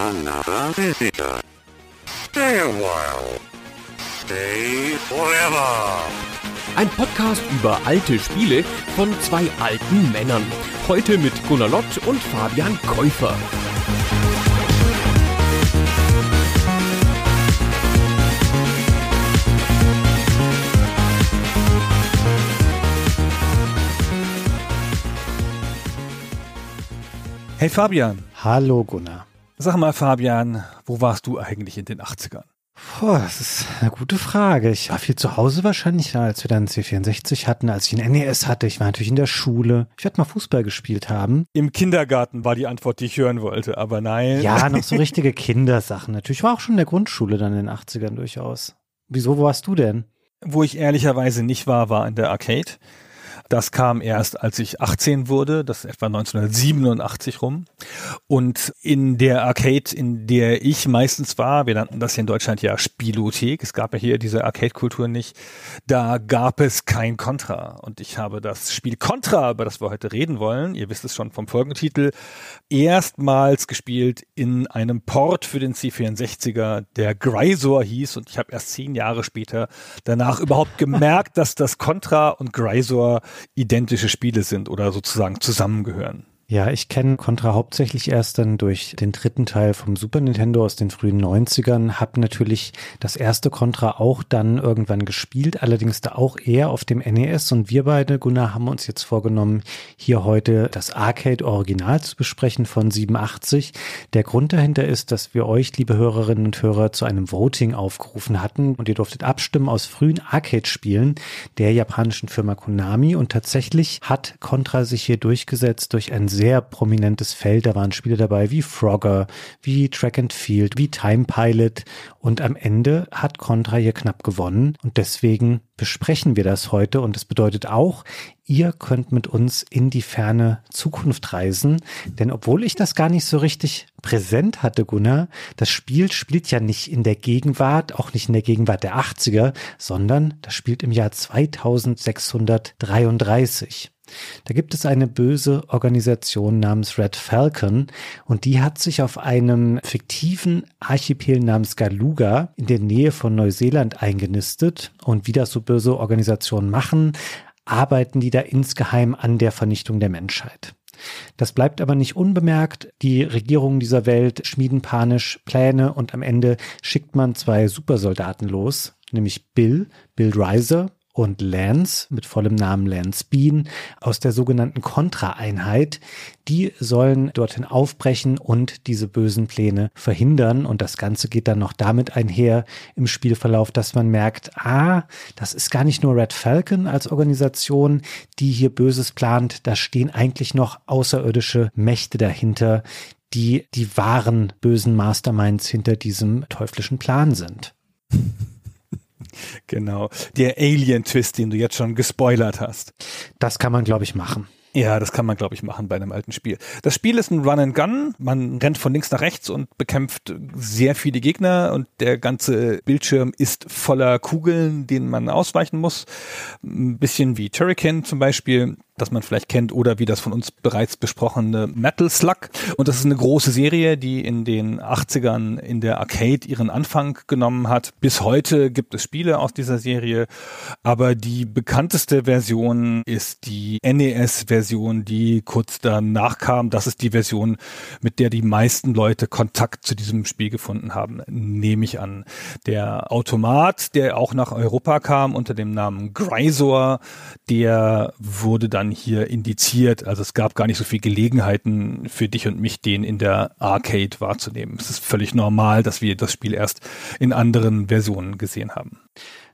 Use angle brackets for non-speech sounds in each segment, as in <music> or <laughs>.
Another visitor. Stay a while. Stay forever. Ein Podcast über alte Spiele von zwei alten Männern. Heute mit Gunnar Lott und Fabian Käufer. Hey Fabian, Hallo Gunnar. Sag mal Fabian, wo warst du eigentlich in den 80ern? Boah, das ist eine gute Frage. Ich war viel zu Hause wahrscheinlich, als wir dann C64 hatten, als ich ein NES hatte. Ich war natürlich in der Schule. Ich werde mal Fußball gespielt haben. Im Kindergarten war die Antwort, die ich hören wollte, aber nein. Ja, <laughs> noch so richtige Kindersachen natürlich. Ich war auch schon in der Grundschule dann in den 80ern durchaus. Wieso, wo warst du denn? Wo ich ehrlicherweise nicht war, war in der Arcade. Das kam erst, als ich 18 wurde, das ist etwa 1987 rum. Und in der Arcade, in der ich meistens war, wir nannten das hier in Deutschland ja Spielothek, es gab ja hier diese Arcade-Kultur nicht, da gab es kein Contra. Und ich habe das Spiel Contra, über das wir heute reden wollen, ihr wisst es schon vom Folgentitel, erstmals gespielt in einem Port für den C64er, der Grisor hieß. Und ich habe erst zehn Jahre später danach überhaupt gemerkt, dass das Contra und Grisor identische Spiele sind oder sozusagen zusammengehören. Ja, ich kenne Contra hauptsächlich erst dann durch den dritten Teil vom Super Nintendo aus den frühen 90ern, habe natürlich das erste Contra auch dann irgendwann gespielt, allerdings da auch eher auf dem NES und wir beide, Gunnar, haben uns jetzt vorgenommen, hier heute das Arcade Original zu besprechen von 87. Der Grund dahinter ist, dass wir euch, liebe Hörerinnen und Hörer, zu einem Voting aufgerufen hatten. Und ihr durftet abstimmen aus frühen Arcade-Spielen der japanischen Firma Konami. Und tatsächlich hat Contra sich hier durchgesetzt durch ein sehr prominentes Feld. Da waren Spiele dabei wie Frogger, wie Track and Field, wie Time Pilot und am Ende hat Contra hier knapp gewonnen und deswegen besprechen wir das heute und das bedeutet auch, ihr könnt mit uns in die ferne Zukunft reisen, denn obwohl ich das gar nicht so richtig präsent hatte, Gunnar, das Spiel spielt ja nicht in der Gegenwart, auch nicht in der Gegenwart der 80er, sondern das spielt im Jahr 2633. Da gibt es eine böse Organisation namens Red Falcon und die hat sich auf einem fiktiven Archipel namens Galuga in der Nähe von Neuseeland eingenistet und wie das so böse Organisationen machen, arbeiten die da insgeheim an der Vernichtung der Menschheit. Das bleibt aber nicht unbemerkt. Die Regierungen dieser Welt schmieden panisch Pläne und am Ende schickt man zwei Supersoldaten los, nämlich Bill, Bill Reiser und Lance mit vollem Namen Lance Bean aus der sogenannten Contra-Einheit. Die sollen dorthin aufbrechen und diese bösen Pläne verhindern. Und das Ganze geht dann noch damit einher im Spielverlauf, dass man merkt, ah, das ist gar nicht nur Red Falcon als Organisation, die hier Böses plant. Da stehen eigentlich noch außerirdische Mächte dahinter, die die wahren bösen Masterminds hinter diesem teuflischen Plan sind. <laughs> Genau. Der Alien-Twist, den du jetzt schon gespoilert hast. Das kann man, glaube ich, machen. Ja, das kann man, glaube ich, machen bei einem alten Spiel. Das Spiel ist ein Run and Gun. Man rennt von links nach rechts und bekämpft sehr viele Gegner und der ganze Bildschirm ist voller Kugeln, denen man ausweichen muss. Ein bisschen wie Turrican zum Beispiel das man vielleicht kennt oder wie das von uns bereits besprochene Metal Slug. Und das ist eine große Serie, die in den 80ern in der Arcade ihren Anfang genommen hat. Bis heute gibt es Spiele aus dieser Serie, aber die bekannteste Version ist die NES-Version, die kurz danach kam. Das ist die Version, mit der die meisten Leute Kontakt zu diesem Spiel gefunden haben, nehme ich an. Der Automat, der auch nach Europa kam unter dem Namen Grisor, der wurde dann hier indiziert. Also es gab gar nicht so viel Gelegenheiten für dich und mich, den in der Arcade wahrzunehmen. Es ist völlig normal, dass wir das Spiel erst in anderen Versionen gesehen haben.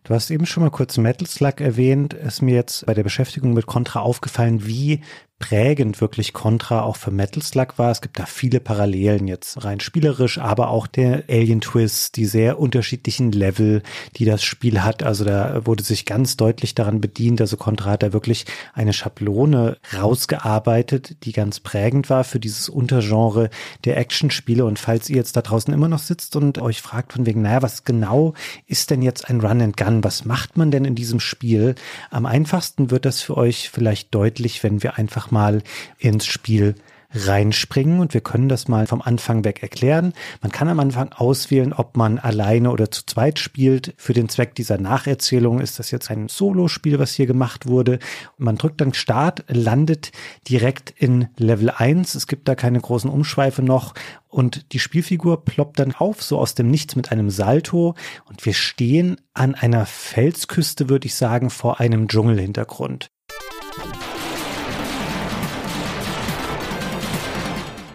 Du hast eben schon mal kurz Metal Slug erwähnt. Ist mir jetzt bei der Beschäftigung mit Contra aufgefallen, wie prägend wirklich Contra auch für Metal Slug war. Es gibt da viele Parallelen jetzt rein spielerisch, aber auch der Alien Twist, die sehr unterschiedlichen Level, die das Spiel hat. Also da wurde sich ganz deutlich daran bedient. Also Contra hat da wirklich eine Schablone rausgearbeitet, die ganz prägend war für dieses Untergenre der Actionspiele. Und falls ihr jetzt da draußen immer noch sitzt und euch fragt von wegen, naja, was genau ist denn jetzt ein Run and Gun? Was macht man denn in diesem Spiel? Am einfachsten wird das für euch vielleicht deutlich, wenn wir einfach mal ins Spiel reinspringen und wir können das mal vom Anfang weg erklären. Man kann am Anfang auswählen, ob man alleine oder zu zweit spielt. Für den Zweck dieser Nacherzählung ist das jetzt ein Solo-Spiel, was hier gemacht wurde. Man drückt dann Start, landet direkt in Level 1. Es gibt da keine großen Umschweife noch und die Spielfigur ploppt dann auf, so aus dem Nichts mit einem Salto und wir stehen an einer Felsküste, würde ich sagen, vor einem Dschungelhintergrund.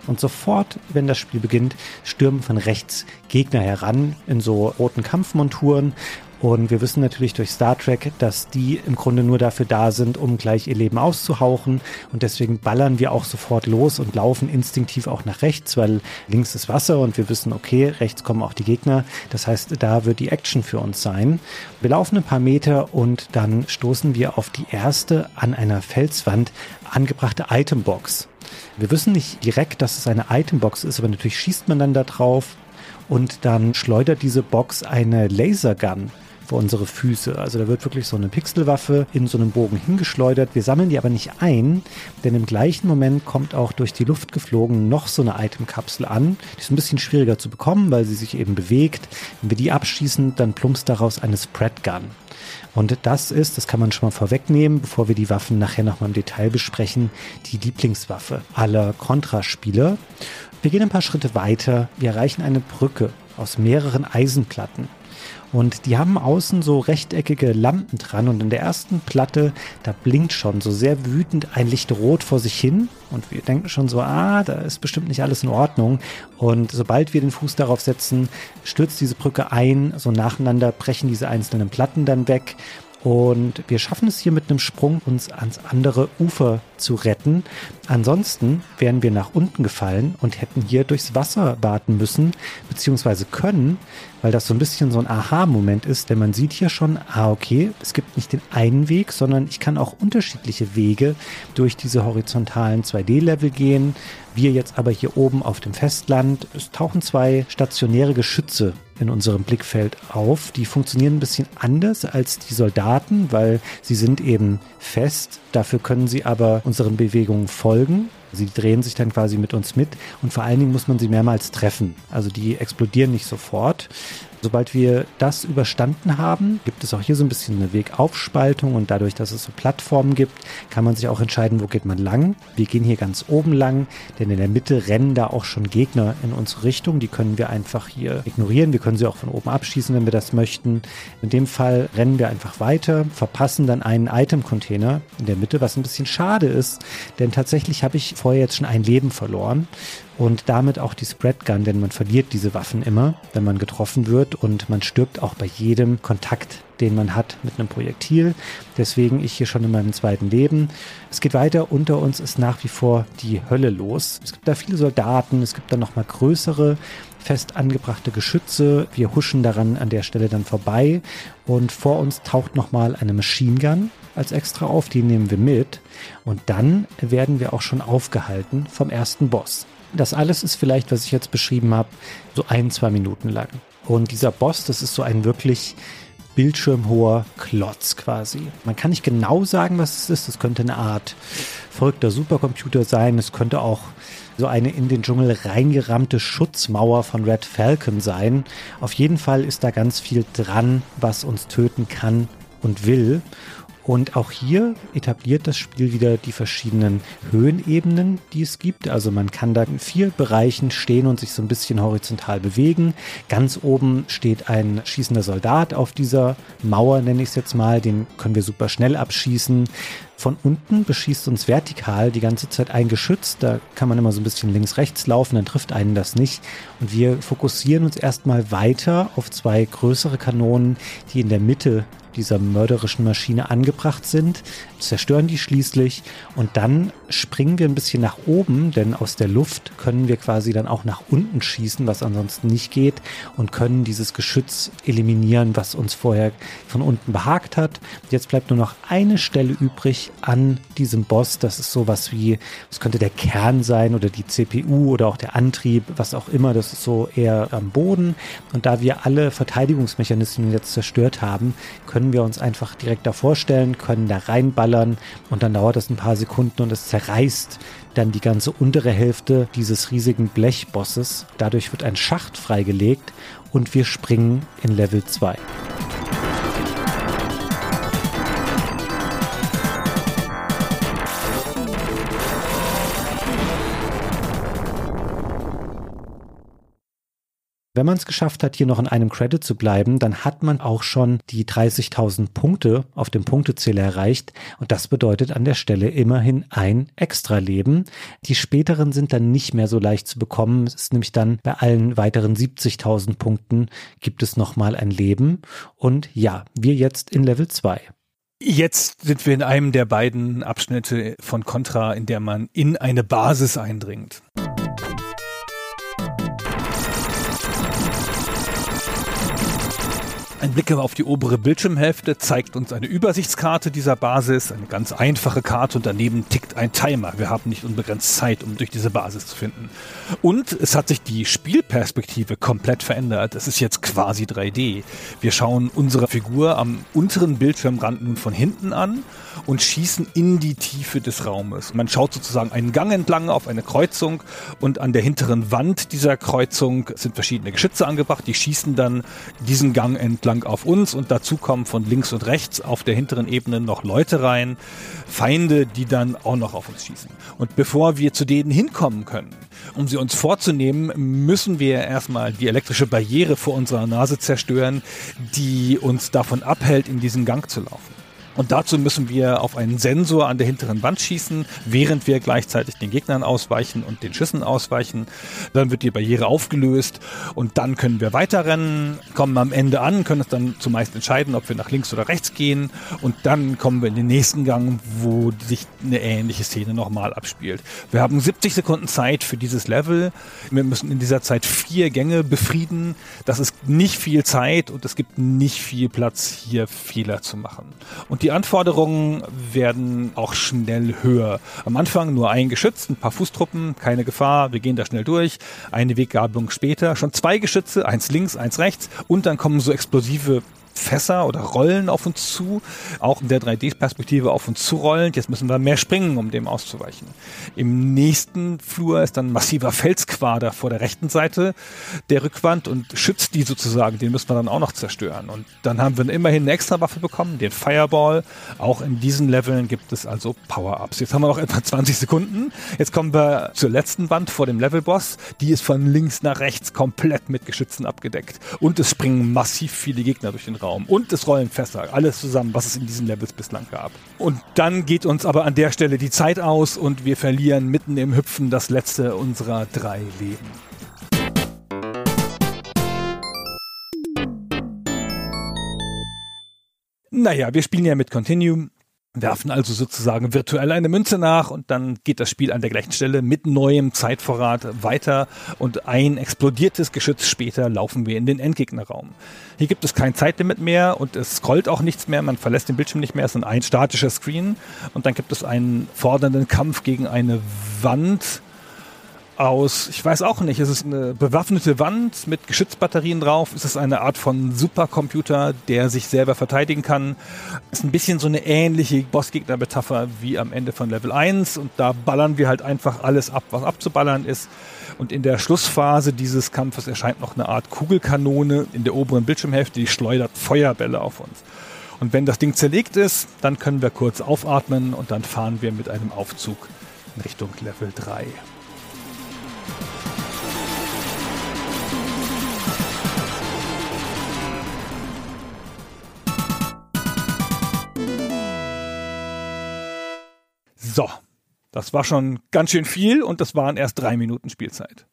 Und sofort, wenn das Spiel beginnt, stürmen von rechts Gegner heran in so roten Kampfmonturen. Und wir wissen natürlich durch Star Trek, dass die im Grunde nur dafür da sind, um gleich ihr Leben auszuhauchen. Und deswegen ballern wir auch sofort los und laufen instinktiv auch nach rechts, weil links ist Wasser und wir wissen, okay, rechts kommen auch die Gegner. Das heißt, da wird die Action für uns sein. Wir laufen ein paar Meter und dann stoßen wir auf die erste an einer Felswand angebrachte Itembox. Wir wissen nicht direkt, dass es eine Itembox ist, aber natürlich schießt man dann da drauf und dann schleudert diese Box eine Lasergun vor unsere Füße. Also da wird wirklich so eine Pixelwaffe in so einem Bogen hingeschleudert. Wir sammeln die aber nicht ein, denn im gleichen Moment kommt auch durch die Luft geflogen noch so eine Itemkapsel an. Die ist ein bisschen schwieriger zu bekommen, weil sie sich eben bewegt. Wenn wir die abschießen, dann plumpst daraus eine Spreadgun. Und das ist, das kann man schon mal vorwegnehmen, bevor wir die Waffen nachher nochmal im Detail besprechen, die Lieblingswaffe aller Contra-Spieler. Wir gehen ein paar Schritte weiter. Wir erreichen eine Brücke aus mehreren Eisenplatten. Und die haben außen so rechteckige Lampen dran und in der ersten Platte, da blinkt schon so sehr wütend ein Licht rot vor sich hin. Und wir denken schon so, ah, da ist bestimmt nicht alles in Ordnung. Und sobald wir den Fuß darauf setzen, stürzt diese Brücke ein, so nacheinander brechen diese einzelnen Platten dann weg. Und wir schaffen es hier mit einem Sprung, uns ans andere Ufer zu retten. Ansonsten wären wir nach unten gefallen und hätten hier durchs Wasser warten müssen, beziehungsweise können, weil das so ein bisschen so ein Aha-Moment ist, denn man sieht hier schon, ah, okay, es gibt nicht den einen Weg, sondern ich kann auch unterschiedliche Wege durch diese horizontalen 2D-Level gehen. Wir jetzt aber hier oben auf dem Festland, es tauchen zwei stationäre Geschütze in unserem Blickfeld auf. Die funktionieren ein bisschen anders als die Soldaten, weil sie sind eben fest. Dafür können sie aber unseren Bewegungen folgen. Sie drehen sich dann quasi mit uns mit und vor allen Dingen muss man sie mehrmals treffen. Also die explodieren nicht sofort. Sobald wir das überstanden haben, gibt es auch hier so ein bisschen eine Wegaufspaltung und dadurch, dass es so Plattformen gibt, kann man sich auch entscheiden, wo geht man lang. Wir gehen hier ganz oben lang, denn in der Mitte rennen da auch schon Gegner in unsere Richtung. Die können wir einfach hier ignorieren. Wir können sie auch von oben abschießen, wenn wir das möchten. In dem Fall rennen wir einfach weiter, verpassen dann einen Item-Container in der Mitte, was ein bisschen schade ist, denn tatsächlich habe ich vorher jetzt schon ein Leben verloren und damit auch die Spread Gun, denn man verliert diese Waffen immer, wenn man getroffen wird und man stirbt auch bei jedem Kontakt, den man hat mit einem Projektil. Deswegen ich hier schon in meinem zweiten Leben. Es geht weiter, unter uns ist nach wie vor die Hölle los. Es gibt da viele Soldaten, es gibt da nochmal größere fest angebrachte Geschütze. Wir huschen daran an der Stelle dann vorbei und vor uns taucht nochmal eine Machine Gun als extra auf, die nehmen wir mit und dann werden wir auch schon aufgehalten vom ersten Boss. Das alles ist vielleicht, was ich jetzt beschrieben habe, so ein, zwei Minuten lang. Und dieser Boss, das ist so ein wirklich bildschirmhoher Klotz quasi. Man kann nicht genau sagen, was es ist. Es könnte eine Art verrückter Supercomputer sein. Es könnte auch so eine in den Dschungel reingerammte Schutzmauer von Red Falcon sein. Auf jeden Fall ist da ganz viel dran, was uns töten kann und will. Und auch hier etabliert das Spiel wieder die verschiedenen Höhenebenen, die es gibt. Also man kann da in vier Bereichen stehen und sich so ein bisschen horizontal bewegen. Ganz oben steht ein schießender Soldat auf dieser Mauer, nenne ich es jetzt mal. Den können wir super schnell abschießen. Von unten beschießt uns vertikal die ganze Zeit ein Geschütz. Da kann man immer so ein bisschen links-rechts laufen, dann trifft einen das nicht. Und wir fokussieren uns erstmal weiter auf zwei größere Kanonen, die in der Mitte dieser mörderischen Maschine angebracht sind, zerstören die schließlich und dann springen wir ein bisschen nach oben, denn aus der Luft können wir quasi dann auch nach unten schießen, was ansonsten nicht geht und können dieses Geschütz eliminieren, was uns vorher von unten behagt hat. Jetzt bleibt nur noch eine Stelle übrig an diesem Boss. Das ist sowas wie, es könnte der Kern sein oder die CPU oder auch der Antrieb, was auch immer. Das ist so eher am Boden. Und da wir alle Verteidigungsmechanismen jetzt zerstört haben, können wir uns einfach direkt davor stellen, können da reinballern und dann dauert das ein paar Sekunden und es zerreißt dann die ganze untere Hälfte dieses riesigen Blechbosses. Dadurch wird ein Schacht freigelegt und wir springen in Level 2. Wenn man es geschafft hat, hier noch in einem Credit zu bleiben, dann hat man auch schon die 30.000 Punkte auf dem Punktezähler erreicht. Und das bedeutet an der Stelle immerhin ein Extra-Leben. Die späteren sind dann nicht mehr so leicht zu bekommen. Es ist nämlich dann bei allen weiteren 70.000 Punkten gibt es nochmal ein Leben. Und ja, wir jetzt in Level 2. Jetzt sind wir in einem der beiden Abschnitte von Contra, in der man in eine Basis eindringt. Ein Blick auf die obere Bildschirmhälfte zeigt uns eine Übersichtskarte dieser Basis, eine ganz einfache Karte und daneben tickt ein Timer. Wir haben nicht unbegrenzt Zeit, um durch diese Basis zu finden. Und es hat sich die Spielperspektive komplett verändert. Es ist jetzt quasi 3D. Wir schauen unsere Figur am unteren Bildschirmrand nun von hinten an und schießen in die Tiefe des Raumes. Man schaut sozusagen einen Gang entlang auf eine Kreuzung und an der hinteren Wand dieser Kreuzung sind verschiedene Geschütze angebracht. Die schießen dann diesen Gang entlang auf uns und dazu kommen von links und rechts auf der hinteren Ebene noch Leute rein, Feinde, die dann auch noch auf uns schießen. Und bevor wir zu denen hinkommen können, um sie uns vorzunehmen, müssen wir erstmal die elektrische Barriere vor unserer Nase zerstören, die uns davon abhält, in diesen Gang zu laufen. Und dazu müssen wir auf einen Sensor an der hinteren Wand schießen, während wir gleichzeitig den Gegnern ausweichen und den Schüssen ausweichen. Dann wird die Barriere aufgelöst und dann können wir weiterrennen, kommen am Ende an, können uns dann zumeist entscheiden, ob wir nach links oder rechts gehen und dann kommen wir in den nächsten Gang, wo sich eine ähnliche Szene nochmal abspielt. Wir haben 70 Sekunden Zeit für dieses Level. Wir müssen in dieser Zeit vier Gänge befrieden. Das ist nicht viel Zeit und es gibt nicht viel Platz, hier Fehler zu machen. Und die Anforderungen werden auch schnell höher. Am Anfang nur ein Geschütz, ein paar Fußtruppen, keine Gefahr, wir gehen da schnell durch. Eine Weggabelung später schon zwei Geschütze, eins links, eins rechts und dann kommen so explosive Fässer oder Rollen auf uns zu, auch in der 3D-Perspektive auf uns zu rollend. Jetzt müssen wir mehr springen, um dem auszuweichen. Im nächsten Flur ist dann massiver Felsquader vor der rechten Seite der Rückwand und schützt die sozusagen. Den müssen wir dann auch noch zerstören. Und dann haben wir immerhin eine extra Waffe bekommen, den Fireball. Auch in diesen Leveln gibt es also Power-Ups. Jetzt haben wir noch etwa 20 Sekunden. Jetzt kommen wir zur letzten Wand vor dem Levelboss. Die ist von links nach rechts komplett mit Geschützen abgedeckt. Und es springen massiv viele Gegner durch den Raum und es rollen Fässer. Alles zusammen, was es in diesen Levels bislang gab. Und dann geht uns aber an der Stelle die Zeit aus und wir verlieren mitten im Hüpfen das letzte unserer drei Leben. Naja, wir spielen ja mit Continuum werfen also sozusagen virtuell eine Münze nach und dann geht das Spiel an der gleichen Stelle mit neuem Zeitvorrat weiter und ein explodiertes Geschütz später laufen wir in den Endgegnerraum. Hier gibt es kein Zeitlimit mehr und es scrollt auch nichts mehr, man verlässt den Bildschirm nicht mehr, es ist ein statischer Screen und dann gibt es einen fordernden Kampf gegen eine Wand, aus, ich weiß auch nicht, ist es eine bewaffnete Wand mit Geschützbatterien drauf? Ist es eine Art von Supercomputer, der sich selber verteidigen kann? Ist ein bisschen so eine ähnliche Bossgegner-Metapher wie am Ende von Level 1 und da ballern wir halt einfach alles ab, was abzuballern ist. Und in der Schlussphase dieses Kampfes erscheint noch eine Art Kugelkanone in der oberen Bildschirmhälfte, die schleudert Feuerbälle auf uns. Und wenn das Ding zerlegt ist, dann können wir kurz aufatmen und dann fahren wir mit einem Aufzug in Richtung Level 3. So, das war schon ganz schön viel und das waren erst drei Minuten Spielzeit.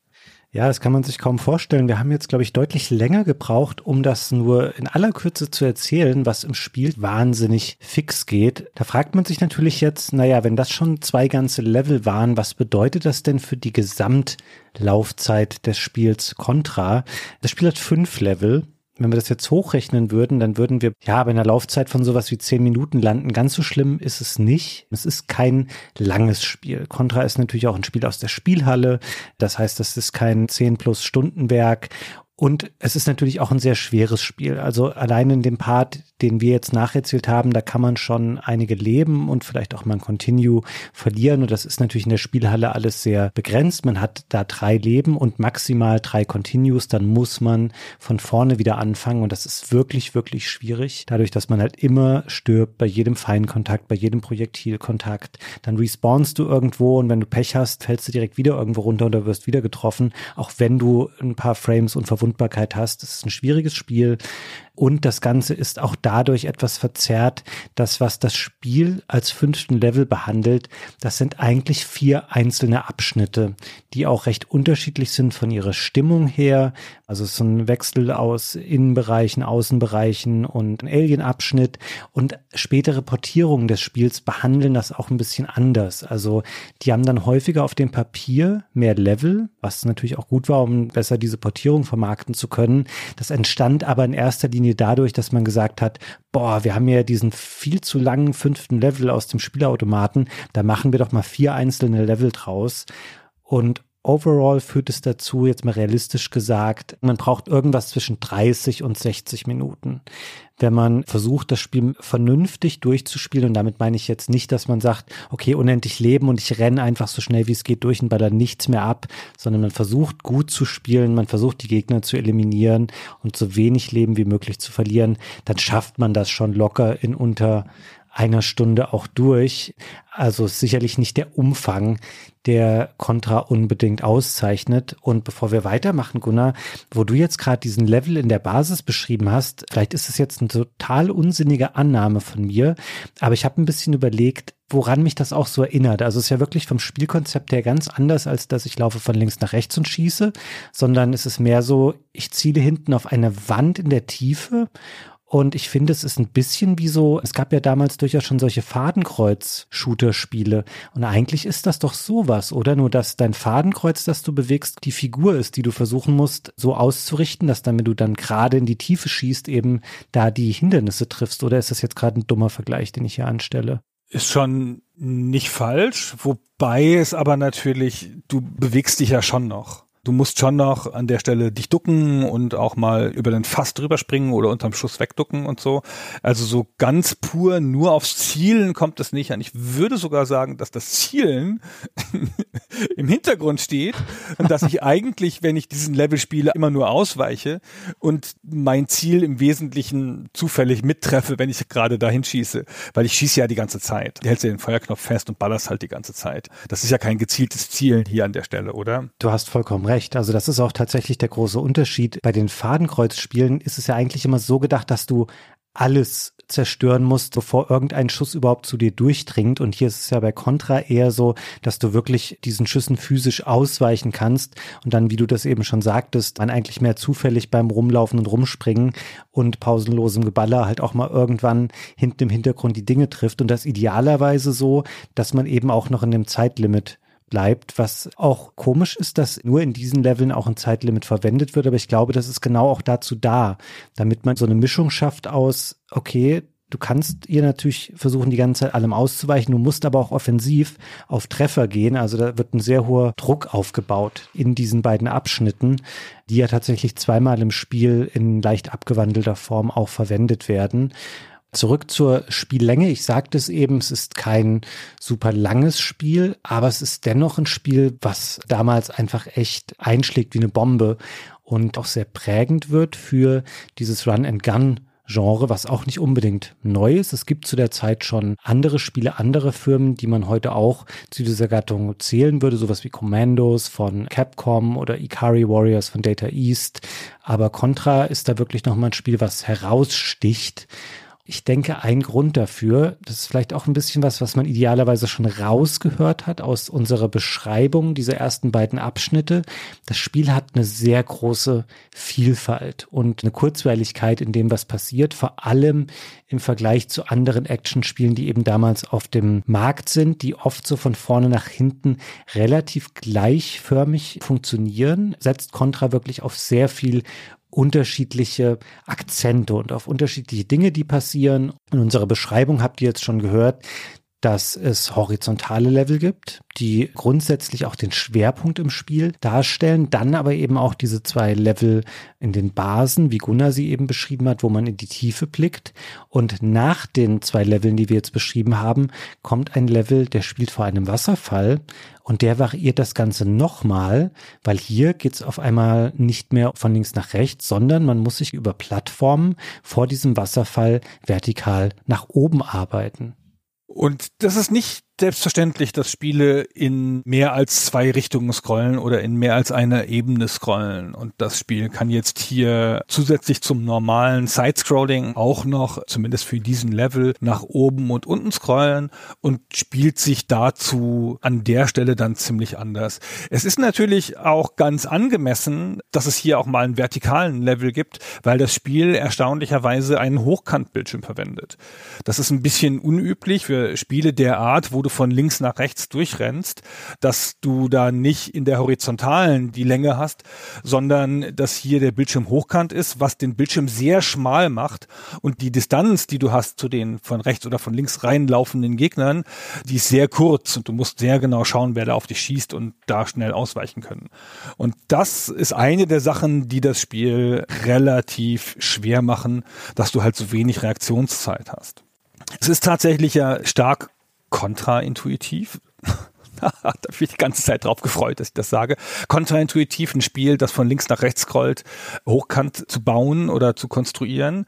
Ja, das kann man sich kaum vorstellen. Wir haben jetzt, glaube ich, deutlich länger gebraucht, um das nur in aller Kürze zu erzählen, was im Spiel wahnsinnig fix geht. Da fragt man sich natürlich jetzt, naja, wenn das schon zwei ganze Level waren, was bedeutet das denn für die Gesamtlaufzeit des Spiels Contra? Das Spiel hat fünf Level wenn wir das jetzt hochrechnen würden, dann würden wir ja bei einer Laufzeit von sowas wie zehn Minuten landen. Ganz so schlimm ist es nicht. Es ist kein langes Spiel. Contra ist natürlich auch ein Spiel aus der Spielhalle. Das heißt, das ist kein zehn plus Stundenwerk. Und es ist natürlich auch ein sehr schweres Spiel. Also allein in dem Part, den wir jetzt nacherzählt haben, da kann man schon einige Leben und vielleicht auch mal ein Continue verlieren. Und das ist natürlich in der Spielhalle alles sehr begrenzt. Man hat da drei Leben und maximal drei Continues. Dann muss man von vorne wieder anfangen. Und das ist wirklich, wirklich schwierig. Dadurch, dass man halt immer stirbt bei jedem Feinkontakt, bei jedem Projektilkontakt. Dann respawnst du irgendwo und wenn du Pech hast, fällst du direkt wieder irgendwo runter oder wirst wieder getroffen. Auch wenn du ein paar Frames und Verwundbarkeit hast. Das ist ein schwieriges Spiel. Und das Ganze ist auch dadurch etwas verzerrt, dass was das Spiel als fünften Level behandelt, das sind eigentlich vier einzelne Abschnitte, die auch recht unterschiedlich sind von ihrer Stimmung her. Also ist ein Wechsel aus Innenbereichen, Außenbereichen und ein Alien-Abschnitt. Und spätere Portierungen des Spiels behandeln das auch ein bisschen anders. Also die haben dann häufiger auf dem Papier mehr Level, was natürlich auch gut war, um besser diese Portierung vermarkten zu können. Das entstand aber in erster Linie Linie dadurch, dass man gesagt hat, boah, wir haben ja diesen viel zu langen fünften Level aus dem Spielautomaten, da machen wir doch mal vier einzelne Level draus. Und overall führt es dazu, jetzt mal realistisch gesagt, man braucht irgendwas zwischen 30 und 60 Minuten. Wenn man versucht, das Spiel vernünftig durchzuspielen, und damit meine ich jetzt nicht, dass man sagt, okay, unendlich leben und ich renne einfach so schnell wie es geht durch und baller nichts mehr ab, sondern man versucht gut zu spielen, man versucht die Gegner zu eliminieren und so wenig Leben wie möglich zu verlieren, dann schafft man das schon locker in unter einer Stunde auch durch. Also sicherlich nicht der Umfang, der Contra unbedingt auszeichnet. Und bevor wir weitermachen, Gunnar, wo du jetzt gerade diesen Level in der Basis beschrieben hast, vielleicht ist es jetzt eine total unsinnige Annahme von mir, aber ich habe ein bisschen überlegt, woran mich das auch so erinnert. Also es ist ja wirklich vom Spielkonzept her ganz anders, als dass ich laufe von links nach rechts und schieße, sondern es ist mehr so, ich ziele hinten auf eine Wand in der Tiefe und ich finde, es ist ein bisschen wie so, es gab ja damals durchaus schon solche Fadenkreuz-Shooter-Spiele. Und eigentlich ist das doch sowas, oder? Nur, dass dein Fadenkreuz, das du bewegst, die Figur ist, die du versuchen musst, so auszurichten, dass damit du dann gerade in die Tiefe schießt, eben da die Hindernisse triffst. Oder ist das jetzt gerade ein dummer Vergleich, den ich hier anstelle? Ist schon nicht falsch, wobei es aber natürlich, du bewegst dich ja schon noch du musst schon noch an der Stelle dich ducken und auch mal über den Fass drüber springen oder unterm Schuss wegducken und so. Also so ganz pur nur aufs Zielen kommt es nicht an. Ich würde sogar sagen, dass das Zielen <laughs> im Hintergrund steht und dass ich eigentlich, wenn ich diesen Level spiele, immer nur ausweiche und mein Ziel im Wesentlichen zufällig mittreffe, wenn ich gerade dahin schieße. Weil ich schieße ja die ganze Zeit. Du hältst ja den Feuerknopf fest und ballerst halt die ganze Zeit. Das ist ja kein gezieltes Zielen hier an der Stelle, oder? Du hast vollkommen recht recht. Also das ist auch tatsächlich der große Unterschied. Bei den Fadenkreuzspielen ist es ja eigentlich immer so gedacht, dass du alles zerstören musst, bevor irgendein Schuss überhaupt zu dir durchdringt. Und hier ist es ja bei Contra eher so, dass du wirklich diesen Schüssen physisch ausweichen kannst und dann, wie du das eben schon sagtest, man eigentlich mehr zufällig beim Rumlaufen und Rumspringen und pausenlosem Geballer halt auch mal irgendwann hinten im Hintergrund die Dinge trifft. Und das idealerweise so, dass man eben auch noch in dem Zeitlimit bleibt, was auch komisch ist, dass nur in diesen Leveln auch ein Zeitlimit verwendet wird, aber ich glaube, das ist genau auch dazu da, damit man so eine Mischung schafft aus, okay, Du kannst ihr natürlich versuchen, die ganze Zeit allem auszuweichen. Du musst aber auch offensiv auf Treffer gehen. Also da wird ein sehr hoher Druck aufgebaut in diesen beiden Abschnitten, die ja tatsächlich zweimal im Spiel in leicht abgewandelter Form auch verwendet werden. Zurück zur Spiellänge. Ich sagte es eben, es ist kein super langes Spiel, aber es ist dennoch ein Spiel, was damals einfach echt einschlägt wie eine Bombe und auch sehr prägend wird für dieses Run-and-Gun Genre, was auch nicht unbedingt neu ist. Es gibt zu der Zeit schon andere Spiele, andere Firmen, die man heute auch zu dieser Gattung zählen würde, sowas wie Commandos von Capcom oder Ikari Warriors von Data East. Aber Contra ist da wirklich nochmal ein Spiel, was heraussticht ich denke, ein Grund dafür, das ist vielleicht auch ein bisschen was, was man idealerweise schon rausgehört hat aus unserer Beschreibung dieser ersten beiden Abschnitte. Das Spiel hat eine sehr große Vielfalt und eine Kurzweiligkeit in dem, was passiert, vor allem im Vergleich zu anderen Actionspielen, die eben damals auf dem Markt sind, die oft so von vorne nach hinten relativ gleichförmig funktionieren, setzt Contra wirklich auf sehr viel unterschiedliche Akzente und auf unterschiedliche Dinge, die passieren. In unserer Beschreibung habt ihr jetzt schon gehört, dass es horizontale Level gibt, die grundsätzlich auch den Schwerpunkt im Spiel darstellen, dann aber eben auch diese zwei Level in den Basen, wie Gunnar sie eben beschrieben hat, wo man in die Tiefe blickt. Und nach den zwei Leveln, die wir jetzt beschrieben haben, kommt ein Level, der spielt vor einem Wasserfall und der variiert das Ganze nochmal, weil hier geht's auf einmal nicht mehr von links nach rechts, sondern man muss sich über Plattformen vor diesem Wasserfall vertikal nach oben arbeiten. Und das ist nicht selbstverständlich, dass Spiele in mehr als zwei Richtungen scrollen oder in mehr als einer Ebene scrollen. Und das Spiel kann jetzt hier zusätzlich zum normalen Side-Scrolling auch noch, zumindest für diesen Level, nach oben und unten scrollen und spielt sich dazu an der Stelle dann ziemlich anders. Es ist natürlich auch ganz angemessen, dass es hier auch mal einen vertikalen Level gibt, weil das Spiel erstaunlicherweise einen Hochkantbildschirm verwendet. Das ist ein bisschen unüblich für Spiele der Art, wo du du von links nach rechts durchrennst, dass du da nicht in der horizontalen die Länge hast, sondern dass hier der Bildschirm hochkant ist, was den Bildschirm sehr schmal macht und die Distanz, die du hast zu den von rechts oder von links reinlaufenden Gegnern, die ist sehr kurz und du musst sehr genau schauen, wer da auf dich schießt und da schnell ausweichen können. Und das ist eine der Sachen, die das Spiel relativ schwer machen, dass du halt so wenig Reaktionszeit hast. Es ist tatsächlich ja stark kontraintuitiv. <laughs> da habe ich die ganze Zeit drauf gefreut, dass ich das sage. Kontraintuitiv ein Spiel, das von links nach rechts scrollt, hochkant zu bauen oder zu konstruieren.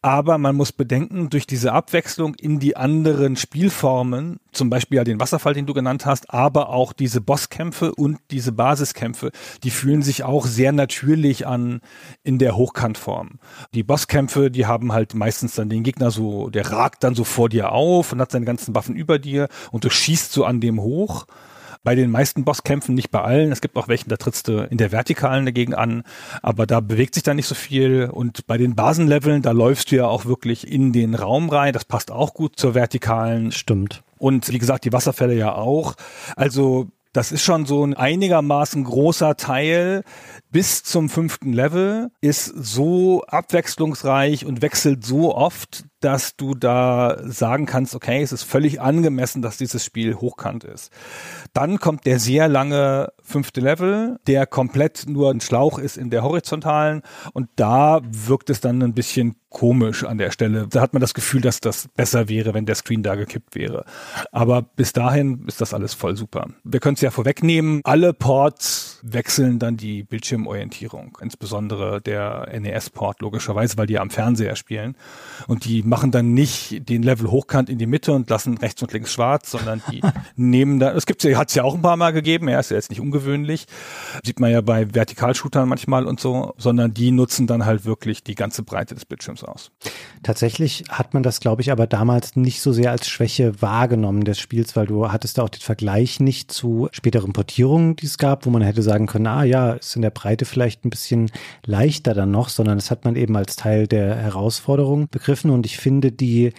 Aber man muss bedenken, durch diese Abwechslung in die anderen Spielformen, zum Beispiel ja den Wasserfall, den du genannt hast, aber auch diese Bosskämpfe und diese Basiskämpfe, die fühlen sich auch sehr natürlich an in der Hochkantform. Die Bosskämpfe, die haben halt meistens dann den Gegner so, der ragt dann so vor dir auf und hat seine ganzen Waffen über dir und du schießt so an dem hoch. Bei den meisten Bosskämpfen, nicht bei allen. Es gibt auch welchen, da trittst du in der Vertikalen dagegen an, aber da bewegt sich dann nicht so viel. Und bei den Basenleveln, da läufst du ja auch wirklich in den Raum rein. Das passt auch gut zur Vertikalen. Stimmt. Und wie gesagt, die Wasserfälle ja auch. Also das ist schon so ein einigermaßen großer Teil bis zum fünften Level, ist so abwechslungsreich und wechselt so oft, dass du da sagen kannst, okay, es ist völlig angemessen, dass dieses Spiel hochkant ist. Dann kommt der sehr lange fünfte Level, der komplett nur ein Schlauch ist in der horizontalen und da wirkt es dann ein bisschen komisch an der Stelle. Da hat man das Gefühl, dass das besser wäre, wenn der Screen da gekippt wäre. Aber bis dahin ist das alles voll super. Wir können es ja vorwegnehmen. Alle Ports wechseln dann die Bildschirmorientierung. Insbesondere der NES-Port logischerweise, weil die am Fernseher spielen. Und die machen dann nicht den Level hochkant in die Mitte und lassen rechts und links schwarz, sondern die <laughs> nehmen da, es gibt ja, hat es ja auch ein paar Mal gegeben, ja, ist ja jetzt nicht ungewöhnlich. Sieht man ja bei Vertikalshootern manchmal und so, sondern die nutzen dann halt wirklich die ganze Breite des Bildschirms aus. Tatsächlich hat man das, glaube ich, aber damals nicht so sehr als Schwäche wahrgenommen des Spiels, weil du hattest da auch den Vergleich nicht zu späteren Portierungen, die es gab, wo man hätte sagen können, ah ja, ist in der Breite vielleicht ein bisschen leichter dann noch, sondern das hat man eben als Teil der Herausforderung begriffen und ich finde, die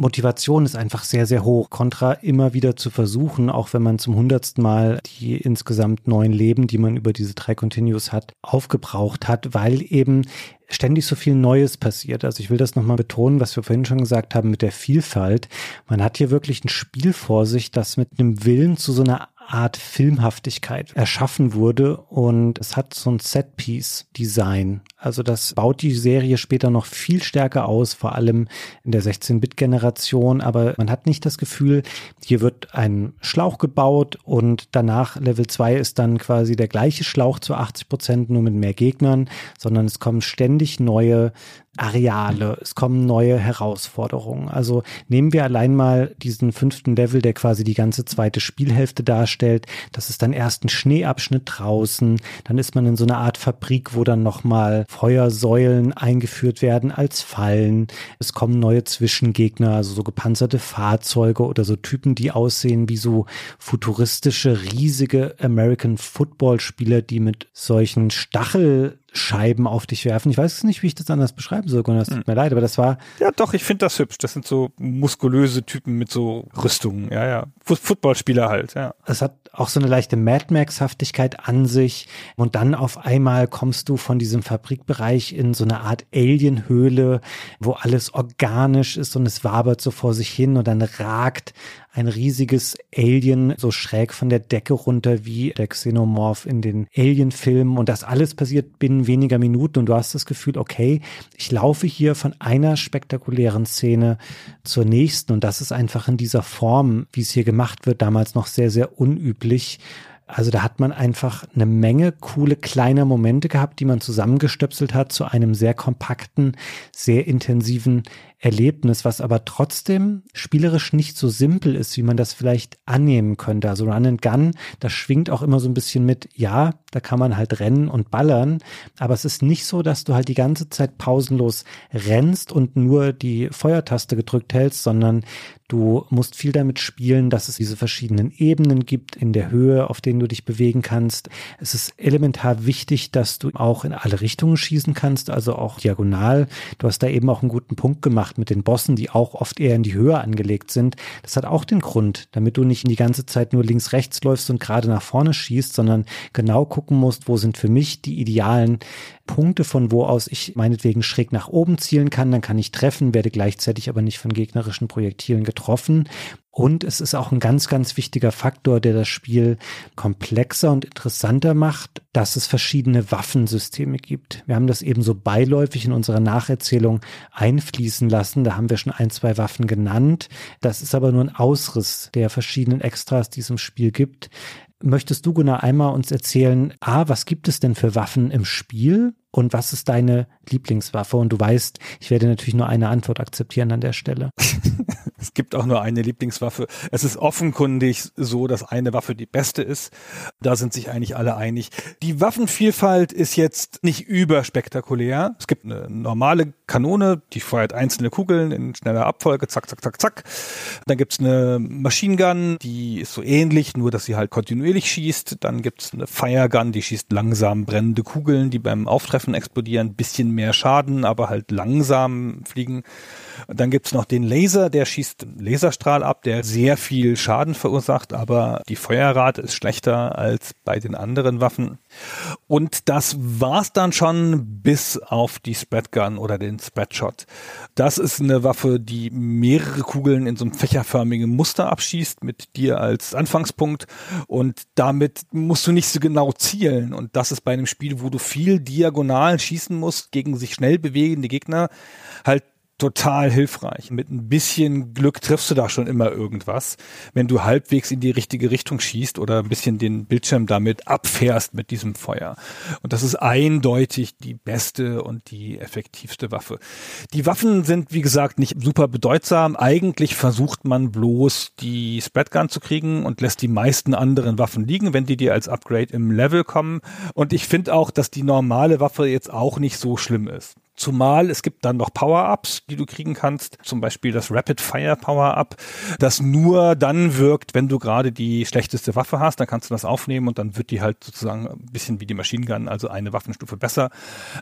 Motivation ist einfach sehr, sehr hoch. Contra immer wieder zu versuchen, auch wenn man zum hundertsten Mal die insgesamt neun Leben, die man über diese drei Continues hat, aufgebraucht hat, weil eben ständig so viel Neues passiert. Also ich will das nochmal betonen, was wir vorhin schon gesagt haben mit der Vielfalt. Man hat hier wirklich ein Spiel vor sich, das mit einem Willen zu so einer Art Filmhaftigkeit erschaffen wurde und es hat so ein Setpiece-Design. Also das baut die Serie später noch viel stärker aus, vor allem in der 16-Bit-Generation, aber man hat nicht das Gefühl, hier wird ein Schlauch gebaut und danach Level 2 ist dann quasi der gleiche Schlauch zu 80 Prozent, nur mit mehr Gegnern, sondern es kommen ständig neue Areale, es kommen neue Herausforderungen. Also nehmen wir allein mal diesen fünften Level, der quasi die ganze zweite Spielhälfte darstellt. Das ist dann erst ein Schneeabschnitt draußen, dann ist man in so einer Art Fabrik, wo dann nochmal Feuersäulen eingeführt werden als Fallen. Es kommen neue Zwischengegner, also so gepanzerte Fahrzeuge oder so Typen, die aussehen wie so futuristische, riesige American Football Spieler, die mit solchen Stachel Scheiben auf dich werfen. Ich weiß nicht, wie ich das anders beschreiben soll, Gunnar. Es tut hm. mir leid, aber das war. Ja, doch, ich finde das hübsch. Das sind so muskulöse Typen mit so Rüstungen. Ja, ja. Footballspieler halt, ja. Es hat auch so eine leichte Mad Max-Haftigkeit an sich. Und dann auf einmal kommst du von diesem Fabrikbereich in so eine Art Alien-Höhle, wo alles organisch ist und es wabert so vor sich hin und dann ragt ein riesiges Alien so schräg von der Decke runter wie der Xenomorph in den Alien-Filmen. Und das alles passiert binnen weniger Minuten. Und du hast das Gefühl, okay, ich laufe hier von einer spektakulären Szene zur nächsten. Und das ist einfach in dieser Form, wie es hier gemacht wird, damals noch sehr, sehr unüblich. Also da hat man einfach eine Menge coole kleiner Momente gehabt, die man zusammengestöpselt hat zu einem sehr kompakten, sehr intensiven Erlebnis, was aber trotzdem spielerisch nicht so simpel ist, wie man das vielleicht annehmen könnte. Also Run and Gun, das schwingt auch immer so ein bisschen mit, ja, da kann man halt rennen und ballern, aber es ist nicht so, dass du halt die ganze Zeit pausenlos rennst und nur die Feuertaste gedrückt hältst, sondern du musst viel damit spielen, dass es diese verschiedenen Ebenen gibt in der Höhe, auf denen du dich bewegen kannst. Es ist elementar wichtig, dass du auch in alle Richtungen schießen kannst, also auch diagonal. Du hast da eben auch einen guten Punkt gemacht mit den Bossen, die auch oft eher in die Höhe angelegt sind. Das hat auch den Grund, damit du nicht die ganze Zeit nur links, rechts läufst und gerade nach vorne schießt, sondern genau gucken musst, wo sind für mich die idealen Punkte, von wo aus ich meinetwegen schräg nach oben zielen kann, dann kann ich treffen, werde gleichzeitig aber nicht von gegnerischen Projektilen getroffen. Und es ist auch ein ganz, ganz wichtiger Faktor, der das Spiel komplexer und interessanter macht, dass es verschiedene Waffensysteme gibt. Wir haben das eben so beiläufig in unserer Nacherzählung einfließen lassen. Da haben wir schon ein, zwei Waffen genannt. Das ist aber nur ein Ausriss der verschiedenen Extras, die es im Spiel gibt. Möchtest du, Gunnar, einmal uns erzählen, A, was gibt es denn für Waffen im Spiel und was ist deine Lieblingswaffe? Und du weißt, ich werde natürlich nur eine Antwort akzeptieren an der Stelle. <laughs> es gibt auch nur eine Lieblingswaffe. Es ist offenkundig so, dass eine Waffe die beste ist. Da sind sich eigentlich alle einig. Die Waffenvielfalt ist jetzt nicht überspektakulär. Es gibt eine normale Kanone, die feuert einzelne Kugeln in schneller Abfolge, zack, zack, zack, zack. Dann gibt's eine Machine Gun, die ist so ähnlich, nur dass sie halt kontinuierlich schießt. Dann gibt's eine Fire Gun, die schießt langsam brennende Kugeln, die beim Auftreffen explodieren. Bisschen mehr Schaden, aber halt langsam fliegen. Dann gibt's noch den Laser, der schießt Laserstrahl ab, der sehr viel Schaden verursacht, aber die Feuerrate ist schlechter als bei den anderen Waffen. Und das war's dann schon bis auf die Spreadgun oder den Spreadshot. Das ist eine Waffe, die mehrere Kugeln in so einem fächerförmigen Muster abschießt mit dir als Anfangspunkt und damit musst du nicht so genau zielen und das ist bei einem Spiel, wo du viel diagonal schießen musst gegen sich schnell bewegende Gegner, halt total hilfreich. Mit ein bisschen Glück triffst du da schon immer irgendwas, wenn du halbwegs in die richtige Richtung schießt oder ein bisschen den Bildschirm damit abfährst mit diesem Feuer. Und das ist eindeutig die beste und die effektivste Waffe. Die Waffen sind, wie gesagt, nicht super bedeutsam. Eigentlich versucht man bloß die Spreadgun zu kriegen und lässt die meisten anderen Waffen liegen, wenn die dir als Upgrade im Level kommen. Und ich finde auch, dass die normale Waffe jetzt auch nicht so schlimm ist. Zumal es gibt dann noch Power-Ups, die du kriegen kannst. Zum Beispiel das Rapid Fire Power-Up, das nur dann wirkt, wenn du gerade die schlechteste Waffe hast. Dann kannst du das aufnehmen und dann wird die halt sozusagen ein bisschen wie die Machine Gun, also eine Waffenstufe besser.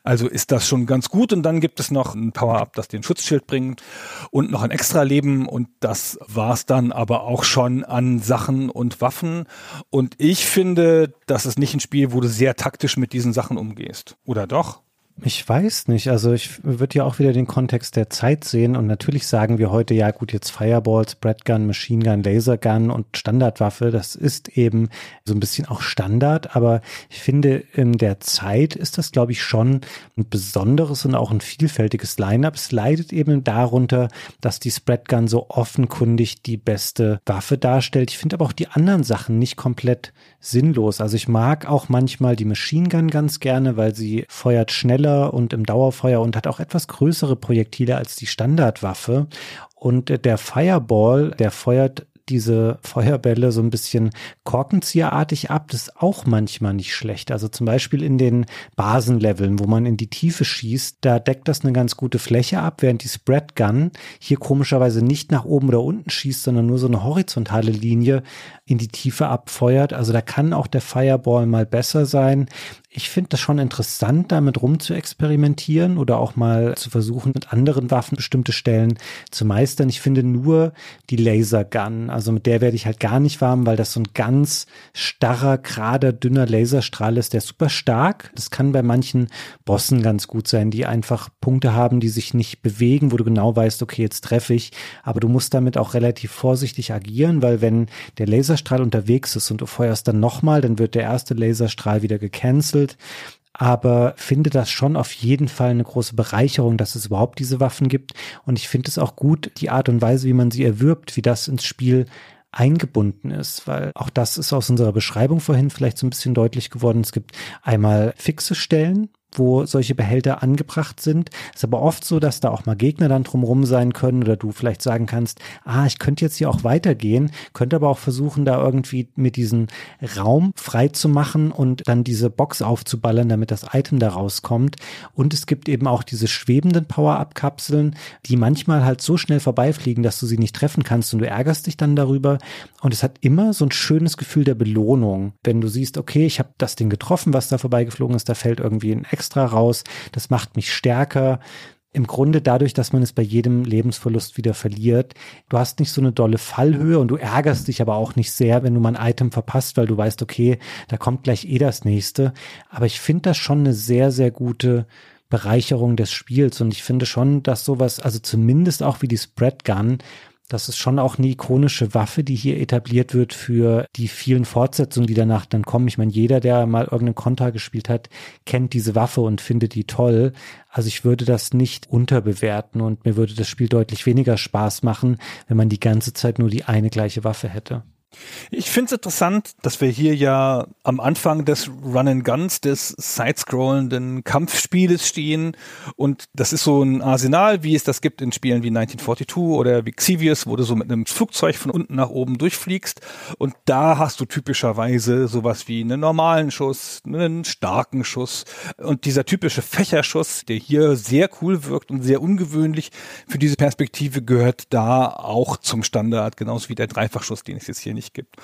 Also ist das schon ganz gut. Und dann gibt es noch ein Power-Up, das den Schutzschild bringt und noch ein extra Leben. Und das war's dann aber auch schon an Sachen und Waffen. Und ich finde, das ist nicht ein Spiel, wo du sehr taktisch mit diesen Sachen umgehst. Oder doch? Ich weiß nicht. Also ich würde ja auch wieder den Kontext der Zeit sehen und natürlich sagen wir heute, ja gut, jetzt Fireballs, Breadgun, Machine Gun, Lasergun und Standardwaffe, das ist eben so ein bisschen auch Standard, aber ich finde, in der Zeit ist das, glaube ich, schon ein besonderes und auch ein vielfältiges Line-Up. Es leidet eben darunter, dass die Spreadgun so offenkundig die beste Waffe darstellt. Ich finde aber auch die anderen Sachen nicht komplett sinnlos. Also ich mag auch manchmal die Machine Gun ganz gerne, weil sie feuert schneller schneller und im Dauerfeuer und hat auch etwas größere Projektile als die Standardwaffe. Und der Fireball, der feuert diese Feuerbälle so ein bisschen korkenzieherartig ab. Das ist auch manchmal nicht schlecht. Also zum Beispiel in den Basenleveln, wo man in die Tiefe schießt, da deckt das eine ganz gute Fläche ab, während die Spread Gun hier komischerweise nicht nach oben oder unten schießt, sondern nur so eine horizontale Linie in die Tiefe abfeuert. Also da kann auch der Fireball mal besser sein. Ich finde das schon interessant, damit rum zu experimentieren oder auch mal zu versuchen, mit anderen Waffen bestimmte Stellen zu meistern. Ich finde nur die Lasergun, also mit der werde ich halt gar nicht warm, weil das so ein ganz starrer, gerader, dünner Laserstrahl ist, der ist super stark. Das kann bei manchen Bossen ganz gut sein, die einfach Punkte haben, die sich nicht bewegen, wo du genau weißt, okay, jetzt treffe ich. Aber du musst damit auch relativ vorsichtig agieren, weil wenn der Laserstrahl unterwegs ist und du feuerst dann nochmal, dann wird der erste Laserstrahl wieder gecancelt gewechselt, aber finde das schon auf jeden Fall eine große Bereicherung, dass es überhaupt diese Waffen gibt. Und ich finde es auch gut, die Art und Weise, wie man sie erwirbt, wie das ins Spiel eingebunden ist, weil auch das ist aus unserer Beschreibung vorhin vielleicht so ein bisschen deutlich geworden. Es gibt einmal fixe Stellen, wo solche Behälter angebracht sind. Ist aber oft so, dass da auch mal Gegner dann drumrum sein können oder du vielleicht sagen kannst, ah, ich könnte jetzt hier auch weitergehen, könnte aber auch versuchen, da irgendwie mit diesem Raum frei zu machen und dann diese Box aufzuballern, damit das Item da rauskommt. Und es gibt eben auch diese schwebenden Power-Up-Kapseln, die manchmal halt so schnell vorbeifliegen, dass du sie nicht treffen kannst und du ärgerst dich dann darüber. Und es hat immer so ein schönes Gefühl der Belohnung, wenn du siehst, okay, ich habe das Ding getroffen, was da vorbeigeflogen ist, da fällt irgendwie ein extra raus. Das macht mich stärker. Im Grunde dadurch, dass man es bei jedem Lebensverlust wieder verliert. Du hast nicht so eine dolle Fallhöhe und du ärgerst dich aber auch nicht sehr, wenn du mal ein Item verpasst, weil du weißt, okay, da kommt gleich eh das nächste. Aber ich finde das schon eine sehr, sehr gute Bereicherung des Spiels und ich finde schon, dass sowas, also zumindest auch wie die Spread Gun, das ist schon auch eine ikonische Waffe, die hier etabliert wird für die vielen Fortsetzungen, die danach dann kommen. Ich meine, jeder, der mal irgendeinen Konter gespielt hat, kennt diese Waffe und findet die toll. Also ich würde das nicht unterbewerten und mir würde das Spiel deutlich weniger Spaß machen, wenn man die ganze Zeit nur die eine gleiche Waffe hätte. Ich finde es interessant, dass wir hier ja am Anfang des Run and Guns, des sidescrollenden Kampfspieles stehen. Und das ist so ein Arsenal, wie es das gibt in Spielen wie 1942 oder wie Xevious, wo du so mit einem Flugzeug von unten nach oben durchfliegst. Und da hast du typischerweise sowas wie einen normalen Schuss, einen starken Schuss. Und dieser typische Fächerschuss, der hier sehr cool wirkt und sehr ungewöhnlich für diese Perspektive gehört da auch zum Standard, genauso wie der Dreifachschuss, den es jetzt hier nicht gibt.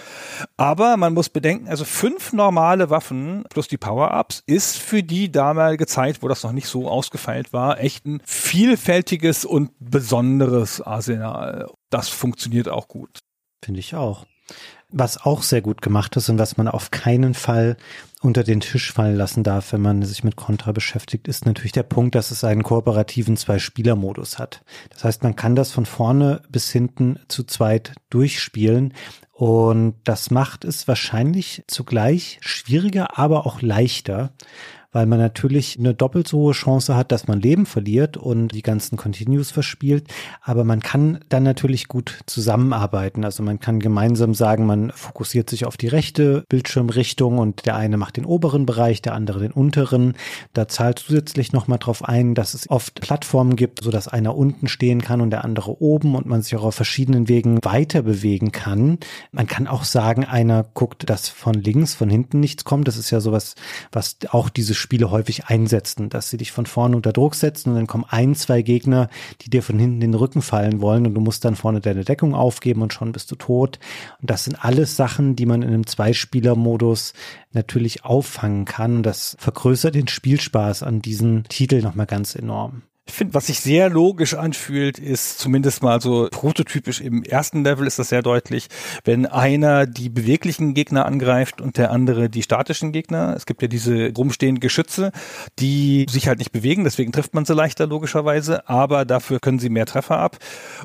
Aber man muss bedenken, also fünf normale Waffen plus die Power-Ups ist für die damalige Zeit, wo das noch nicht so ausgefeilt war, echt ein vielfältiges und besonderes Arsenal. Das funktioniert auch gut. Finde ich auch. Was auch sehr gut gemacht ist und was man auf keinen Fall unter den Tisch fallen lassen darf, wenn man sich mit Contra beschäftigt, ist natürlich der Punkt, dass es einen kooperativen Zwei-Spieler-Modus hat. Das heißt, man kann das von vorne bis hinten zu zweit durchspielen. Und das macht es wahrscheinlich zugleich schwieriger, aber auch leichter, weil man natürlich eine doppelt so hohe Chance hat, dass man Leben verliert und die ganzen Continues verspielt. Aber man kann dann natürlich gut zusammenarbeiten. Also man kann gemeinsam sagen, man fokussiert sich auf die rechte Bildschirmrichtung und der eine macht den oberen Bereich, der andere den unteren. Da zahlt zusätzlich nochmal drauf ein, dass es oft Plattformen gibt, so dass einer unten stehen kann und der andere oben und man sich auch auf verschiedenen Wegen weiter bewegen kann. Man kann auch sagen, einer guckt, dass von links, von hinten nichts kommt. Das ist ja sowas, was auch diese Spiele häufig einsetzen, dass sie dich von vorne unter Druck setzen und dann kommen ein, zwei Gegner, die dir von hinten in den Rücken fallen wollen und du musst dann vorne deine Deckung aufgeben und schon bist du tot. Und das sind alles Sachen, die man in einem Zweispieler-Modus natürlich auffangen kann. Das vergrößert den Spielspaß an diesen Titel nochmal ganz enorm. Ich finde, was sich sehr logisch anfühlt, ist zumindest mal so prototypisch im ersten Level ist das sehr deutlich, wenn einer die beweglichen Gegner angreift und der andere die statischen Gegner. Es gibt ja diese rumstehenden Geschütze, die sich halt nicht bewegen, deswegen trifft man sie leichter logischerweise, aber dafür können sie mehr Treffer ab.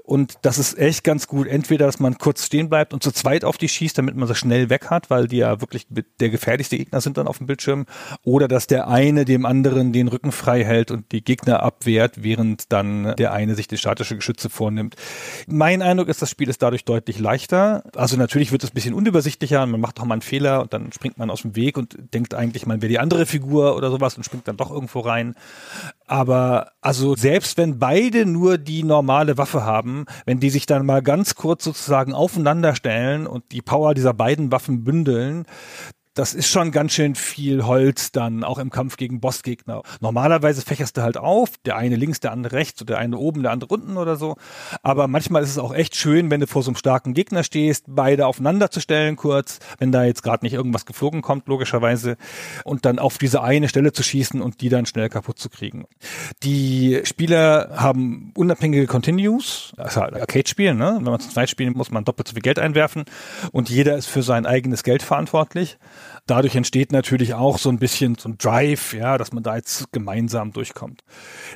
Und das ist echt ganz gut. Entweder, dass man kurz stehen bleibt und zu zweit auf die schießt, damit man sie schnell weg hat, weil die ja wirklich der gefährlichste Gegner sind dann auf dem Bildschirm, oder dass der eine dem anderen den Rücken frei hält und die Gegner abwehrt fährt, während dann der eine sich die statische Geschütze vornimmt. Mein Eindruck ist, das Spiel ist dadurch deutlich leichter. Also natürlich wird es ein bisschen unübersichtlicher und man macht auch mal einen Fehler und dann springt man aus dem Weg und denkt eigentlich, man wäre die andere Figur oder sowas und springt dann doch irgendwo rein. Aber also selbst wenn beide nur die normale Waffe haben, wenn die sich dann mal ganz kurz sozusagen aufeinander stellen und die Power dieser beiden Waffen bündeln, das ist schon ganz schön viel Holz dann, auch im Kampf gegen Bossgegner. Normalerweise fächerst du halt auf, der eine links, der andere rechts, oder der eine oben, der andere unten oder so. Aber manchmal ist es auch echt schön, wenn du vor so einem starken Gegner stehst, beide aufeinander zu stellen kurz, wenn da jetzt gerade nicht irgendwas geflogen kommt, logischerweise, und dann auf diese eine Stelle zu schießen und die dann schnell kaputt zu kriegen. Die Spieler haben unabhängige Continues, also Arcade-Spiel, ne? Wenn man zu zweit spielen, muss man doppelt so viel Geld einwerfen und jeder ist für sein eigenes Geld verantwortlich dadurch entsteht natürlich auch so ein bisschen so ein Drive, ja, dass man da jetzt gemeinsam durchkommt.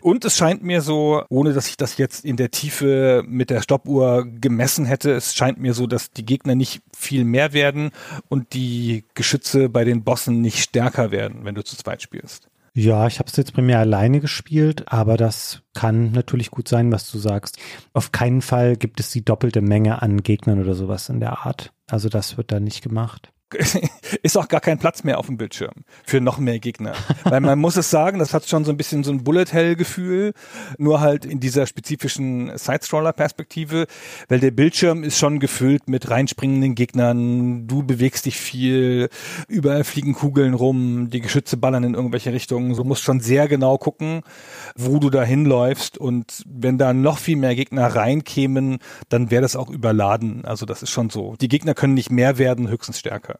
Und es scheint mir so, ohne dass ich das jetzt in der Tiefe mit der Stoppuhr gemessen hätte, es scheint mir so, dass die Gegner nicht viel mehr werden und die Geschütze bei den Bossen nicht stärker werden, wenn du zu zweit spielst. Ja, ich habe es jetzt primär alleine gespielt, aber das kann natürlich gut sein, was du sagst. Auf keinen Fall gibt es die doppelte Menge an Gegnern oder sowas in der Art. Also das wird da nicht gemacht. <laughs> ist auch gar kein Platz mehr auf dem Bildschirm für noch mehr Gegner. <laughs> Weil man muss es sagen, das hat schon so ein bisschen so ein Bullet-Hell-Gefühl, nur halt in dieser spezifischen Side-Scroller-Perspektive, weil der Bildschirm ist schon gefüllt mit reinspringenden Gegnern, du bewegst dich viel, überall fliegen Kugeln rum, die Geschütze ballern in irgendwelche Richtungen, du musst schon sehr genau gucken, wo du da hinläufst und wenn da noch viel mehr Gegner reinkämen, dann wäre das auch überladen. Also das ist schon so. Die Gegner können nicht mehr werden, höchstens stärker.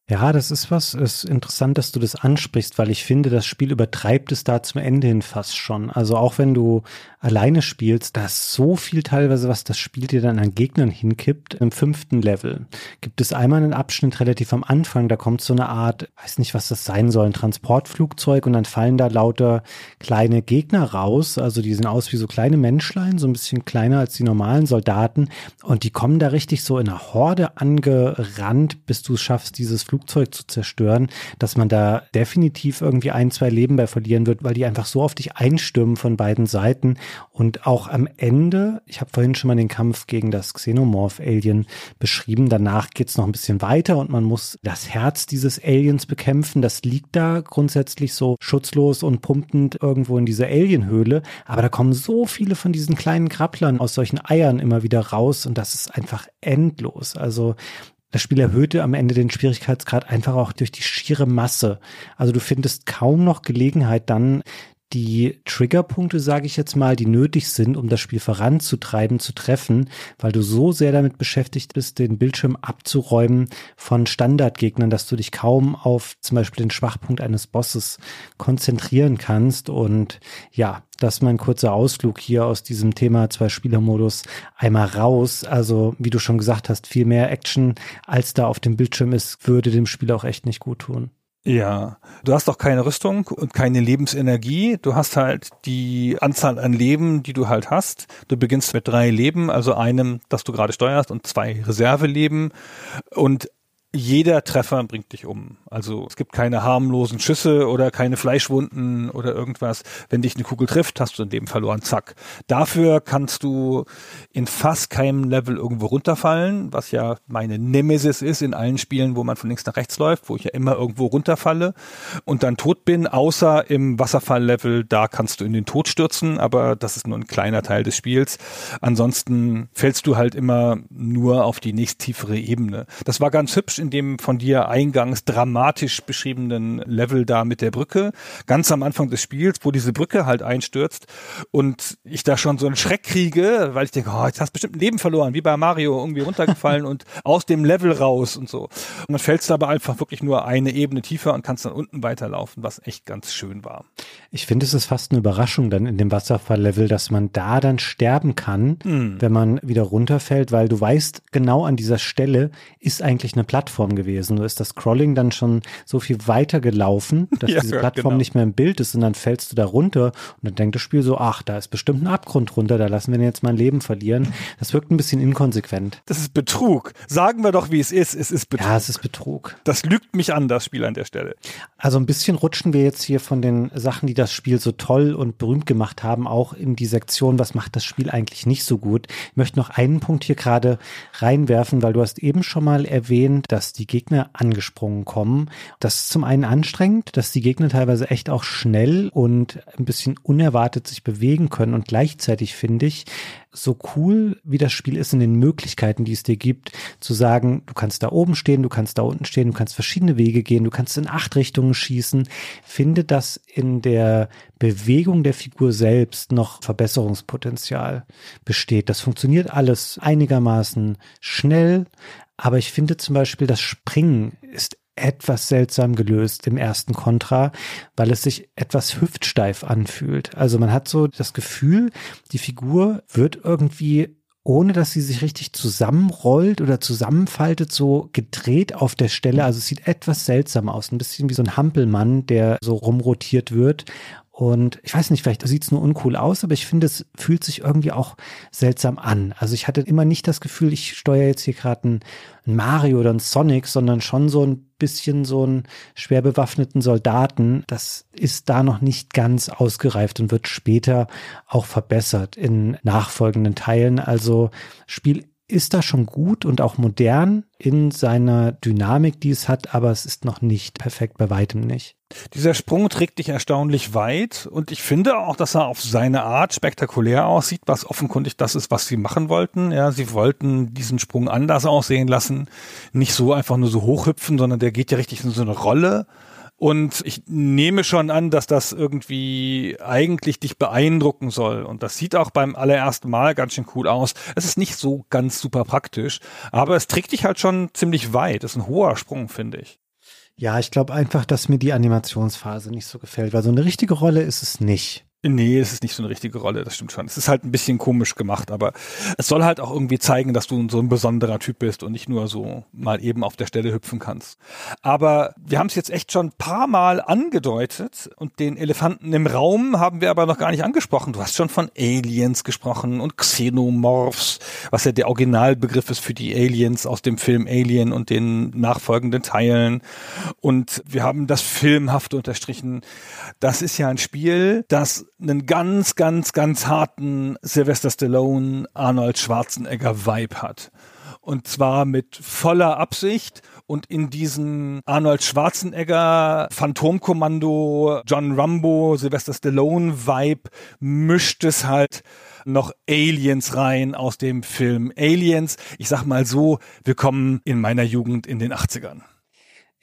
Ja, das ist was. Es ist interessant, dass du das ansprichst, weil ich finde, das Spiel übertreibt es da zum Ende hin fast schon. Also auch wenn du alleine spielst, da ist so viel teilweise, was das Spiel dir dann an Gegnern hinkippt. Im fünften Level gibt es einmal einen Abschnitt relativ am Anfang, da kommt so eine Art, weiß nicht, was das sein soll, ein Transportflugzeug und dann fallen da lauter kleine Gegner raus. Also die sehen aus wie so kleine Menschlein, so ein bisschen kleiner als die normalen Soldaten und die kommen da richtig so in einer Horde angerannt, bis du es schaffst, dieses Flugzeug zu zerstören, dass man da definitiv irgendwie ein, zwei Leben bei verlieren wird, weil die einfach so auf dich einstürmen von beiden Seiten. Und auch am Ende, ich habe vorhin schon mal den Kampf gegen das Xenomorph-Alien beschrieben, danach geht's noch ein bisschen weiter und man muss das Herz dieses Aliens bekämpfen. Das liegt da grundsätzlich so schutzlos und pumpend irgendwo in dieser Alienhöhle. Aber da kommen so viele von diesen kleinen Krabblern aus solchen Eiern immer wieder raus und das ist einfach endlos. Also das Spiel erhöhte am Ende den Schwierigkeitsgrad einfach auch durch die schiere Masse. Also du findest kaum noch Gelegenheit dann, die Triggerpunkte, sage ich jetzt mal, die nötig sind, um das Spiel voranzutreiben, zu treffen, weil du so sehr damit beschäftigt bist, den Bildschirm abzuräumen von Standardgegnern, dass du dich kaum auf zum Beispiel den Schwachpunkt eines Bosses konzentrieren kannst. Und ja, das ist mein kurzer Ausflug hier aus diesem Thema Zwei-Spieler-Modus einmal raus. Also, wie du schon gesagt hast, viel mehr Action, als da auf dem Bildschirm ist, würde dem Spiel auch echt nicht gut tun. Ja, du hast doch keine Rüstung und keine Lebensenergie. Du hast halt die Anzahl an Leben, die du halt hast. Du beginnst mit drei Leben, also einem, das du gerade steuerst und zwei Reserveleben. Und jeder Treffer bringt dich um. Also es gibt keine harmlosen Schüsse oder keine Fleischwunden oder irgendwas. Wenn dich eine Kugel trifft, hast du ein Leben verloren, zack. Dafür kannst du in fast keinem Level irgendwo runterfallen, was ja meine Nemesis ist in allen Spielen, wo man von links nach rechts läuft, wo ich ja immer irgendwo runterfalle und dann tot bin, außer im Wasserfalllevel, da kannst du in den Tod stürzen, aber das ist nur ein kleiner Teil des Spiels. Ansonsten fällst du halt immer nur auf die nächst tiefere Ebene. Das war ganz hübsch in dem von dir eingangs dramatisch beschriebenen Level da mit der Brücke, ganz am Anfang des Spiels, wo diese Brücke halt einstürzt und ich da schon so einen Schreck kriege, weil ich denke, oh, jetzt hast du bestimmt ein Leben verloren, wie bei Mario, irgendwie runtergefallen <laughs> und aus dem Level raus und so. Und dann fällst du aber einfach wirklich nur eine Ebene tiefer und kannst dann unten weiterlaufen, was echt ganz schön war. Ich finde, es ist fast eine Überraschung dann in dem Wasserfalllevel, dass man da dann sterben kann, mhm. wenn man wieder runterfällt, weil du weißt, genau an dieser Stelle ist eigentlich eine Plattform Plattform gewesen. Da ist das Scrolling dann schon so viel weiter gelaufen, dass <laughs> ja, diese Plattform genau. nicht mehr im Bild ist und dann fällst du da runter und dann denkt das Spiel so, ach, da ist bestimmt ein Abgrund runter, da lassen wir jetzt mein Leben verlieren. Das wirkt ein bisschen inkonsequent. Das ist Betrug. Sagen wir doch, wie es ist. Es ist Betrug. Ja, es ist Betrug. Das lügt mich an, das Spiel an der Stelle. Also ein bisschen rutschen wir jetzt hier von den Sachen, die das Spiel so toll und berühmt gemacht haben, auch in die Sektion, was macht das Spiel eigentlich nicht so gut. Ich möchte noch einen Punkt hier gerade reinwerfen, weil du hast eben schon mal erwähnt, dass dass die Gegner angesprungen kommen. Das ist zum einen anstrengend, dass die Gegner teilweise echt auch schnell und ein bisschen unerwartet sich bewegen können und gleichzeitig finde ich, so cool wie das Spiel ist in den Möglichkeiten, die es dir gibt, zu sagen, du kannst da oben stehen, du kannst da unten stehen, du kannst verschiedene Wege gehen, du kannst in acht Richtungen schießen, finde das in der Bewegung der Figur selbst noch Verbesserungspotenzial besteht. Das funktioniert alles einigermaßen schnell, aber ich finde zum Beispiel, das Springen ist etwas seltsam gelöst im ersten Kontra, weil es sich etwas hüftsteif anfühlt. Also man hat so das Gefühl, die Figur wird irgendwie ohne dass sie sich richtig zusammenrollt oder zusammenfaltet, so gedreht auf der Stelle. Also es sieht etwas seltsam aus, ein bisschen wie so ein Hampelmann, der so rumrotiert wird. Und ich weiß nicht, vielleicht sieht es nur uncool aus, aber ich finde, es fühlt sich irgendwie auch seltsam an. Also ich hatte immer nicht das Gefühl, ich steuere jetzt hier gerade einen Mario oder einen Sonic, sondern schon so ein bisschen so einen schwer bewaffneten Soldaten. Das ist da noch nicht ganz ausgereift und wird später auch verbessert in nachfolgenden Teilen. Also Spiel ist da schon gut und auch modern in seiner Dynamik, die es hat, aber es ist noch nicht perfekt, bei weitem nicht. Dieser Sprung trägt dich erstaunlich weit und ich finde auch, dass er auf seine Art spektakulär aussieht, was offenkundig das ist, was sie machen wollten. Ja, sie wollten diesen Sprung anders aussehen lassen, nicht so einfach nur so hochhüpfen, sondern der geht ja richtig in so eine Rolle und ich nehme schon an, dass das irgendwie eigentlich dich beeindrucken soll. Und das sieht auch beim allerersten Mal ganz schön cool aus. Es ist nicht so ganz super praktisch, aber es trägt dich halt schon ziemlich weit. Das ist ein hoher Sprung, finde ich. Ja, ich glaube einfach, dass mir die Animationsphase nicht so gefällt, weil so eine richtige Rolle ist es nicht. Nee, es ist nicht so eine richtige Rolle, das stimmt schon. Es ist halt ein bisschen komisch gemacht, aber es soll halt auch irgendwie zeigen, dass du so ein besonderer Typ bist und nicht nur so mal eben auf der Stelle hüpfen kannst. Aber wir haben es jetzt echt schon ein paar Mal angedeutet und den Elefanten im Raum haben wir aber noch gar nicht angesprochen. Du hast schon von Aliens gesprochen und Xenomorphs, was ja der Originalbegriff ist für die Aliens aus dem Film Alien und den nachfolgenden Teilen. Und wir haben das filmhaft unterstrichen. Das ist ja ein Spiel, das einen ganz, ganz, ganz harten Sylvester Stallone, Arnold Schwarzenegger Vibe hat. Und zwar mit voller Absicht und in diesen Arnold Schwarzenegger, Phantomkommando, John Rambo, Sylvester Stallone Vibe mischt es halt noch Aliens rein aus dem Film Aliens. Ich sag mal so, willkommen in meiner Jugend in den 80ern.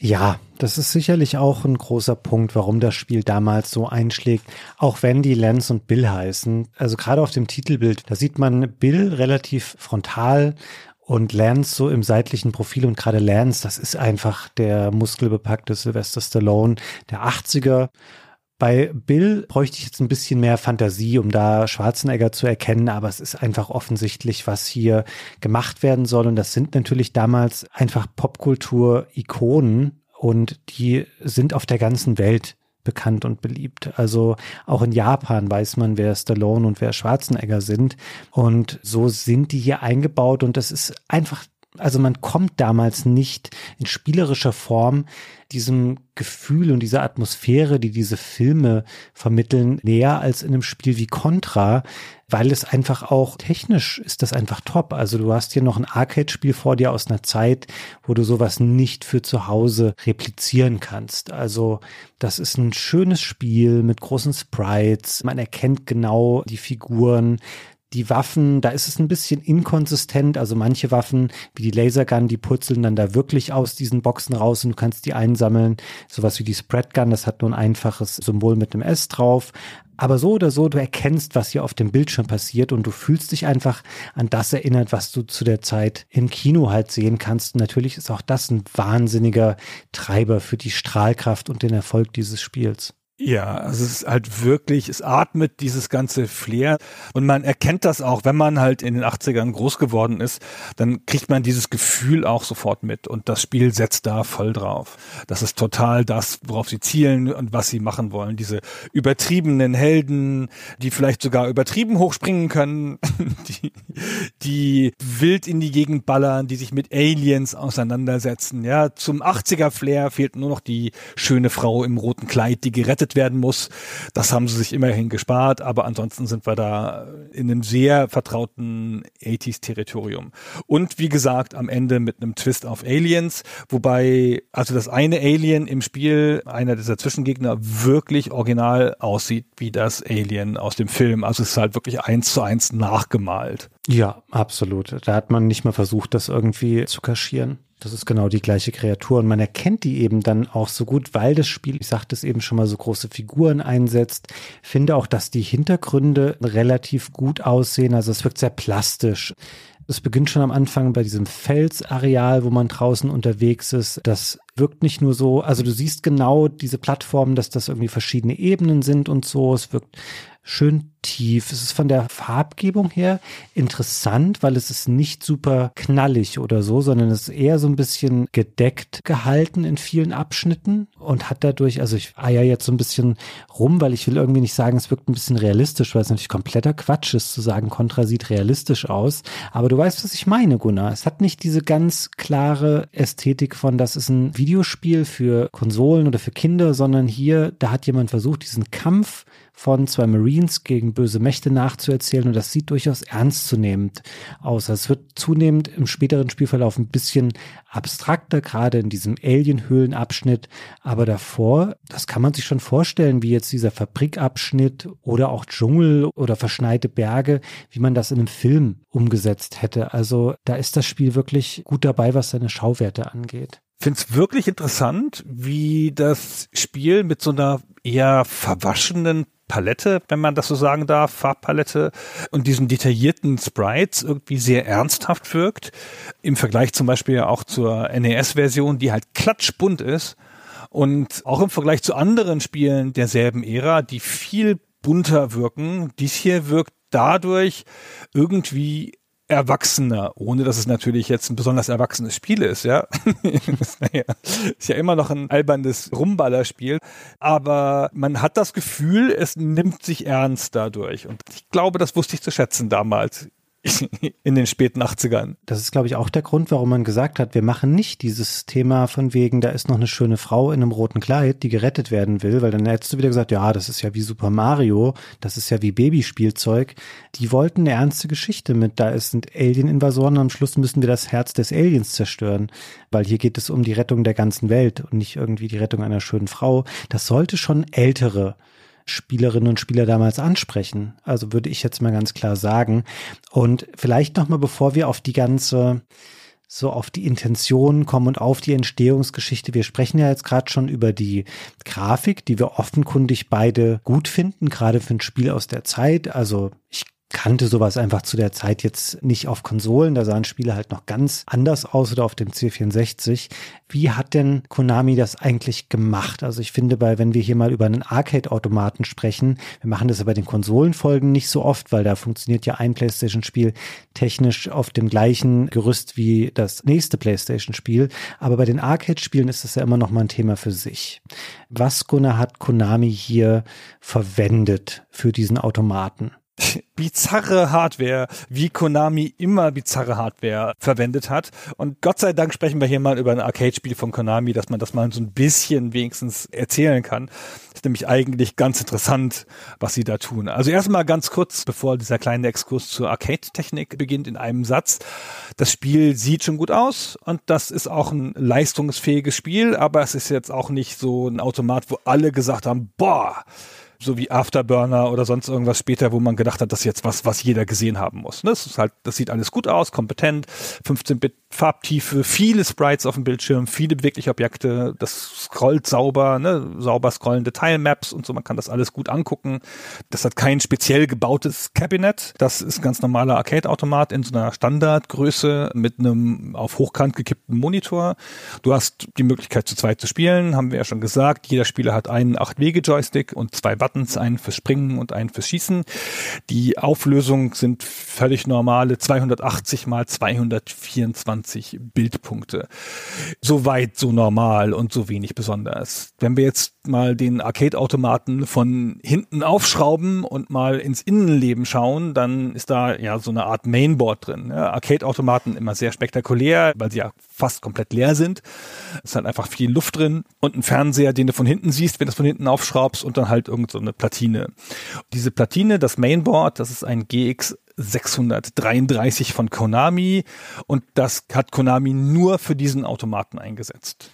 Ja, das ist sicherlich auch ein großer Punkt, warum das Spiel damals so einschlägt, auch wenn die Lance und Bill heißen. Also gerade auf dem Titelbild, da sieht man Bill relativ frontal und Lance so im seitlichen Profil und gerade Lance, das ist einfach der muskelbepackte Sylvester Stallone der 80er. Bei Bill bräuchte ich jetzt ein bisschen mehr Fantasie, um da Schwarzenegger zu erkennen, aber es ist einfach offensichtlich, was hier gemacht werden soll. Und das sind natürlich damals einfach Popkultur-Ikonen und die sind auf der ganzen Welt bekannt und beliebt. Also auch in Japan weiß man, wer Stallone und wer Schwarzenegger sind. Und so sind die hier eingebaut und das ist einfach also man kommt damals nicht in spielerischer Form diesem Gefühl und dieser Atmosphäre, die diese Filme vermitteln, näher als in einem Spiel wie Contra, weil es einfach auch technisch ist das einfach top. Also du hast hier noch ein Arcade-Spiel vor dir aus einer Zeit, wo du sowas nicht für zu Hause replizieren kannst. Also das ist ein schönes Spiel mit großen Sprites. Man erkennt genau die Figuren die Waffen, da ist es ein bisschen inkonsistent. Also manche Waffen, wie die Lasergun, die purzeln dann da wirklich aus diesen Boxen raus und du kannst die einsammeln. Sowas wie die Spreadgun, das hat nur ein einfaches Symbol mit einem S drauf. Aber so oder so, du erkennst, was hier auf dem Bildschirm passiert und du fühlst dich einfach an das erinnert, was du zu der Zeit im Kino halt sehen kannst. Und natürlich ist auch das ein wahnsinniger Treiber für die Strahlkraft und den Erfolg dieses Spiels. Ja, also es ist halt wirklich, es atmet dieses ganze Flair und man erkennt das auch, wenn man halt in den 80ern groß geworden ist, dann kriegt man dieses Gefühl auch sofort mit und das Spiel setzt da voll drauf. Das ist total das, worauf sie zielen und was sie machen wollen. Diese übertriebenen Helden, die vielleicht sogar übertrieben hochspringen können, <laughs> die die wild in die Gegend ballern, die sich mit Aliens auseinandersetzen. Ja, zum 80er Flair fehlt nur noch die schöne Frau im roten Kleid, die gerettet werden muss. Das haben sie sich immerhin gespart, aber ansonsten sind wir da in einem sehr vertrauten 80s Territorium. Und wie gesagt, am Ende mit einem Twist auf Aliens, wobei also das eine Alien im Spiel, einer dieser Zwischengegner, wirklich original aussieht wie das Alien aus dem Film. Also es ist halt wirklich eins zu eins nachgemalt. Ja, absolut. Da hat man nicht mal versucht, das irgendwie zu kaschieren. Das ist genau die gleiche Kreatur und man erkennt die eben dann auch so gut, weil das Spiel, ich sagte es eben schon mal, so große Figuren einsetzt. Finde auch, dass die Hintergründe relativ gut aussehen. Also es wirkt sehr plastisch. Es beginnt schon am Anfang bei diesem Felsareal, wo man draußen unterwegs ist. Das wirkt nicht nur so, also du siehst genau diese Plattformen, dass das irgendwie verschiedene Ebenen sind und so. Es wirkt schön tief. Es ist von der Farbgebung her interessant, weil es ist nicht super knallig oder so, sondern es ist eher so ein bisschen gedeckt gehalten in vielen Abschnitten und hat dadurch, also ich eier jetzt so ein bisschen rum, weil ich will irgendwie nicht sagen, es wirkt ein bisschen realistisch, weil es natürlich kompletter Quatsch ist zu sagen, Contra sieht realistisch aus. Aber du weißt, was ich meine, Gunnar. Es hat nicht diese ganz klare Ästhetik von, das ist ein Videospiel für Konsolen oder für Kinder, sondern hier, da hat jemand versucht, diesen Kampf von zwei Marines gegen böse Mächte nachzuerzählen und das sieht durchaus ernstzunehmend aus. Es wird zunehmend im späteren Spielverlauf ein bisschen abstrakter, gerade in diesem Alien-Höhlen-Abschnitt, aber davor, das kann man sich schon vorstellen, wie jetzt dieser Fabrikabschnitt oder auch Dschungel oder verschneite Berge, wie man das in einem Film umgesetzt hätte. Also da ist das Spiel wirklich gut dabei, was seine Schauwerte angeht finde es wirklich interessant, wie das Spiel mit so einer eher verwaschenen Palette, wenn man das so sagen darf, Farbpalette und diesen detaillierten Sprites irgendwie sehr ernsthaft wirkt. Im Vergleich zum Beispiel auch zur NES-Version, die halt klatschbunt ist. Und auch im Vergleich zu anderen Spielen derselben Ära, die viel bunter wirken. Dies hier wirkt dadurch irgendwie erwachsener, ohne dass es natürlich jetzt ein besonders erwachsenes Spiel ist, <laughs> ja. ist ja immer noch ein albernes Rumballerspiel, aber man hat das Gefühl, es nimmt sich ernst dadurch und ich glaube, das wusste ich zu schätzen damals. <laughs> in den späten 80ern. Das ist, glaube ich, auch der Grund, warum man gesagt hat, wir machen nicht dieses Thema von wegen, da ist noch eine schöne Frau in einem roten Kleid, die gerettet werden will, weil dann hättest du wieder gesagt, ja, das ist ja wie Super Mario, das ist ja wie Babyspielzeug. Die wollten eine ernste Geschichte mit, da sind Alien-Invasoren am Schluss müssen wir das Herz des Aliens zerstören, weil hier geht es um die Rettung der ganzen Welt und nicht irgendwie die Rettung einer schönen Frau. Das sollte schon ältere Spielerinnen und Spieler damals ansprechen. Also würde ich jetzt mal ganz klar sagen. Und vielleicht noch mal, bevor wir auf die ganze so auf die Intentionen kommen und auf die Entstehungsgeschichte. Wir sprechen ja jetzt gerade schon über die Grafik, die wir offenkundig beide gut finden, gerade für ein Spiel aus der Zeit. Also ich kannte sowas einfach zu der Zeit jetzt nicht auf Konsolen. Da sahen Spiele halt noch ganz anders aus oder auf dem C64. Wie hat denn Konami das eigentlich gemacht? Also ich finde bei, wenn wir hier mal über einen Arcade-Automaten sprechen, wir machen das ja bei den Konsolenfolgen nicht so oft, weil da funktioniert ja ein PlayStation-Spiel technisch auf dem gleichen Gerüst wie das nächste PlayStation-Spiel. Aber bei den Arcade-Spielen ist das ja immer noch mal ein Thema für sich. Was Gunnar hat Konami hier verwendet für diesen Automaten? Bizarre Hardware, wie Konami immer bizarre Hardware verwendet hat. Und Gott sei Dank sprechen wir hier mal über ein Arcade-Spiel von Konami, dass man das mal so ein bisschen wenigstens erzählen kann. ist nämlich eigentlich ganz interessant, was sie da tun. Also erstmal ganz kurz, bevor dieser kleine Exkurs zur Arcade-Technik beginnt, in einem Satz. Das Spiel sieht schon gut aus und das ist auch ein leistungsfähiges Spiel, aber es ist jetzt auch nicht so ein Automat, wo alle gesagt haben, boah, so wie Afterburner oder sonst irgendwas später, wo man gedacht hat, das ist jetzt was, was jeder gesehen haben muss. Ne? Das ist halt, das sieht alles gut aus, kompetent, 15-Bit Farbtiefe, viele Sprites auf dem Bildschirm, viele bewegliche Objekte, das scrollt sauber, ne? sauber scrollende Tilemaps und so, man kann das alles gut angucken. Das hat kein speziell gebautes Cabinet, das ist ein ganz normaler Arcade-Automat in so einer Standardgröße mit einem auf hochkant gekippten Monitor. Du hast die Möglichkeit zu zweit zu spielen, haben wir ja schon gesagt. Jeder Spieler hat einen 8-Wege-Joystick und zwei Buttons Buttons, einen fürs Springen und einen fürs Schießen. Die Auflösung sind völlig normale 280 mal 224 Bildpunkte. So weit, so normal und so wenig besonders. Wenn wir jetzt mal den Arcade-Automaten von hinten aufschrauben und mal ins Innenleben schauen, dann ist da ja so eine Art Mainboard drin. Ja, Arcade-Automaten immer sehr spektakulär, weil sie ja fast komplett leer sind. Es halt einfach viel Luft drin und ein Fernseher, den du von hinten siehst, wenn du es von hinten aufschraubst und dann halt irgend so eine Platine. Diese Platine, das Mainboard, das ist ein GX 633 von Konami und das hat Konami nur für diesen Automaten eingesetzt.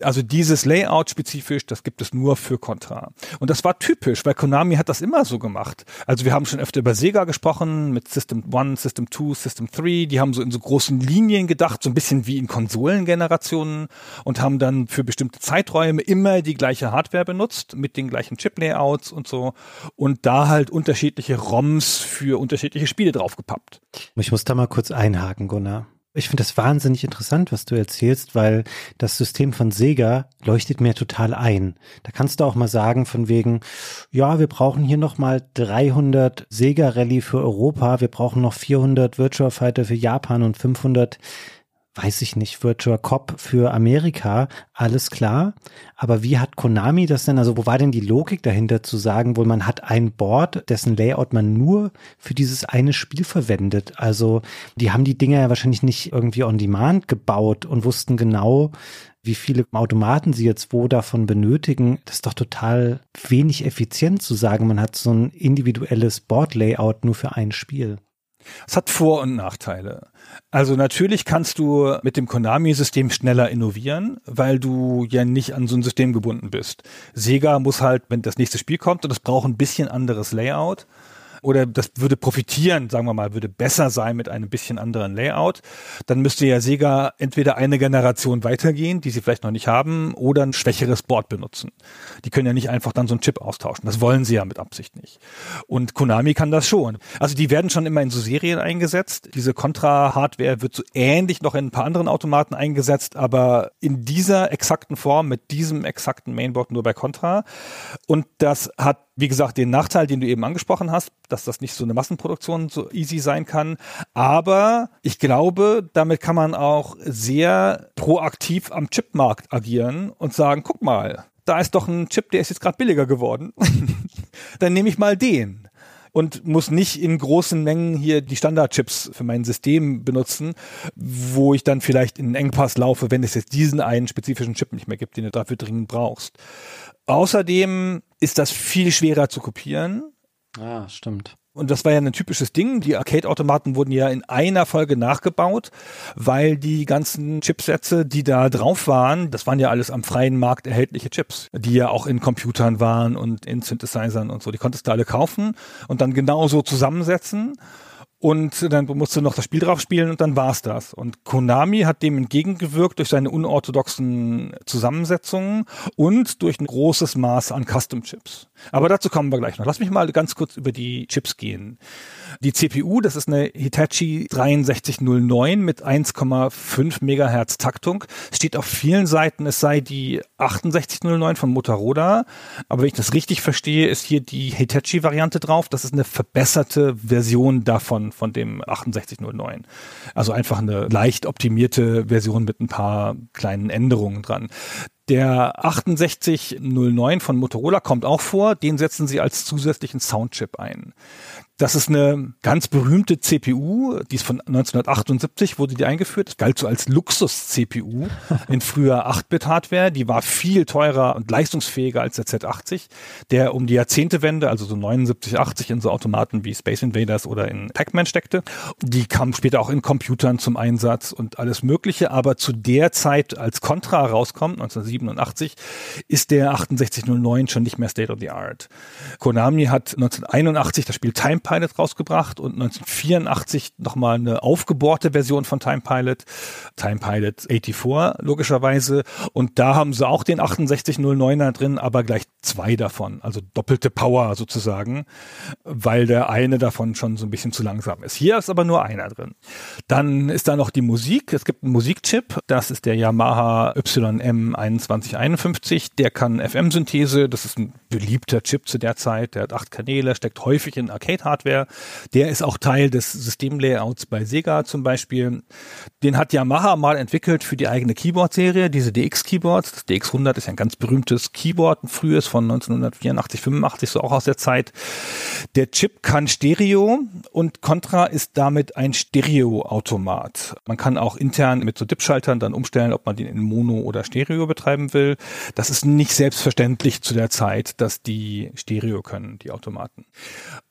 Also dieses Layout spezifisch, das gibt es nur für Contra. Und das war typisch, weil Konami hat das immer so gemacht. Also wir haben schon öfter über Sega gesprochen, mit System 1, System 2, System 3. Die haben so in so großen Linien gedacht, so ein bisschen wie in Konsolengenerationen und haben dann für bestimmte Zeiträume immer die gleiche Hardware benutzt, mit den gleichen Chip-Layouts und so. Und da halt unterschiedliche ROMs für unterschiedliche Spiele draufgepappt. Ich muss da mal kurz einhaken, Gunnar. Ich finde das wahnsinnig interessant, was du erzählst, weil das System von Sega leuchtet mir total ein. Da kannst du auch mal sagen von wegen, ja, wir brauchen hier noch mal 300 Sega Rally für Europa, wir brauchen noch 400 Virtua Fighter für Japan und 500 weiß ich nicht, Virtua Cop für Amerika, alles klar. Aber wie hat Konami das denn, also wo war denn die Logik dahinter zu sagen, wohl man hat ein Board, dessen Layout man nur für dieses eine Spiel verwendet? Also die haben die Dinger ja wahrscheinlich nicht irgendwie on demand gebaut und wussten genau, wie viele Automaten sie jetzt wo davon benötigen. Das ist doch total wenig effizient zu sagen, man hat so ein individuelles Board-Layout nur für ein Spiel. Es hat Vor- und Nachteile. Also natürlich kannst du mit dem Konami-System schneller innovieren, weil du ja nicht an so ein System gebunden bist. Sega muss halt, wenn das nächste Spiel kommt und es braucht ein bisschen anderes Layout, oder das würde profitieren, sagen wir mal, würde besser sein mit einem bisschen anderen Layout, dann müsste ja Sega entweder eine Generation weitergehen, die sie vielleicht noch nicht haben, oder ein schwächeres Board benutzen. Die können ja nicht einfach dann so einen Chip austauschen. Das wollen sie ja mit Absicht nicht. Und Konami kann das schon. Also die werden schon immer in so Serien eingesetzt. Diese Contra-Hardware wird so ähnlich noch in ein paar anderen Automaten eingesetzt, aber in dieser exakten Form, mit diesem exakten Mainboard nur bei Contra. Und das hat wie gesagt, den Nachteil, den du eben angesprochen hast, dass das nicht so eine Massenproduktion so easy sein kann. Aber ich glaube, damit kann man auch sehr proaktiv am Chipmarkt agieren und sagen, guck mal, da ist doch ein Chip, der ist jetzt gerade billiger geworden. <laughs> Dann nehme ich mal den und muss nicht in großen Mengen hier die Standardchips für mein System benutzen, wo ich dann vielleicht in einen Engpass laufe, wenn es jetzt diesen einen spezifischen Chip nicht mehr gibt, den du dafür dringend brauchst. Außerdem ist das viel schwerer zu kopieren. Ah, stimmt. Und das war ja ein typisches Ding. Die Arcade-Automaten wurden ja in einer Folge nachgebaut, weil die ganzen Chipsätze, die da drauf waren, das waren ja alles am freien Markt erhältliche Chips, die ja auch in Computern waren und in Synthesizern und so. Die konntest du alle kaufen und dann genauso zusammensetzen und dann musst du noch das Spiel drauf spielen und dann war's das. Und Konami hat dem entgegengewirkt durch seine unorthodoxen Zusammensetzungen und durch ein großes Maß an Custom Chips. Aber dazu kommen wir gleich noch. Lass mich mal ganz kurz über die Chips gehen. Die CPU, das ist eine Hitachi 6309 mit 1,5 Megahertz Taktung. Es steht auf vielen Seiten, es sei die 6809 von Motorola. Aber wenn ich das richtig verstehe, ist hier die Hitachi-Variante drauf. Das ist eine verbesserte Version davon, von dem 6809. Also einfach eine leicht optimierte Version mit ein paar kleinen Änderungen dran. Der 6809 von Motorola kommt auch vor, den setzen sie als zusätzlichen Soundchip ein. Das ist eine ganz berühmte CPU, die ist von 1978, wurde die eingeführt. Das galt so als Luxus-CPU <laughs> in früher 8-Bit-Hardware. Die war viel teurer und leistungsfähiger als der Z80, der um die Jahrzehntewende, also so 79, 80 in so Automaten wie Space Invaders oder in Pac-Man steckte. Die kam später auch in Computern zum Einsatz und alles Mögliche. Aber zu der Zeit, als Contra rauskommt, 1987, ist der 6809 schon nicht mehr State of the Art. Konami hat 1981 das Spiel Time Pilot rausgebracht und 1984 nochmal eine aufgebohrte Version von Time Pilot, Time Pilot 84 logischerweise. Und da haben sie auch den 6809er drin, aber gleich zwei davon, also doppelte Power sozusagen, weil der eine davon schon so ein bisschen zu langsam ist. Hier ist aber nur einer drin. Dann ist da noch die Musik. Es gibt einen Musikchip, das ist der Yamaha YM2151. Der kann FM-Synthese, das ist ein beliebter Chip zu der Zeit. Der hat acht Kanäle, steckt häufig in Arcade-Hardware. Der ist auch Teil des Systemlayouts bei Sega zum Beispiel. Den hat Yamaha mal entwickelt für die eigene Keyboard-Serie, diese DX-Keyboards. Das DX100 ist ja ein ganz berühmtes Keyboard, ein frühes von 1984, 85, so auch aus der Zeit. Der Chip kann Stereo und Contra ist damit ein Stereo-Automat. Man kann auch intern mit so Dip-Schaltern dann umstellen, ob man den in Mono oder Stereo betreiben will. Das ist nicht selbstverständlich zu der Zeit, dass die Stereo können, die Automaten.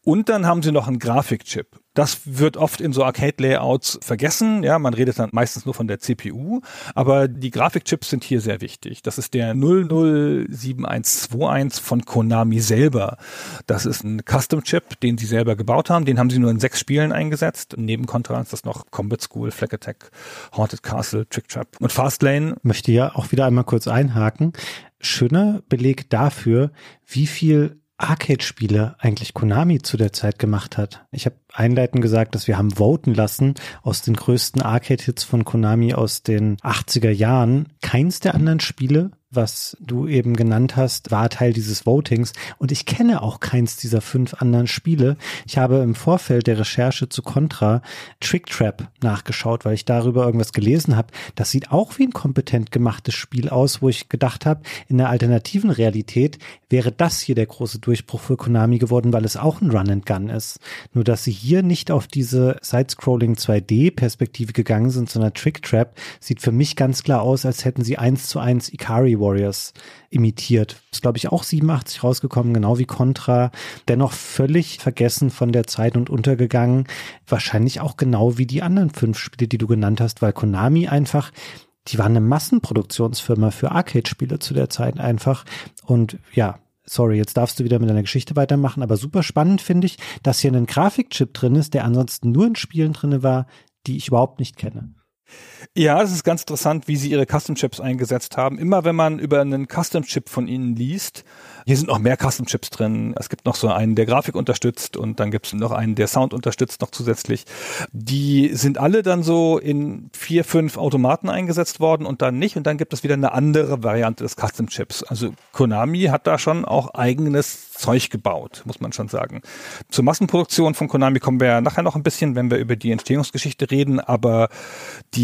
Und dann haben sie noch einen Grafikchip. Das wird oft in so Arcade-Layouts vergessen. Ja, man redet dann meistens nur von der CPU. Aber die Grafikchips sind hier sehr wichtig. Das ist der 007121 von Konami selber. Das ist ein Custom-Chip, den sie selber gebaut haben. Den haben sie nur in sechs Spielen eingesetzt. Neben Contra ist das noch Combat School, Flag Attack, Haunted Castle, Trick Trap und Fastlane. Möchte ja auch wieder einmal kurz einhaken. Schöner Beleg dafür, wie viel Arcade-Spiele eigentlich Konami zu der Zeit gemacht hat. Ich habe einleitend gesagt, dass wir haben voten lassen aus den größten Arcade-Hits von Konami aus den 80er Jahren. Keins der anderen Spiele was du eben genannt hast, war Teil dieses Votings. Und ich kenne auch keins dieser fünf anderen Spiele. Ich habe im Vorfeld der Recherche zu Contra Trick Trap nachgeschaut, weil ich darüber irgendwas gelesen habe. Das sieht auch wie ein kompetent gemachtes Spiel aus, wo ich gedacht habe, in der alternativen Realität wäre das hier der große Durchbruch für Konami geworden, weil es auch ein Run and Gun ist. Nur dass sie hier nicht auf diese Side-Scrolling 2D-Perspektive gegangen sind, sondern Trick Trap sieht für mich ganz klar aus, als hätten sie eins zu eins Ikari Warriors imitiert. Ist, glaube ich, auch 87 rausgekommen, genau wie Contra. Dennoch völlig vergessen von der Zeit und untergegangen. Wahrscheinlich auch genau wie die anderen fünf Spiele, die du genannt hast, weil Konami einfach die waren eine Massenproduktionsfirma für Arcade-Spiele zu der Zeit einfach. Und ja, sorry, jetzt darfst du wieder mit deiner Geschichte weitermachen, aber super spannend finde ich, dass hier ein Grafikchip drin ist, der ansonsten nur in Spielen drin war, die ich überhaupt nicht kenne. Ja, es ist ganz interessant, wie sie ihre Custom Chips eingesetzt haben. Immer wenn man über einen Custom Chip von ihnen liest, hier sind noch mehr Custom Chips drin. Es gibt noch so einen, der Grafik unterstützt und dann gibt es noch einen, der Sound unterstützt noch zusätzlich. Die sind alle dann so in vier, fünf Automaten eingesetzt worden und dann nicht. Und dann gibt es wieder eine andere Variante des Custom Chips. Also Konami hat da schon auch eigenes Zeug gebaut, muss man schon sagen. Zur Massenproduktion von Konami kommen wir nachher noch ein bisschen, wenn wir über die Entstehungsgeschichte reden, aber die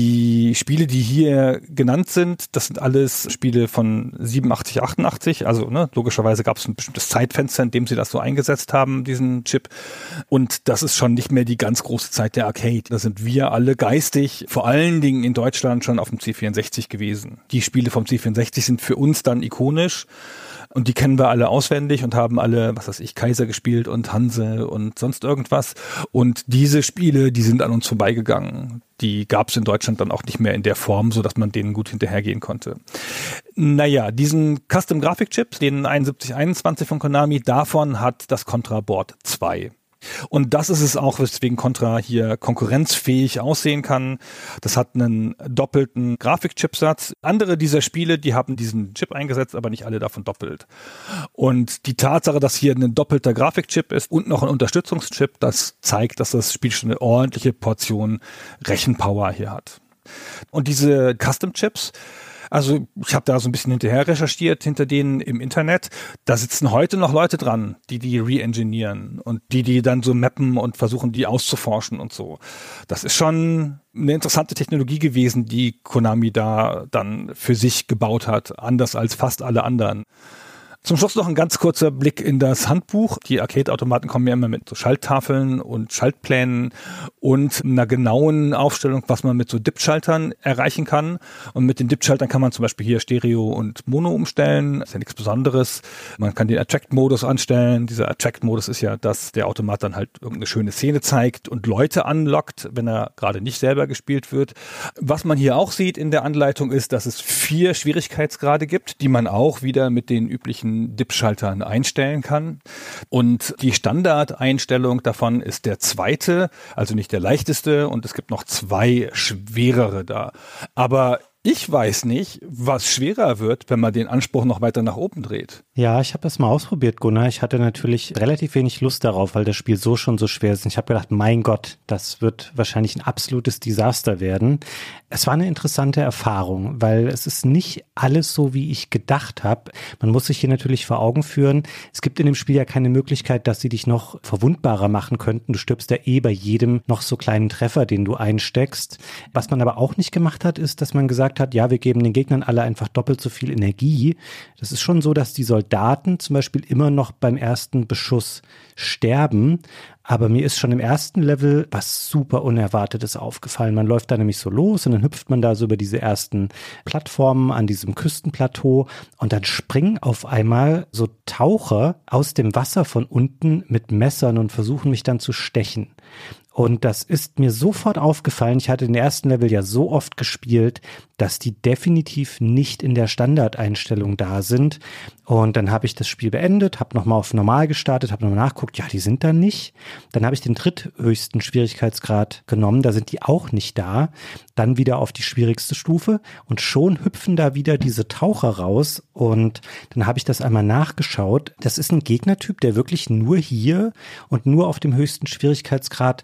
Spiele, die hier genannt sind, das sind alles Spiele von 87, 88, also ne, logischerweise gab es ein bestimmtes Zeitfenster, in dem sie das so eingesetzt haben, diesen Chip. Und das ist schon nicht mehr die ganz große Zeit der Arcade. Da sind wir alle geistig, vor allen Dingen in Deutschland schon auf dem C64 gewesen. Die Spiele vom C64 sind für uns dann ikonisch. Und die kennen wir alle auswendig und haben alle, was weiß ich, Kaiser gespielt und Hanse und sonst irgendwas. Und diese Spiele, die sind an uns vorbeigegangen. Die gab es in Deutschland dann auch nicht mehr in der Form, so dass man denen gut hinterhergehen konnte. Naja, diesen Custom Graphic Chip, den 7121 von Konami, davon hat das Contra Board 2. Und das ist es auch, weswegen Contra hier konkurrenzfähig aussehen kann. Das hat einen doppelten Grafikchipsatz. Andere dieser Spiele, die haben diesen Chip eingesetzt, aber nicht alle davon doppelt. Und die Tatsache, dass hier ein doppelter Grafikchip ist und noch ein Unterstützungschip, das zeigt, dass das Spiel schon eine ordentliche Portion Rechenpower hier hat. Und diese Custom Chips, also ich habe da so ein bisschen hinterher recherchiert hinter denen im Internet. Da sitzen heute noch Leute dran, die die re-engineeren und die die dann so mappen und versuchen, die auszuforschen und so. Das ist schon eine interessante Technologie gewesen, die Konami da dann für sich gebaut hat, anders als fast alle anderen. Zum Schluss noch ein ganz kurzer Blick in das Handbuch. Die Arcade-Automaten kommen ja immer mit so Schalttafeln und Schaltplänen und einer genauen Aufstellung, was man mit so Dip-Schaltern erreichen kann. Und mit den Dip-Schaltern kann man zum Beispiel hier Stereo und Mono umstellen. Das ist ja nichts Besonderes. Man kann den Attract-Modus anstellen. Dieser Attract-Modus ist ja, dass der Automat dann halt irgendeine schöne Szene zeigt und Leute anlockt, wenn er gerade nicht selber gespielt wird. Was man hier auch sieht in der Anleitung ist, dass es vier Schwierigkeitsgrade gibt, die man auch wieder mit den üblichen DIP-Schaltern einstellen kann. Und die Standardeinstellung davon ist der zweite, also nicht der leichteste. Und es gibt noch zwei schwerere da. Aber ich weiß nicht, was schwerer wird, wenn man den Anspruch noch weiter nach oben dreht. Ja, ich habe das mal ausprobiert, Gunnar. Ich hatte natürlich relativ wenig Lust darauf, weil das Spiel so schon so schwer ist. Und ich habe gedacht, mein Gott, das wird wahrscheinlich ein absolutes Desaster werden. Es war eine interessante Erfahrung, weil es ist nicht alles so, wie ich gedacht habe. Man muss sich hier natürlich vor Augen führen, es gibt in dem Spiel ja keine Möglichkeit, dass sie dich noch verwundbarer machen könnten. Du stirbst ja eh bei jedem noch so kleinen Treffer, den du einsteckst. Was man aber auch nicht gemacht hat, ist, dass man gesagt gesagt hat, ja, wir geben den Gegnern alle einfach doppelt so viel Energie. Das ist schon so, dass die Soldaten zum Beispiel immer noch beim ersten Beschuss sterben. Aber mir ist schon im ersten Level was super Unerwartetes aufgefallen. Man läuft da nämlich so los und dann hüpft man da so über diese ersten Plattformen an diesem Küstenplateau und dann springen auf einmal so Taucher aus dem Wasser von unten mit Messern und versuchen mich dann zu stechen. Und das ist mir sofort aufgefallen. Ich hatte den ersten Level ja so oft gespielt, dass die definitiv nicht in der Standardeinstellung da sind. Und dann habe ich das Spiel beendet, habe nochmal auf normal gestartet, habe nochmal nachguckt, ja, die sind da nicht. Dann habe ich den dritthöchsten Schwierigkeitsgrad genommen, da sind die auch nicht da. Dann wieder auf die schwierigste Stufe und schon hüpfen da wieder diese Taucher raus. Und dann habe ich das einmal nachgeschaut. Das ist ein Gegnertyp, der wirklich nur hier und nur auf dem höchsten Schwierigkeitsgrad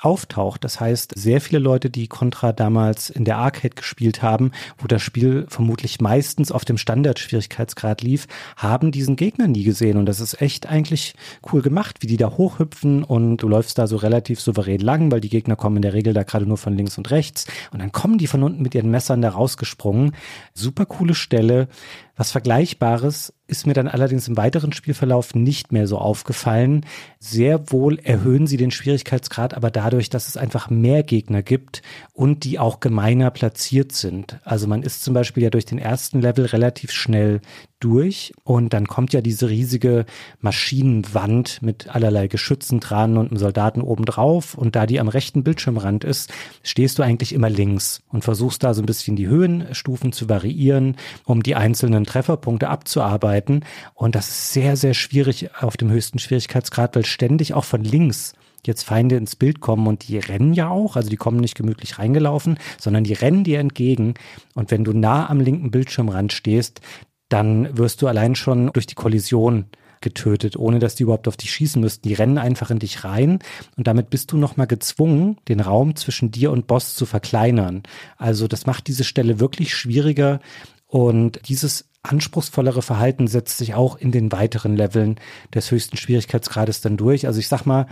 auftaucht. Das heißt, sehr viele Leute, die Contra damals in der Arcade gespielt haben, wo das Spiel vermutlich meistens auf dem Standardschwierigkeitsgrad lief, haben diesen Gegner nie gesehen. Und das ist echt eigentlich cool gemacht, wie die da hochhüpfen und du läufst da so relativ souverän lang, weil die Gegner kommen in der Regel da gerade nur von links und rechts. Und dann kommen die von unten mit ihren Messern da rausgesprungen. Super coole Stelle. Was Vergleichbares ist mir dann allerdings im weiteren Spielverlauf nicht mehr so aufgefallen. Sehr wohl erhöhen sie den Schwierigkeitsgrad, aber dadurch, dass es einfach mehr Gegner gibt und die auch gemeiner platziert sind. Also man ist zum Beispiel ja durch den ersten Level relativ schnell durch und dann kommt ja diese riesige Maschinenwand mit allerlei Geschützen dran und einem Soldaten obendrauf und da die am rechten Bildschirmrand ist, stehst du eigentlich immer links und versuchst da so ein bisschen die Höhenstufen zu variieren, um die einzelnen Trefferpunkte abzuarbeiten und das ist sehr, sehr schwierig auf dem höchsten Schwierigkeitsgrad, weil ständig auch von links jetzt Feinde ins Bild kommen und die rennen ja auch, also die kommen nicht gemütlich reingelaufen, sondern die rennen dir entgegen und wenn du nah am linken Bildschirmrand stehst, dann wirst du allein schon durch die Kollision getötet, ohne dass die überhaupt auf dich schießen müssten. Die rennen einfach in dich rein und damit bist du nochmal gezwungen, den Raum zwischen dir und Boss zu verkleinern. Also das macht diese Stelle wirklich schwieriger und dieses anspruchsvollere Verhalten setzt sich auch in den weiteren Leveln des höchsten Schwierigkeitsgrades dann durch. Also ich sag mal,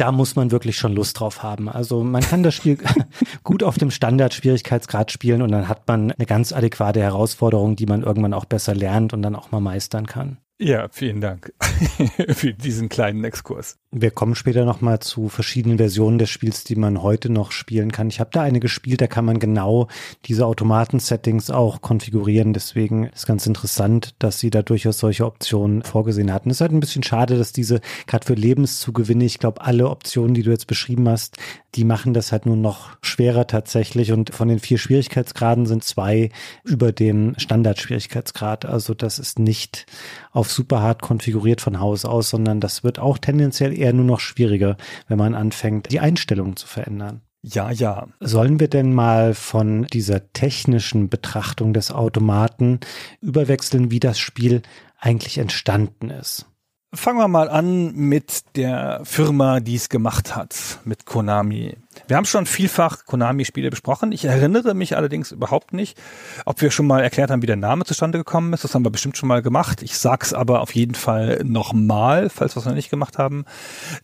da muss man wirklich schon Lust drauf haben. Also man kann das Spiel <laughs> gut auf dem Standard-Schwierigkeitsgrad spielen und dann hat man eine ganz adäquate Herausforderung, die man irgendwann auch besser lernt und dann auch mal meistern kann. Ja, vielen Dank <laughs> für diesen kleinen Exkurs. Wir kommen später nochmal zu verschiedenen Versionen des Spiels, die man heute noch spielen kann. Ich habe da eine gespielt, da kann man genau diese Automaten-Settings auch konfigurieren. Deswegen ist ganz interessant, dass sie da durchaus solche Optionen vorgesehen hatten. Es ist halt ein bisschen schade, dass diese, gerade für Lebenszugewinne, ich glaube, alle Optionen, die du jetzt beschrieben hast, die machen das halt nur noch schwerer tatsächlich. Und von den vier Schwierigkeitsgraden sind zwei über dem Standardschwierigkeitsgrad. Also das ist nicht auf super hart konfiguriert von Haus aus, sondern das wird auch tendenziell eher nur noch schwieriger, wenn man anfängt, die Einstellungen zu verändern. Ja, ja. Sollen wir denn mal von dieser technischen Betrachtung des Automaten überwechseln, wie das Spiel eigentlich entstanden ist? Fangen wir mal an mit der Firma, die es gemacht hat, mit Konami. Wir haben schon vielfach Konami-Spiele besprochen. Ich erinnere mich allerdings überhaupt nicht, ob wir schon mal erklärt haben, wie der Name zustande gekommen ist. Das haben wir bestimmt schon mal gemacht. Ich sag's aber auf jeden Fall nochmal, falls wir es noch nicht gemacht haben.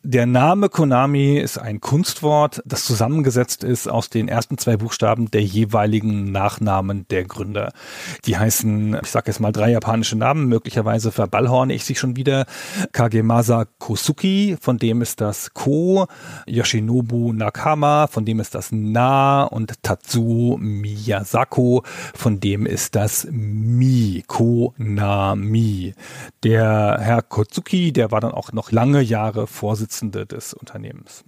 Der Name Konami ist ein Kunstwort, das zusammengesetzt ist aus den ersten zwei Buchstaben der jeweiligen Nachnamen der Gründer. Die heißen, ich sage jetzt mal drei japanische Namen, möglicherweise verballhorne ich sich schon wieder. Kagemasa Kosuki, von dem ist das Ko, Yoshinobu Nakama, von dem ist das Na und Tatsuo Miyasako, von dem ist das Mi, Konami. Der Herr Kozuki, der war dann auch noch lange Jahre Vorsitzende des Unternehmens.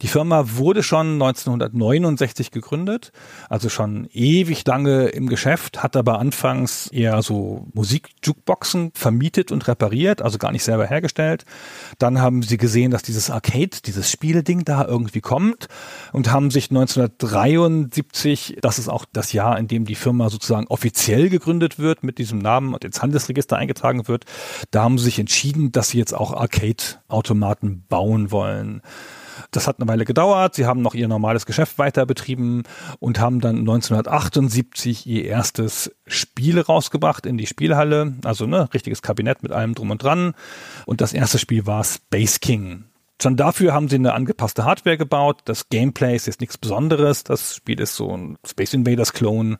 Die Firma wurde schon 1969 gegründet, also schon ewig lange im Geschäft, hat aber anfangs eher so Musik-Jukeboxen vermietet und repariert, also gar nicht selber hergestellt. Dann haben sie gesehen, dass dieses Arcade, dieses Spielding da irgendwie kommt und haben sich 1973, das ist auch das Jahr, in dem die Firma sozusagen offiziell gegründet wird, mit diesem Namen und ins Handelsregister eingetragen wird, da haben sie sich entschieden, dass sie jetzt auch Arcade-Automaten bauen wollen. Das hat eine Weile gedauert. Sie haben noch ihr normales Geschäft weiter betrieben und haben dann 1978 ihr erstes Spiel rausgebracht in die Spielhalle. Also ne, richtiges Kabinett mit allem drum und dran. Und das erste Spiel war Space King. Schon dafür haben sie eine angepasste Hardware gebaut. Das Gameplay ist jetzt nichts Besonderes. Das Spiel ist so ein Space Invaders Clone,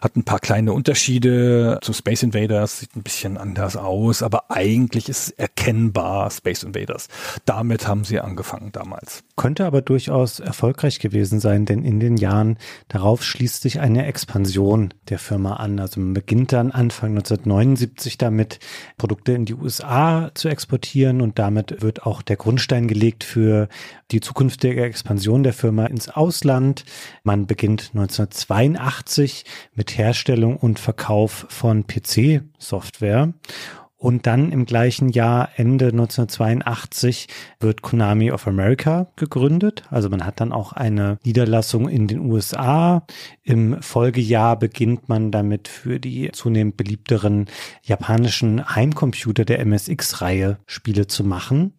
hat ein paar kleine Unterschiede zu Space Invaders, sieht ein bisschen anders aus, aber eigentlich ist es erkennbar Space Invaders. Damit haben sie angefangen damals. Könnte aber durchaus erfolgreich gewesen sein, denn in den Jahren darauf schließt sich eine Expansion der Firma an. Also man beginnt dann Anfang 1979 damit, Produkte in die USA zu exportieren und damit wird auch der Grundstein gelegt gelegt für die zukünftige Expansion der Firma ins Ausland. Man beginnt 1982 mit Herstellung und Verkauf von PC-Software. Und dann im gleichen Jahr, Ende 1982, wird Konami of America gegründet. Also man hat dann auch eine Niederlassung in den USA. Im Folgejahr beginnt man damit für die zunehmend beliebteren japanischen Heimcomputer der MSX-Reihe Spiele zu machen.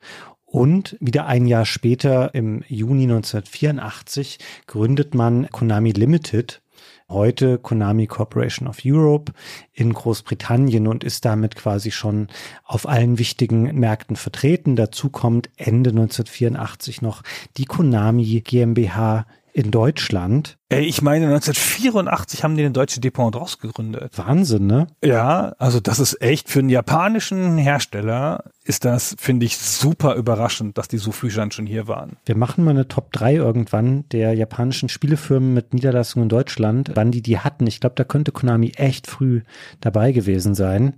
Und wieder ein Jahr später, im Juni 1984, gründet man Konami Limited, heute Konami Corporation of Europe in Großbritannien und ist damit quasi schon auf allen wichtigen Märkten vertreten. Dazu kommt Ende 1984 noch die Konami GmbH in Deutschland. Ey, ich meine, 1984 haben die den deutsche Dependance gegründet. Wahnsinn, ne? Ja, also das ist echt für einen japanischen Hersteller ist das, finde ich, super überraschend, dass die so früh schon hier waren. Wir machen mal eine Top 3 irgendwann der japanischen Spielefirmen mit Niederlassungen in Deutschland, wann die die hatten. Ich glaube, da könnte Konami echt früh dabei gewesen sein.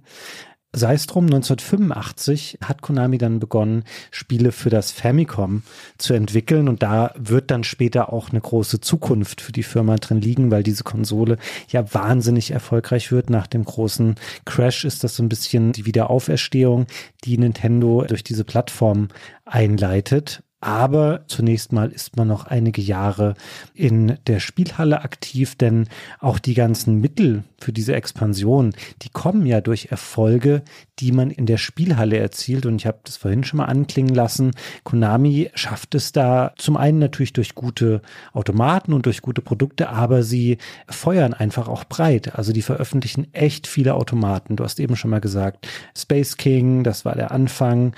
Sei es drum, 1985 hat Konami dann begonnen, Spiele für das Famicom zu entwickeln und da wird dann später auch eine große Zukunft für die Firma drin liegen, weil diese Konsole ja wahnsinnig erfolgreich wird. Nach dem großen Crash ist das so ein bisschen die Wiederauferstehung, die Nintendo durch diese Plattform einleitet. Aber zunächst mal ist man noch einige Jahre in der Spielhalle aktiv, denn auch die ganzen Mittel für diese Expansion, die kommen ja durch Erfolge, die man in der Spielhalle erzielt. Und ich habe das vorhin schon mal anklingen lassen. Konami schafft es da zum einen natürlich durch gute Automaten und durch gute Produkte, aber sie feuern einfach auch breit. Also die veröffentlichen echt viele Automaten. Du hast eben schon mal gesagt, Space King, das war der Anfang.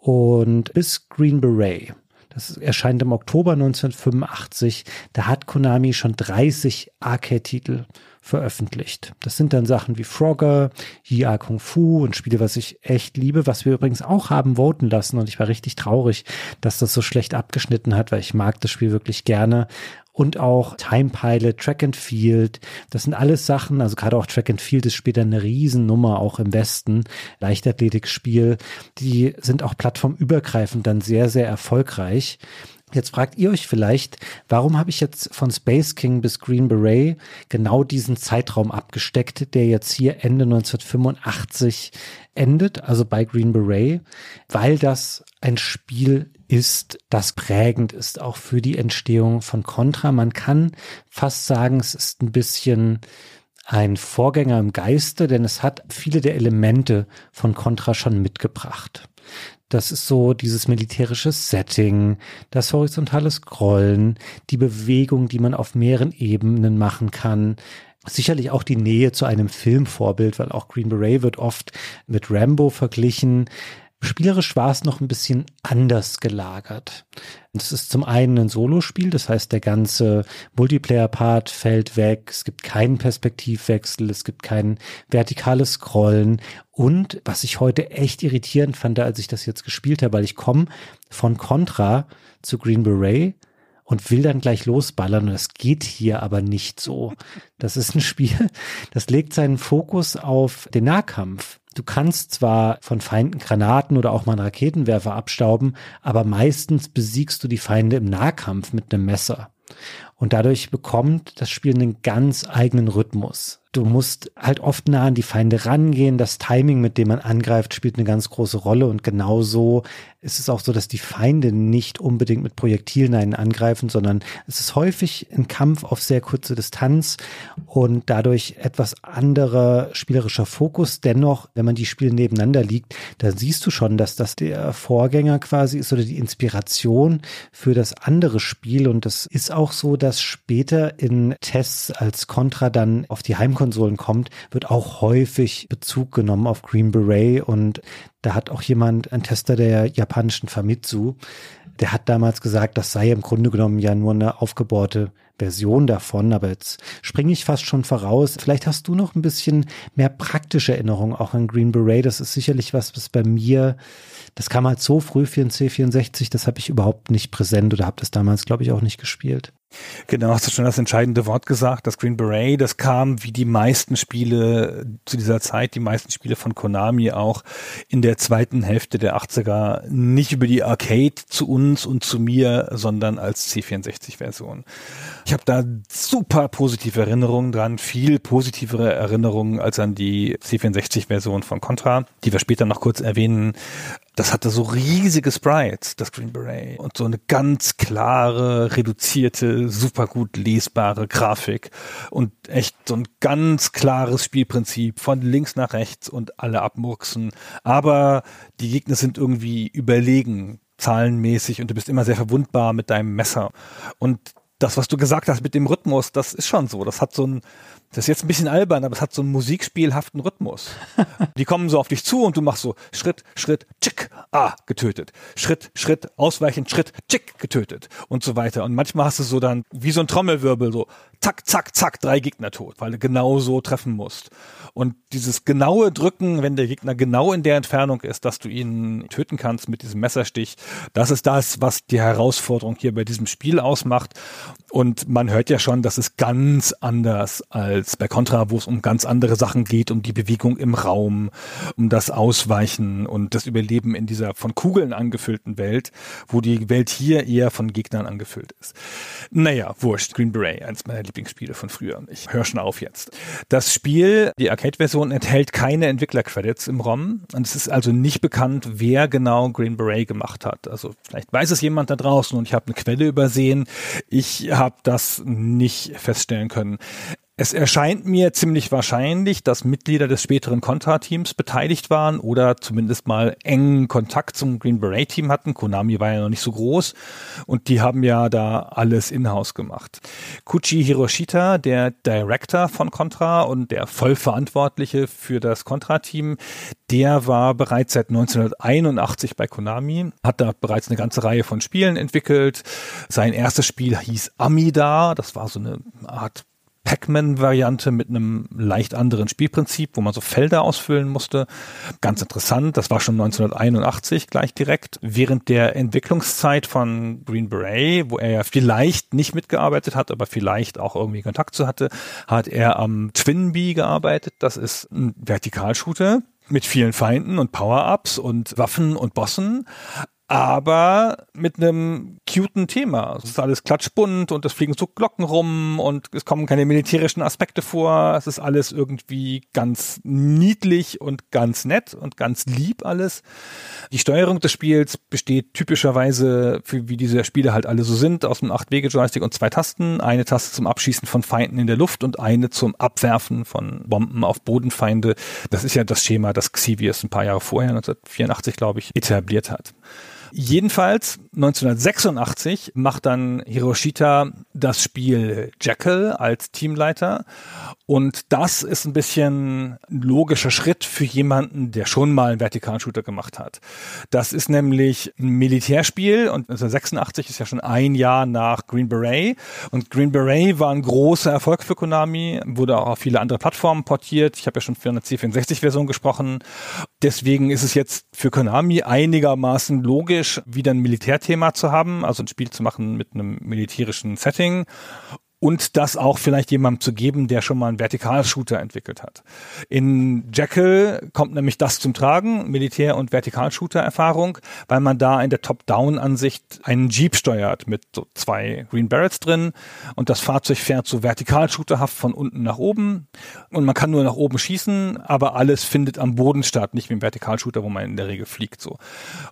Und bis Green Beret. Das erscheint im Oktober 1985. Da hat Konami schon 30 Arcade-Titel veröffentlicht. Das sind dann Sachen wie Frogger, Yia Kung Fu und Spiele, was ich echt liebe, was wir übrigens auch haben voten lassen und ich war richtig traurig, dass das so schlecht abgeschnitten hat, weil ich mag das Spiel wirklich gerne und auch Time Pilot, Track and Field. Das sind alles Sachen, also gerade auch Track and Field ist später eine Riesennummer, auch im Westen. Leichtathletikspiel. Die sind auch plattformübergreifend dann sehr, sehr erfolgreich. Jetzt fragt ihr euch vielleicht, warum habe ich jetzt von Space King bis Green Beret genau diesen Zeitraum abgesteckt, der jetzt hier Ende 1985 endet, also bei Green Beret, weil das ein Spiel ist, das prägend ist auch für die Entstehung von Contra. Man kann fast sagen, es ist ein bisschen ein Vorgänger im Geiste, denn es hat viele der Elemente von Contra schon mitgebracht. Das ist so dieses militärische Setting, das horizontale Scrollen, die Bewegung, die man auf mehreren Ebenen machen kann. Sicherlich auch die Nähe zu einem Filmvorbild, weil auch Green Beret wird oft mit Rambo verglichen. Spielerisch war es noch ein bisschen anders gelagert. Es ist zum einen ein Solospiel, das heißt, der ganze Multiplayer-Part fällt weg, es gibt keinen Perspektivwechsel, es gibt kein vertikales Scrollen und was ich heute echt irritierend fand, als ich das jetzt gespielt habe, weil ich komme von Contra zu Green Beret und will dann gleich losballern. Und das geht hier aber nicht so. Das ist ein Spiel, das legt seinen Fokus auf den Nahkampf. Du kannst zwar von Feinden Granaten oder auch mal einen Raketenwerfer abstauben, aber meistens besiegst du die Feinde im Nahkampf mit einem Messer. Und dadurch bekommt das Spiel einen ganz eigenen Rhythmus. Du musst halt oft nah an die Feinde rangehen. Das Timing, mit dem man angreift, spielt eine ganz große Rolle. Und genauso ist es auch so, dass die Feinde nicht unbedingt mit Projektilen einen angreifen, sondern es ist häufig ein Kampf auf sehr kurze Distanz und dadurch etwas anderer spielerischer Fokus. Dennoch, wenn man die Spiele nebeneinander liegt, da siehst du schon, dass das der Vorgänger quasi ist oder die Inspiration für das andere Spiel. Und das ist auch so, dass später in Tests als Contra dann auf die Heimkontrolle Konsolen kommt, wird auch häufig Bezug genommen auf Green Beret und da hat auch jemand, ein Tester der japanischen Famitsu, der hat damals gesagt, das sei im Grunde genommen ja nur eine aufgebaute Version davon, aber jetzt springe ich fast schon voraus. Vielleicht hast du noch ein bisschen mehr praktische Erinnerungen auch an Green Beret. Das ist sicherlich was, was bei mir, das kam halt so früh für den C64, das habe ich überhaupt nicht präsent oder habe das damals, glaube ich, auch nicht gespielt. Genau, hast du schon das entscheidende Wort gesagt, das Green Beret, das kam wie die meisten Spiele zu dieser Zeit, die meisten Spiele von Konami auch in der zweiten Hälfte der 80er, nicht über die Arcade zu uns und zu mir, sondern als C64-Version. Ich habe da super positive Erinnerungen dran, viel positivere Erinnerungen als an die C64-Version von Contra, die wir später noch kurz erwähnen. Das hatte so riesige Sprites, das Green Beret, und so eine ganz klare, reduzierte, super gut lesbare Grafik und echt so ein ganz klares Spielprinzip von links nach rechts und alle abmurksen. Aber die Gegner sind irgendwie überlegen, zahlenmäßig und du bist immer sehr verwundbar mit deinem Messer. Und das, was du gesagt hast mit dem Rhythmus, das ist schon so. Das hat so ein, das ist jetzt ein bisschen albern, aber es hat so einen musikspielhaften Rhythmus. <laughs> Die kommen so auf dich zu und du machst so Schritt, Schritt, tschick, ah, getötet. Schritt, Schritt, ausweichen, Schritt, tschick, getötet und so weiter. Und manchmal hast du so dann wie so ein Trommelwirbel, so zack, zack, zack, drei Gegner tot, weil du genau so treffen musst. Und dieses genaue Drücken, wenn der Gegner genau in der Entfernung ist, dass du ihn töten kannst mit diesem Messerstich, das ist das, was die Herausforderung hier bei diesem Spiel ausmacht. Und man hört ja schon, das ist ganz anders als bei Contra, wo es um ganz andere Sachen geht, um die Bewegung im Raum, um das Ausweichen und das Überleben in dieser von Kugeln angefüllten Welt, wo die Welt hier eher von Gegnern angefüllt ist. Naja, wurscht. Green Beret, eins meiner Lieblingsspiele von früher. Ich höre schon auf jetzt. Das Spiel, die Arcade-Version, enthält keine Entwickler-Credits im ROM und es ist also nicht bekannt, wer genau Green Beret gemacht hat. Also vielleicht weiß es jemand da draußen und ich habe eine Quelle übersehen. Ich habe das nicht feststellen können. Es erscheint mir ziemlich wahrscheinlich, dass Mitglieder des späteren Contra-Teams beteiligt waren oder zumindest mal engen Kontakt zum Green Beret-Team hatten. Konami war ja noch nicht so groß und die haben ja da alles in-house gemacht. Kuchi Hiroshita, der Director von Contra und der Vollverantwortliche für das Contra-Team, der war bereits seit 1981 bei Konami, hat da bereits eine ganze Reihe von Spielen entwickelt. Sein erstes Spiel hieß Amida, das war so eine Art Pac-Man-Variante mit einem leicht anderen Spielprinzip, wo man so Felder ausfüllen musste. Ganz interessant. Das war schon 1981 gleich direkt. Während der Entwicklungszeit von Green Beret, wo er ja vielleicht nicht mitgearbeitet hat, aber vielleicht auch irgendwie Kontakt zu hatte, hat er am Twin Bee gearbeitet. Das ist ein Vertikalshooter mit vielen Feinden und Power-Ups und Waffen und Bossen aber mit einem cuten Thema. Es ist alles klatschbunt und es fliegen so Glocken rum und es kommen keine militärischen Aspekte vor. Es ist alles irgendwie ganz niedlich und ganz nett und ganz lieb alles. Die Steuerung des Spiels besteht typischerweise, für wie diese Spiele halt alle so sind, aus einem 8-Wege-Joystick und zwei Tasten. Eine Taste zum Abschießen von Feinden in der Luft und eine zum Abwerfen von Bomben auf Bodenfeinde. Das ist ja das Schema, das Xivius ein paar Jahre vorher, 1984 glaube ich, etabliert hat. Jedenfalls 1986 macht dann Hiroshita das Spiel Jackal als Teamleiter und das ist ein bisschen ein logischer Schritt für jemanden, der schon mal einen vertikalen Shooter gemacht hat. Das ist nämlich ein Militärspiel und 1986 ist ja schon ein Jahr nach Green Beret und Green Beret war ein großer Erfolg für Konami, wurde auch auf viele andere Plattformen portiert. Ich habe ja schon für eine C64-Version gesprochen. Deswegen ist es jetzt für Konami einigermaßen logisch, wieder ein Militärthema zu haben, also ein Spiel zu machen mit einem militärischen Setting und das auch vielleicht jemandem zu geben, der schon mal einen Vertikalshooter entwickelt hat. In Jekyll kommt nämlich das zum Tragen, Militär- und Vertikalshooter-Erfahrung, weil man da in der Top-Down-Ansicht einen Jeep steuert mit so zwei Green Barretts drin und das Fahrzeug fährt so vertikalshooterhaft von unten nach oben und man kann nur nach oben schießen, aber alles findet am Boden statt, nicht wie im Vertikalshooter, wo man in der Regel fliegt so.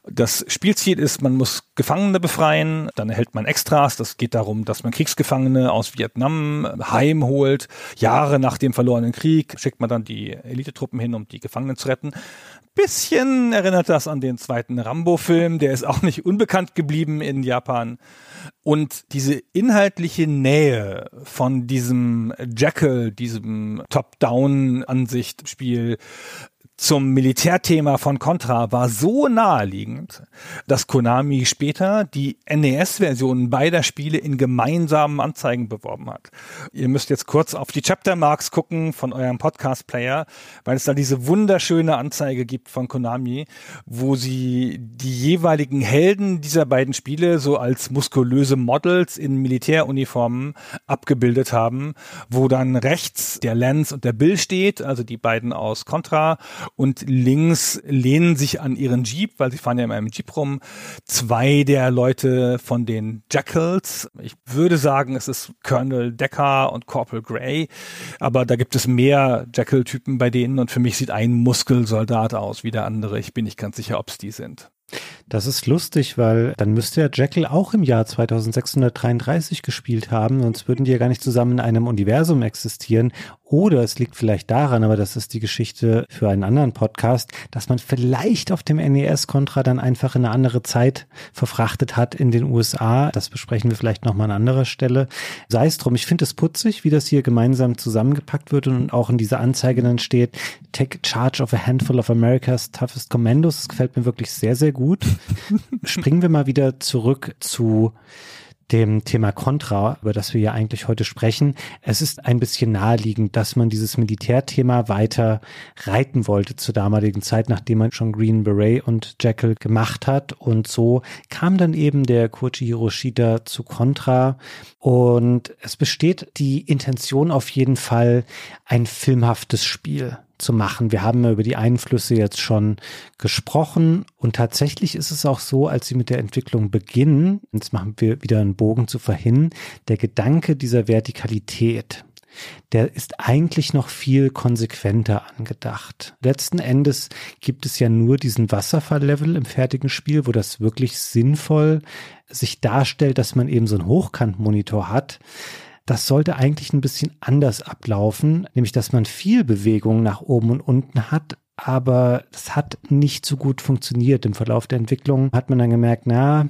Das Spielziel ist, man muss Gefangene befreien, dann erhält man Extras, das geht darum, dass man Kriegsgefangene aus Vietnam heimholt. Jahre nach dem verlorenen Krieg schickt man dann die Elitetruppen hin, um die Gefangenen zu retten. Bisschen erinnert das an den zweiten Rambo-Film, der ist auch nicht unbekannt geblieben in Japan. Und diese inhaltliche Nähe von diesem Jackal, diesem Top-Down-Ansicht-Spiel zum Militärthema von Contra war so naheliegend, dass Konami später die NES-Versionen beider Spiele in gemeinsamen Anzeigen beworben hat. Ihr müsst jetzt kurz auf die Chaptermarks gucken von eurem Podcast-Player, weil es da diese wunderschöne Anzeige gibt von Konami, wo sie die jeweiligen Helden dieser beiden Spiele so als muskulöse Models in Militäruniformen abgebildet haben, wo dann rechts der Lance und der Bill steht, also die beiden aus Contra und links lehnen sich an ihren Jeep, weil sie fahren ja in einem Jeep rum, zwei der Leute von den Jackals. Ich würde sagen, es ist Colonel Decker und Corporal Gray, aber da gibt es mehr Jackal-Typen bei denen und für mich sieht ein Muskelsoldat aus wie der andere. Ich bin nicht ganz sicher, ob es die sind. Das ist lustig, weil dann müsste ja Jekyll auch im Jahr 2633 gespielt haben, sonst würden die ja gar nicht zusammen in einem Universum existieren. Oder es liegt vielleicht daran, aber das ist die Geschichte für einen anderen Podcast, dass man vielleicht auf dem NES Contra dann einfach in eine andere Zeit verfrachtet hat in den USA. Das besprechen wir vielleicht nochmal an anderer Stelle. Sei es drum, ich finde es putzig, wie das hier gemeinsam zusammengepackt wird und auch in dieser Anzeige dann steht, take charge of a handful of America's toughest commandos. Das gefällt mir wirklich sehr, sehr gut. Springen wir mal wieder zurück zu dem Thema Contra, über das wir ja eigentlich heute sprechen. Es ist ein bisschen naheliegend, dass man dieses Militärthema weiter reiten wollte zur damaligen Zeit, nachdem man schon Green Beret und Jekyll gemacht hat. Und so kam dann eben der Koichi Hiroshita zu Contra. Und es besteht die Intention auf jeden Fall, ein filmhaftes Spiel zu machen. Wir haben über die Einflüsse jetzt schon gesprochen und tatsächlich ist es auch so, als sie mit der Entwicklung beginnen, jetzt machen wir wieder einen Bogen zu verhindern, der Gedanke dieser Vertikalität, der ist eigentlich noch viel konsequenter angedacht. Letzten Endes gibt es ja nur diesen Wasserfalllevel im fertigen Spiel, wo das wirklich sinnvoll sich darstellt, dass man eben so einen Hochkantmonitor hat. Das sollte eigentlich ein bisschen anders ablaufen, nämlich dass man viel Bewegung nach oben und unten hat, aber das hat nicht so gut funktioniert. Im Verlauf der Entwicklung hat man dann gemerkt, na,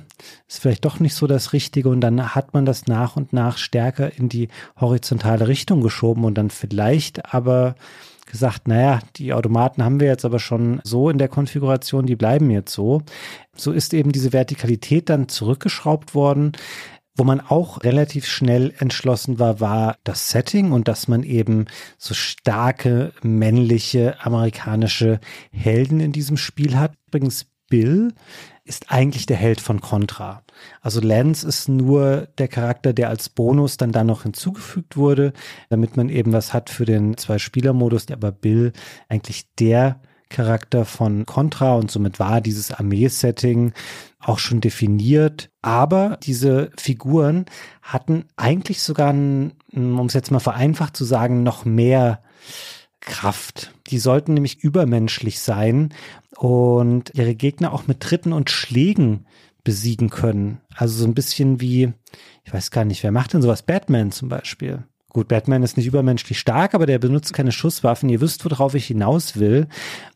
ist vielleicht doch nicht so das Richtige und dann hat man das nach und nach stärker in die horizontale Richtung geschoben und dann vielleicht aber gesagt, naja, die Automaten haben wir jetzt aber schon so in der Konfiguration, die bleiben jetzt so. So ist eben diese Vertikalität dann zurückgeschraubt worden. Wo man auch relativ schnell entschlossen war, war das Setting und dass man eben so starke männliche amerikanische Helden in diesem Spiel hat. Übrigens Bill ist eigentlich der Held von Contra. Also Lance ist nur der Charakter, der als Bonus dann da noch hinzugefügt wurde, damit man eben was hat für den Zwei-Spieler-Modus, aber Bill eigentlich der Charakter von Contra und somit war dieses Armee-Setting auch schon definiert. Aber diese Figuren hatten eigentlich sogar, um es jetzt mal vereinfacht zu sagen, noch mehr Kraft. Die sollten nämlich übermenschlich sein und ihre Gegner auch mit Tritten und Schlägen besiegen können. Also so ein bisschen wie, ich weiß gar nicht, wer macht denn sowas? Batman zum Beispiel. Gut, Batman ist nicht übermenschlich stark, aber der benutzt keine Schusswaffen. Ihr wisst, worauf ich hinaus will.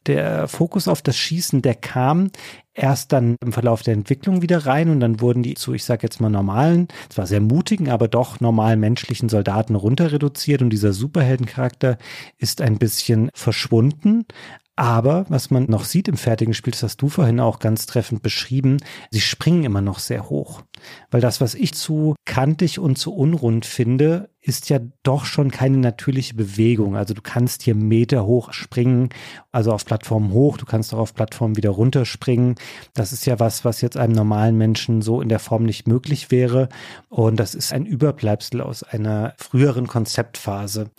Der Fokus auf das Schießen, der kam erst dann im Verlauf der Entwicklung wieder rein und dann wurden die zu, ich sag jetzt mal normalen, zwar sehr mutigen, aber doch normal menschlichen Soldaten runter reduziert und dieser Superheldencharakter ist ein bisschen verschwunden. Aber was man noch sieht im fertigen Spiel, das hast du vorhin auch ganz treffend beschrieben, sie springen immer noch sehr hoch. Weil das, was ich zu kantig und zu unrund finde, ist ja doch schon keine natürliche Bewegung. Also du kannst hier Meter hoch springen, also auf Plattformen hoch, du kannst auch auf Plattformen wieder runterspringen. Das ist ja was, was jetzt einem normalen Menschen so in der Form nicht möglich wäre. Und das ist ein Überbleibsel aus einer früheren Konzeptphase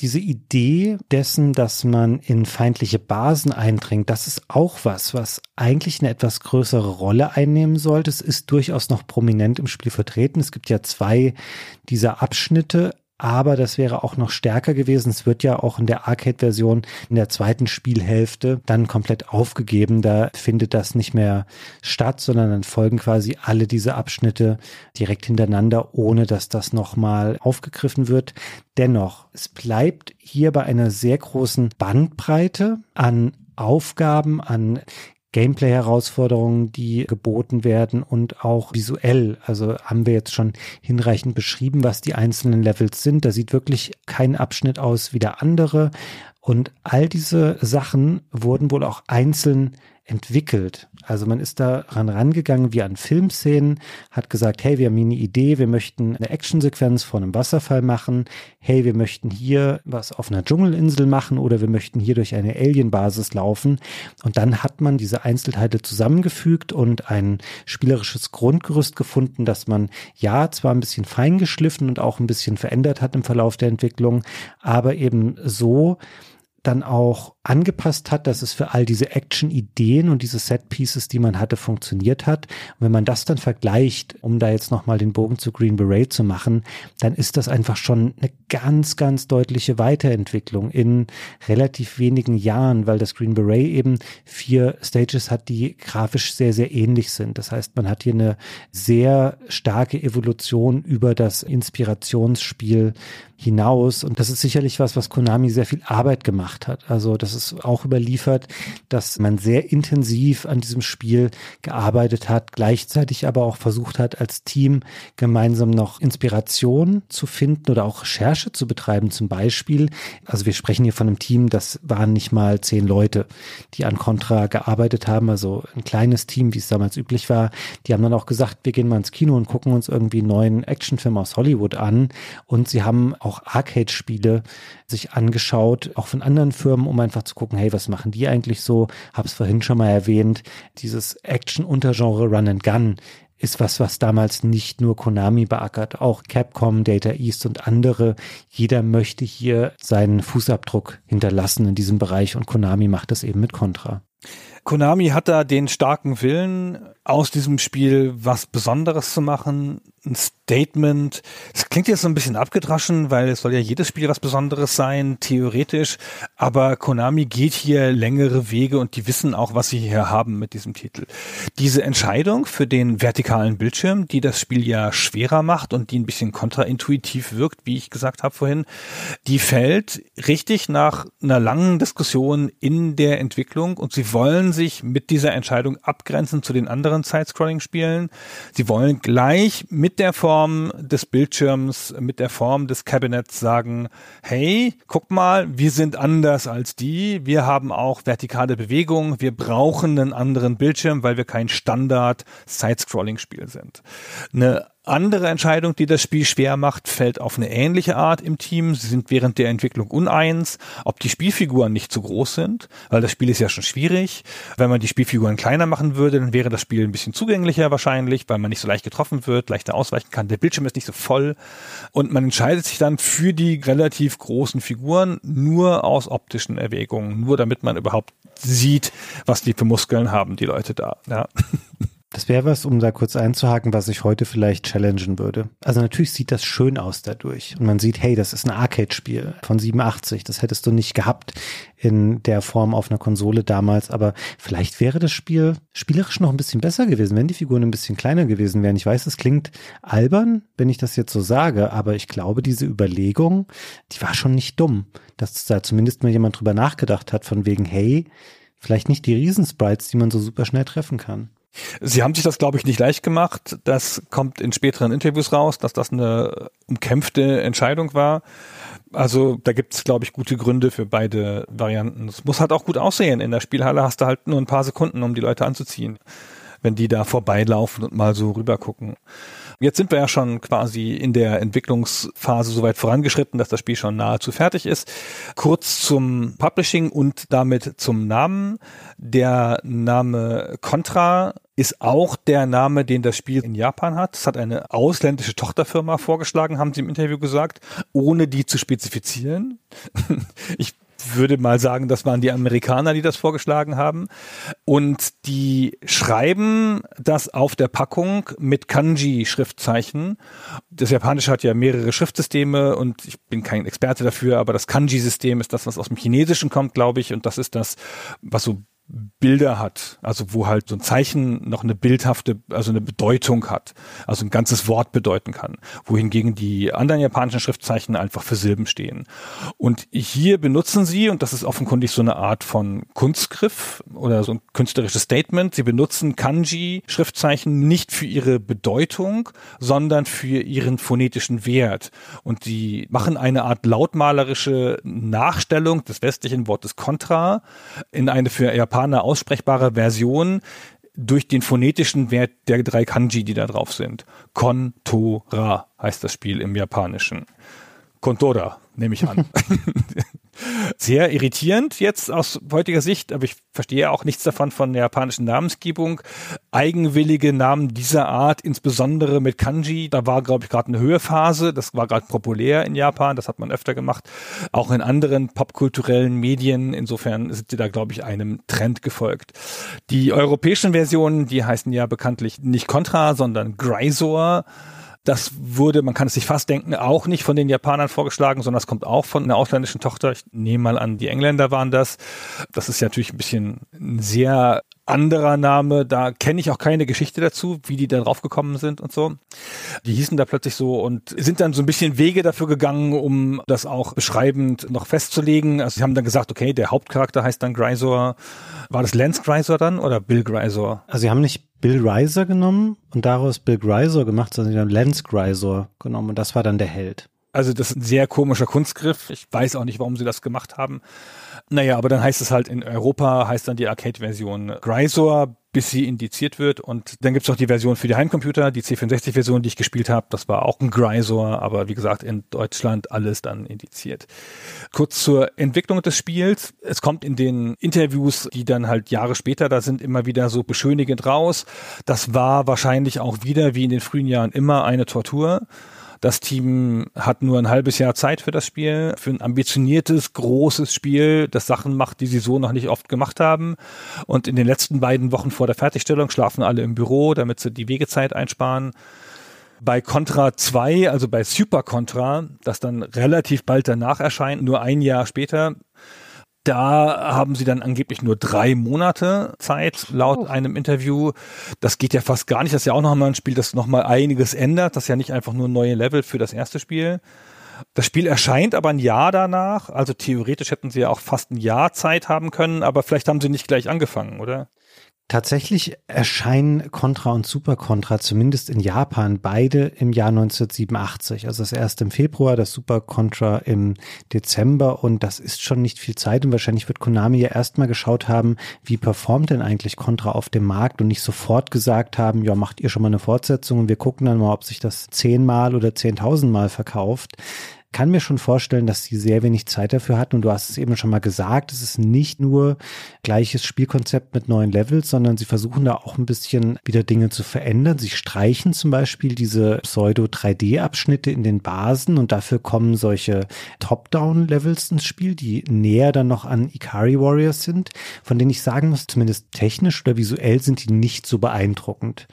diese Idee dessen, dass man in feindliche Basen eindringt, das ist auch was, was eigentlich eine etwas größere Rolle einnehmen sollte. Es ist durchaus noch prominent im Spiel vertreten. Es gibt ja zwei dieser Abschnitte, aber das wäre auch noch stärker gewesen. Es wird ja auch in der Arcade-Version in der zweiten Spielhälfte dann komplett aufgegeben. Da findet das nicht mehr statt, sondern dann folgen quasi alle diese Abschnitte direkt hintereinander, ohne dass das nochmal aufgegriffen wird. Dennoch, es bleibt hier bei einer sehr großen Bandbreite an Aufgaben, an Gameplay-Herausforderungen, die geboten werden und auch visuell. Also haben wir jetzt schon hinreichend beschrieben, was die einzelnen Levels sind. Da sieht wirklich kein Abschnitt aus wie der andere. Und all diese Sachen wurden wohl auch einzeln entwickelt. Also man ist daran rangegangen wie an Filmszenen, hat gesagt, hey, wir haben eine Idee, wir möchten eine Actionsequenz vor einem Wasserfall machen, hey, wir möchten hier was auf einer Dschungelinsel machen oder wir möchten hier durch eine Alienbasis laufen. Und dann hat man diese Einzelteile zusammengefügt und ein spielerisches Grundgerüst gefunden, das man ja zwar ein bisschen feingeschliffen und auch ein bisschen verändert hat im Verlauf der Entwicklung, aber eben so, dann auch angepasst hat, dass es für all diese Action-Ideen und diese Set-Pieces, die man hatte, funktioniert hat. Und wenn man das dann vergleicht, um da jetzt nochmal den Bogen zu Green Beret zu machen, dann ist das einfach schon eine ganz, ganz deutliche Weiterentwicklung in relativ wenigen Jahren, weil das Green Beret eben vier Stages hat, die grafisch sehr, sehr ähnlich sind. Das heißt, man hat hier eine sehr starke Evolution über das Inspirationsspiel hinaus. Und das ist sicherlich was, was Konami sehr viel Arbeit gemacht hat. Also das ist auch überliefert, dass man sehr intensiv an diesem Spiel gearbeitet hat, gleichzeitig aber auch versucht hat, als Team gemeinsam noch Inspiration zu finden oder auch Recherche zu betreiben. Zum Beispiel, also wir sprechen hier von einem Team, das waren nicht mal zehn Leute, die an Contra gearbeitet haben, also ein kleines Team, wie es damals üblich war. Die haben dann auch gesagt, wir gehen mal ins Kino und gucken uns irgendwie einen neuen Actionfilm aus Hollywood an. Und sie haben auch Arcade-Spiele sich angeschaut, auch von anderen Firmen, um einfach zu gucken, hey, was machen die eigentlich so? Hab's vorhin schon mal erwähnt, dieses Action-Untergenre Run and Gun ist was, was damals nicht nur Konami beackert, auch Capcom, Data East und andere. Jeder möchte hier seinen Fußabdruck hinterlassen in diesem Bereich und Konami macht das eben mit Contra. Konami hat da den starken Willen, aus diesem Spiel was Besonderes zu machen, ein Statement. Es klingt jetzt so ein bisschen abgedroschen, weil es soll ja jedes Spiel was Besonderes sein, theoretisch. Aber Konami geht hier längere Wege und die wissen auch, was sie hier haben mit diesem Titel. Diese Entscheidung für den vertikalen Bildschirm, die das Spiel ja schwerer macht und die ein bisschen kontraintuitiv wirkt, wie ich gesagt habe vorhin, die fällt richtig nach einer langen Diskussion in der Entwicklung und sie wollen sich mit dieser Entscheidung abgrenzen zu den anderen Side-Scrolling-Spielen. Sie wollen gleich mit der Form des Bildschirms, mit der Form des Kabinetts sagen, hey, guck mal, wir sind anders als die, wir haben auch vertikale Bewegung, wir brauchen einen anderen Bildschirm, weil wir kein Standard Side-Scrolling-Spiel sind. Eine andere Entscheidung, die das Spiel schwer macht, fällt auf eine ähnliche Art im Team. Sie sind während der Entwicklung uneins, ob die Spielfiguren nicht zu groß sind, weil das Spiel ist ja schon schwierig. Wenn man die Spielfiguren kleiner machen würde, dann wäre das Spiel ein bisschen zugänglicher wahrscheinlich, weil man nicht so leicht getroffen wird, leichter ausweichen kann. Der Bildschirm ist nicht so voll und man entscheidet sich dann für die relativ großen Figuren nur aus optischen Erwägungen, nur damit man überhaupt sieht, was die für Muskeln haben, die Leute da. Ja. <laughs> Das wäre was, um da kurz einzuhaken, was ich heute vielleicht challengen würde. Also natürlich sieht das schön aus dadurch. Und man sieht, hey, das ist ein Arcade-Spiel von 87. Das hättest du nicht gehabt in der Form auf einer Konsole damals. Aber vielleicht wäre das Spiel spielerisch noch ein bisschen besser gewesen, wenn die Figuren ein bisschen kleiner gewesen wären. Ich weiß, es klingt albern, wenn ich das jetzt so sage, aber ich glaube, diese Überlegung, die war schon nicht dumm, dass da zumindest mal jemand drüber nachgedacht hat, von wegen, hey, vielleicht nicht die Riesensprites, die man so super schnell treffen kann. Sie haben sich das, glaube ich, nicht leicht gemacht. Das kommt in späteren Interviews raus, dass das eine umkämpfte Entscheidung war. Also da gibt es, glaube ich, gute Gründe für beide Varianten. Es muss halt auch gut aussehen. In der Spielhalle hast du halt nur ein paar Sekunden, um die Leute anzuziehen, wenn die da vorbeilaufen und mal so rüber gucken. Jetzt sind wir ja schon quasi in der Entwicklungsphase so weit vorangeschritten, dass das Spiel schon nahezu fertig ist. Kurz zum Publishing und damit zum Namen. Der Name Contra ist auch der Name, den das Spiel in Japan hat. Es hat eine ausländische Tochterfirma vorgeschlagen, haben sie im Interview gesagt, ohne die zu spezifizieren. <laughs> ich würde mal sagen, das waren die Amerikaner, die das vorgeschlagen haben. Und die schreiben das auf der Packung mit Kanji-Schriftzeichen. Das Japanische hat ja mehrere Schriftsysteme und ich bin kein Experte dafür, aber das Kanji-System ist das, was aus dem Chinesischen kommt, glaube ich. Und das ist das, was so Bilder hat, also wo halt so ein Zeichen noch eine bildhafte, also eine Bedeutung hat, also ein ganzes Wort bedeuten kann, wohingegen die anderen japanischen Schriftzeichen einfach für Silben stehen. Und hier benutzen sie, und das ist offenkundig so eine Art von Kunstgriff oder so ein künstlerisches Statement, sie benutzen Kanji-Schriftzeichen nicht für ihre Bedeutung, sondern für ihren phonetischen Wert. Und sie machen eine Art lautmalerische Nachstellung des westlichen Wortes Contra in eine für Japan Japaner aussprechbare Version durch den phonetischen Wert der drei Kanji, die da drauf sind. Kontora heißt das Spiel im Japanischen. Kontora, nehme ich an. <laughs> sehr irritierend jetzt aus heutiger Sicht, aber ich verstehe auch nichts davon von der japanischen Namensgebung. Eigenwillige Namen dieser Art, insbesondere mit Kanji, da war, glaube ich, gerade eine Höhephase, das war gerade populär in Japan, das hat man öfter gemacht, auch in anderen popkulturellen Medien. Insofern sind sie da, glaube ich, einem Trend gefolgt. Die europäischen Versionen, die heißen ja bekanntlich nicht Contra, sondern Grisor. Das wurde, man kann es sich fast denken, auch nicht von den Japanern vorgeschlagen, sondern es kommt auch von einer ausländischen Tochter. Ich nehme mal an, die Engländer waren das. Das ist ja natürlich ein bisschen ein sehr anderer Name, da kenne ich auch keine Geschichte dazu, wie die da drauf gekommen sind und so. Die hießen da plötzlich so und sind dann so ein bisschen Wege dafür gegangen, um das auch beschreibend noch festzulegen. Also sie haben dann gesagt, okay, der Hauptcharakter heißt dann Grisor. War das Lance Grisor dann oder Bill Grisor? Also sie haben nicht Bill Reiser genommen und daraus Bill Grisor gemacht, sondern sie haben Lance Grisor genommen und das war dann der Held. Also das ist ein sehr komischer Kunstgriff. Ich weiß auch nicht, warum sie das gemacht haben. Naja, aber dann heißt es halt in Europa, heißt dann die Arcade-Version Grisor, bis sie indiziert wird. Und dann gibt's auch die Version für die Heimcomputer, die C64-Version, die ich gespielt habe. Das war auch ein Grisor, aber wie gesagt, in Deutschland alles dann indiziert. Kurz zur Entwicklung des Spiels. Es kommt in den Interviews, die dann halt Jahre später da sind, immer wieder so beschönigend raus. Das war wahrscheinlich auch wieder, wie in den frühen Jahren, immer eine Tortur. Das Team hat nur ein halbes Jahr Zeit für das Spiel, für ein ambitioniertes, großes Spiel, das Sachen macht, die sie so noch nicht oft gemacht haben. Und in den letzten beiden Wochen vor der Fertigstellung schlafen alle im Büro, damit sie die Wegezeit einsparen. Bei Contra 2, also bei Super Contra, das dann relativ bald danach erscheint, nur ein Jahr später, da haben sie dann angeblich nur drei Monate Zeit, laut oh. einem Interview. Das geht ja fast gar nicht. Das ist ja auch nochmal ein Spiel, das nochmal einiges ändert. Das ist ja nicht einfach nur neue Level für das erste Spiel. Das Spiel erscheint aber ein Jahr danach. Also theoretisch hätten sie ja auch fast ein Jahr Zeit haben können, aber vielleicht haben sie nicht gleich angefangen, oder? Tatsächlich erscheinen Contra und Super Contra zumindest in Japan beide im Jahr 1987. Also das erste im Februar, das Super Contra im Dezember. Und das ist schon nicht viel Zeit. Und wahrscheinlich wird Konami ja erstmal geschaut haben, wie performt denn eigentlich Contra auf dem Markt und nicht sofort gesagt haben, ja, macht ihr schon mal eine Fortsetzung und wir gucken dann mal, ob sich das zehnmal oder zehntausendmal verkauft kann mir schon vorstellen, dass sie sehr wenig Zeit dafür hatten. Und du hast es eben schon mal gesagt, es ist nicht nur gleiches Spielkonzept mit neuen Levels, sondern sie versuchen da auch ein bisschen wieder Dinge zu verändern. Sie streichen zum Beispiel diese Pseudo-3D-Abschnitte in den Basen und dafür kommen solche Top-Down-Levels ins Spiel, die näher dann noch an Ikari Warriors sind, von denen ich sagen muss, zumindest technisch oder visuell sind die nicht so beeindruckend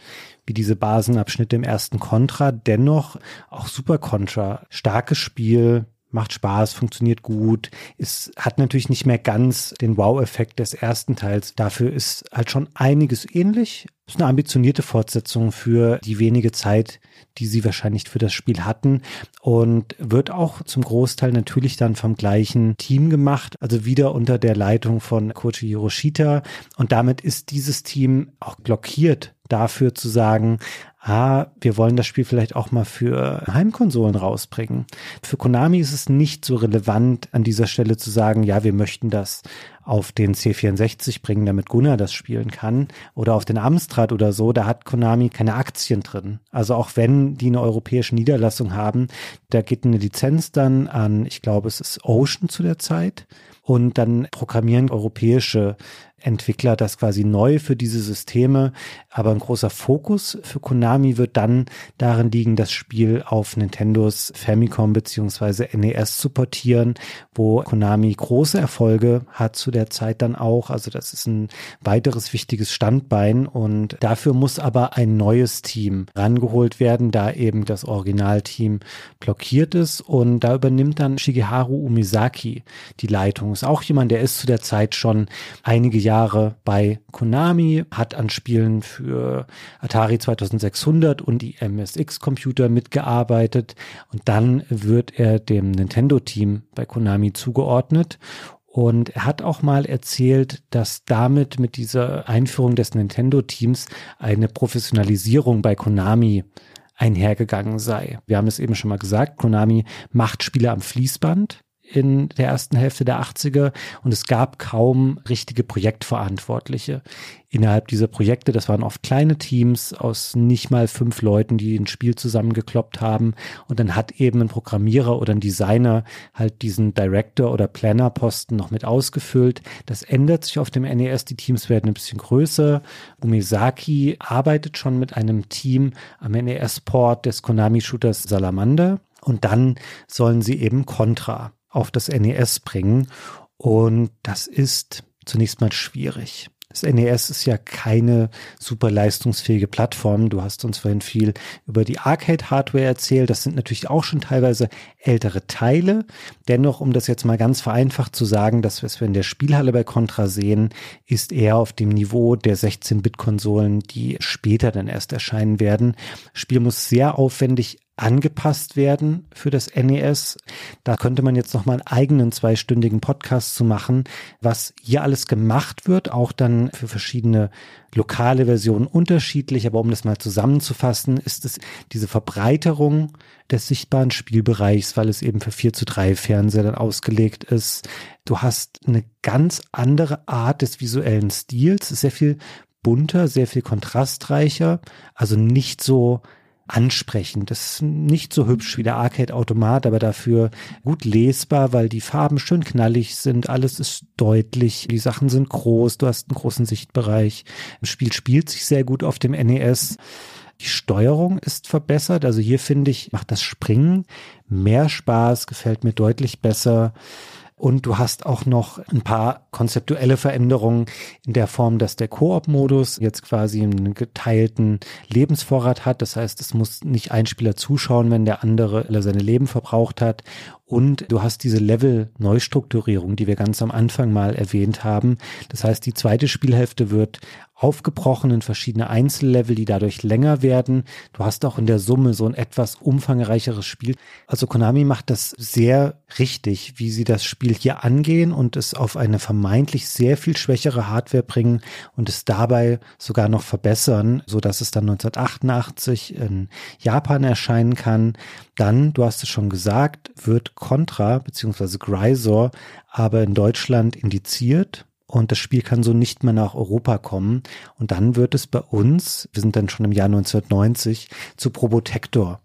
wie diese Basenabschnitte im ersten Contra. Dennoch auch Super Contra. Starkes Spiel, macht Spaß, funktioniert gut. Es hat natürlich nicht mehr ganz den Wow-Effekt des ersten Teils. Dafür ist halt schon einiges ähnlich. Ist eine ambitionierte Fortsetzung für die wenige Zeit, die sie wahrscheinlich für das Spiel hatten und wird auch zum Großteil natürlich dann vom gleichen Team gemacht, also wieder unter der Leitung von Koji Hiroshita und damit ist dieses Team auch blockiert dafür zu sagen, ah, wir wollen das Spiel vielleicht auch mal für Heimkonsolen rausbringen. Für Konami ist es nicht so relevant, an dieser Stelle zu sagen, ja, wir möchten das auf den C64 bringen, damit Gunnar das spielen kann, oder auf den Amstrad oder so, da hat Konami keine Aktien drin. Also auch wenn die eine europäische Niederlassung haben, da geht eine Lizenz dann an, ich glaube, es ist Ocean zu der Zeit. Und dann programmieren europäische Entwickler das quasi neu für diese Systeme. Aber ein großer Fokus für Konami wird dann darin liegen, das Spiel auf Nintendos Famicom beziehungsweise NES zu portieren, wo Konami große Erfolge hat zu der Zeit dann auch. Also das ist ein weiteres wichtiges Standbein und dafür muss aber ein neues Team rangeholt werden, da eben das Originalteam blockiert ist und da übernimmt dann Shigeharu Umizaki die Leitung. Ist auch jemand, der ist zu der Zeit schon einige Jahre Jahre bei Konami, hat an Spielen für Atari 2600 und die MSX-Computer mitgearbeitet. Und dann wird er dem Nintendo-Team bei Konami zugeordnet. Und er hat auch mal erzählt, dass damit mit dieser Einführung des Nintendo-Teams eine Professionalisierung bei Konami einhergegangen sei. Wir haben es eben schon mal gesagt, Konami macht Spiele am Fließband in der ersten Hälfte der 80er und es gab kaum richtige Projektverantwortliche innerhalb dieser Projekte. Das waren oft kleine Teams aus nicht mal fünf Leuten, die ein Spiel zusammengekloppt haben und dann hat eben ein Programmierer oder ein Designer halt diesen Director oder Planner Posten noch mit ausgefüllt. Das ändert sich auf dem NES. Die Teams werden ein bisschen größer. Umesaki arbeitet schon mit einem Team am NES-Port des Konami-Shooters Salamander. Und dann sollen sie eben Contra auf das NES bringen. Und das ist zunächst mal schwierig. Das NES ist ja keine super leistungsfähige Plattform. Du hast uns vorhin viel über die Arcade-Hardware erzählt. Das sind natürlich auch schon teilweise ältere Teile. Dennoch, um das jetzt mal ganz vereinfacht zu sagen, das, was wir in der Spielhalle bei Contra sehen, ist eher auf dem Niveau der 16-Bit-Konsolen, die später dann erst erscheinen werden. Das Spiel muss sehr aufwendig angepasst werden für das NES. Da könnte man jetzt noch mal einen eigenen zweistündigen Podcast zu machen, was hier alles gemacht wird, auch dann für verschiedene lokale Versionen unterschiedlich. Aber um das mal zusammenzufassen, ist es diese Verbreiterung des sichtbaren Spielbereichs, weil es eben für 4 zu 3 Fernseher dann ausgelegt ist. Du hast eine ganz andere Art des visuellen Stils, sehr viel bunter, sehr viel kontrastreicher, also nicht so ansprechend. Das ist nicht so hübsch wie der Arcade-Automat, aber dafür gut lesbar, weil die Farben schön knallig sind, alles ist deutlich, die Sachen sind groß, du hast einen großen Sichtbereich. Das Spiel spielt sich sehr gut auf dem NES. Die Steuerung ist verbessert. Also hier finde ich, macht das Springen mehr Spaß, gefällt mir deutlich besser. Und du hast auch noch ein paar konzeptuelle Veränderungen in der Form, dass der Koop-Modus jetzt quasi einen geteilten Lebensvorrat hat. Das heißt, es muss nicht ein Spieler zuschauen, wenn der andere seine Leben verbraucht hat. Und du hast diese Level-Neustrukturierung, die wir ganz am Anfang mal erwähnt haben. Das heißt, die zweite Spielhälfte wird aufgebrochen in verschiedene Einzellevel, die dadurch länger werden. Du hast auch in der Summe so ein etwas umfangreicheres Spiel. Also Konami macht das sehr richtig, wie sie das Spiel hier angehen und es auf eine vermeintlich sehr viel schwächere Hardware bringen und es dabei sogar noch verbessern, so dass es dann 1988 in Japan erscheinen kann. Dann, du hast es schon gesagt, wird Contra bzw. Grisor aber in Deutschland indiziert und das Spiel kann so nicht mehr nach Europa kommen. Und dann wird es bei uns, wir sind dann schon im Jahr 1990, zu Probotector.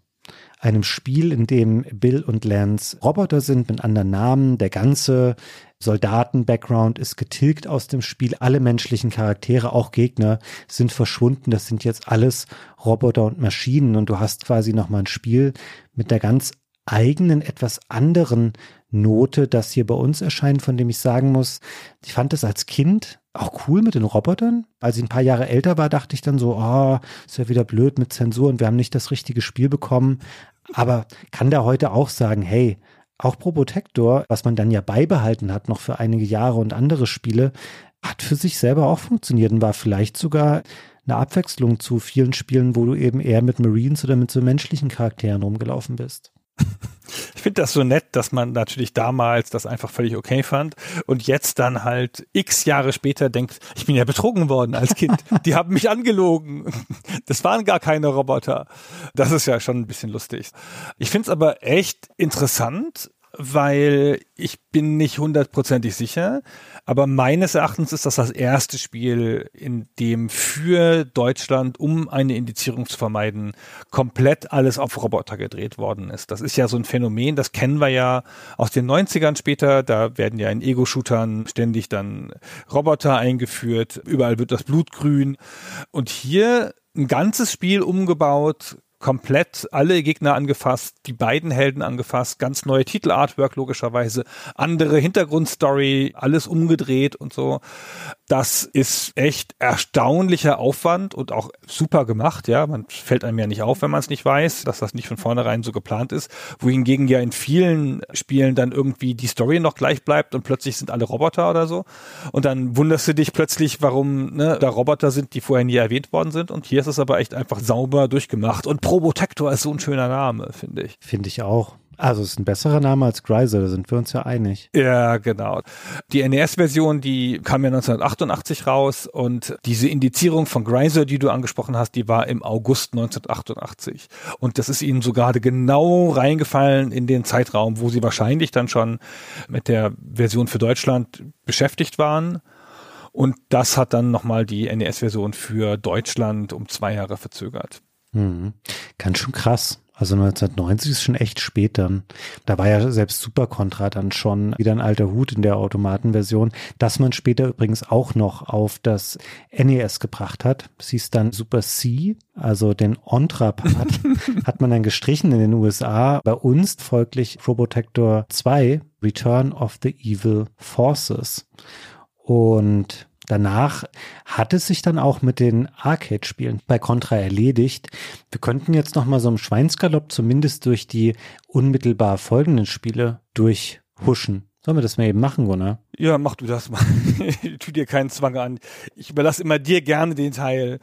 Einem Spiel, in dem Bill und Lance Roboter sind mit anderen Namen. Der ganze Soldaten-Background ist getilgt aus dem Spiel. Alle menschlichen Charaktere, auch Gegner, sind verschwunden. Das sind jetzt alles Roboter und Maschinen. Und du hast quasi nochmal ein Spiel mit der ganz eigenen, etwas anderen Note, das hier bei uns erscheint, von dem ich sagen muss, ich fand es als Kind auch cool mit den Robotern. Als ich ein paar Jahre älter war, dachte ich dann so, oh, ist ja wieder blöd mit Zensur und wir haben nicht das richtige Spiel bekommen. Aber kann da heute auch sagen, hey, auch Probotector, was man dann ja beibehalten hat, noch für einige Jahre und andere Spiele, hat für sich selber auch funktioniert und war vielleicht sogar eine Abwechslung zu vielen Spielen, wo du eben eher mit Marines oder mit so menschlichen Charakteren rumgelaufen bist. <laughs> Ich finde das so nett, dass man natürlich damals das einfach völlig okay fand und jetzt dann halt x Jahre später denkt, ich bin ja betrogen worden als Kind. <laughs> Die haben mich angelogen. <laughs> Das waren gar keine Roboter. Das ist ja schon ein bisschen lustig. Ich finde es aber echt interessant, weil ich bin nicht hundertprozentig sicher, aber meines Erachtens ist das das erste Spiel, in dem für Deutschland, um eine Indizierung zu vermeiden, komplett alles auf Roboter gedreht worden ist. Das ist ja so ein Phänomen, das kennen wir ja aus den 90ern später, da werden ja in Ego-Shootern ständig dann Roboter eingeführt, überall wird das Blut grün und hier ein ganzes Spiel umgebaut, komplett alle Gegner angefasst, die beiden Helden angefasst, ganz neue Titelartwork logischerweise, andere Hintergrundstory, alles umgedreht und so. Das ist echt erstaunlicher Aufwand und auch super gemacht, ja. Man fällt einem ja nicht auf, wenn man es nicht weiß, dass das nicht von vornherein so geplant ist. Wohingegen ja in vielen Spielen dann irgendwie die Story noch gleich bleibt und plötzlich sind alle Roboter oder so. Und dann wunderst du dich plötzlich, warum ne, da Roboter sind, die vorher nie erwähnt worden sind. Und hier ist es aber echt einfach sauber durchgemacht. Und Probotector ist so ein schöner Name, finde ich. Finde ich auch. Also es ist ein besserer Name als Greiser, da sind wir uns ja einig. Ja, genau. Die NES-Version, die kam ja 1988 raus und diese Indizierung von Greiser, die du angesprochen hast, die war im August 1988. Und das ist ihnen so gerade genau reingefallen in den Zeitraum, wo sie wahrscheinlich dann schon mit der Version für Deutschland beschäftigt waren. Und das hat dann nochmal die NES-Version für Deutschland um zwei Jahre verzögert. Hm. Ganz schön krass. Also 1990 ist schon echt spät dann. Da war ja selbst Super Contra dann schon wieder ein alter Hut in der Automatenversion, dass man später übrigens auch noch auf das NES gebracht hat. Es hieß dann Super C, also den Ontra-Part <laughs> hat man dann gestrichen in den USA. Bei uns folglich Robotector 2, Return of the Evil Forces. Und Danach hat es sich dann auch mit den Arcade-Spielen bei Contra erledigt. Wir könnten jetzt noch mal so im Schweinsgalopp zumindest durch die unmittelbar folgenden Spiele durchhuschen. Sollen wir das mal eben machen, Gunnar? Ja, mach du das mal. <laughs> tu dir keinen Zwang an. Ich überlasse immer dir gerne den Teil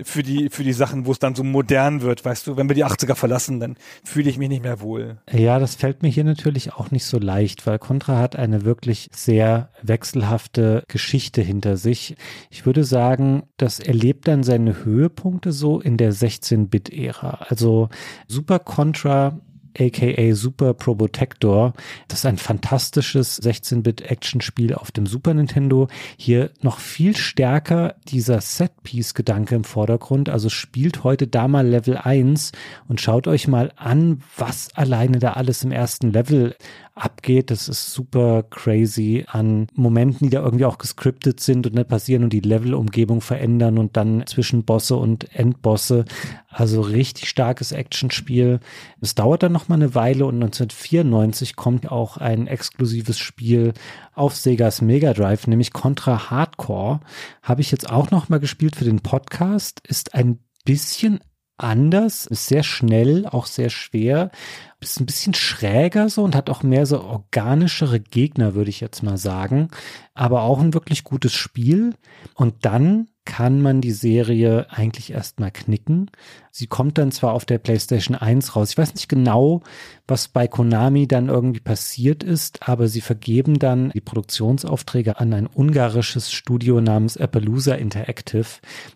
für die, für die Sachen, wo es dann so modern wird, weißt du, wenn wir die 80er verlassen, dann fühle ich mich nicht mehr wohl. Ja, das fällt mir hier natürlich auch nicht so leicht, weil Contra hat eine wirklich sehr wechselhafte Geschichte hinter sich. Ich würde sagen, das erlebt dann seine Höhepunkte so in der 16-Bit-Ära. Also Super Contra aka Super Probotector. Das ist ein fantastisches 16-Bit-Action-Spiel auf dem Super Nintendo. Hier noch viel stärker dieser Set-Piece-Gedanke im Vordergrund. Also spielt heute da mal Level 1 und schaut euch mal an, was alleine da alles im ersten Level abgeht. Das ist super crazy an Momenten, die da irgendwie auch gescriptet sind und nicht passieren und die Levelumgebung verändern und dann zwischen Bosse und Endbosse. Also richtig starkes Actionspiel. Es dauert dann noch mal eine Weile und 1994 kommt auch ein exklusives Spiel auf Segas Mega Drive, nämlich Contra Hardcore. Habe ich jetzt auch noch mal gespielt für den Podcast. Ist ein bisschen anders, ist sehr schnell, auch sehr schwer, ist ein bisschen schräger so und hat auch mehr so organischere Gegner, würde ich jetzt mal sagen. Aber auch ein wirklich gutes Spiel. Und dann kann man die Serie eigentlich erstmal knicken. Sie kommt dann zwar auf der PlayStation 1 raus. Ich weiß nicht genau, was bei Konami dann irgendwie passiert ist, aber sie vergeben dann die Produktionsaufträge an ein ungarisches Studio namens Appaloosa Interactive.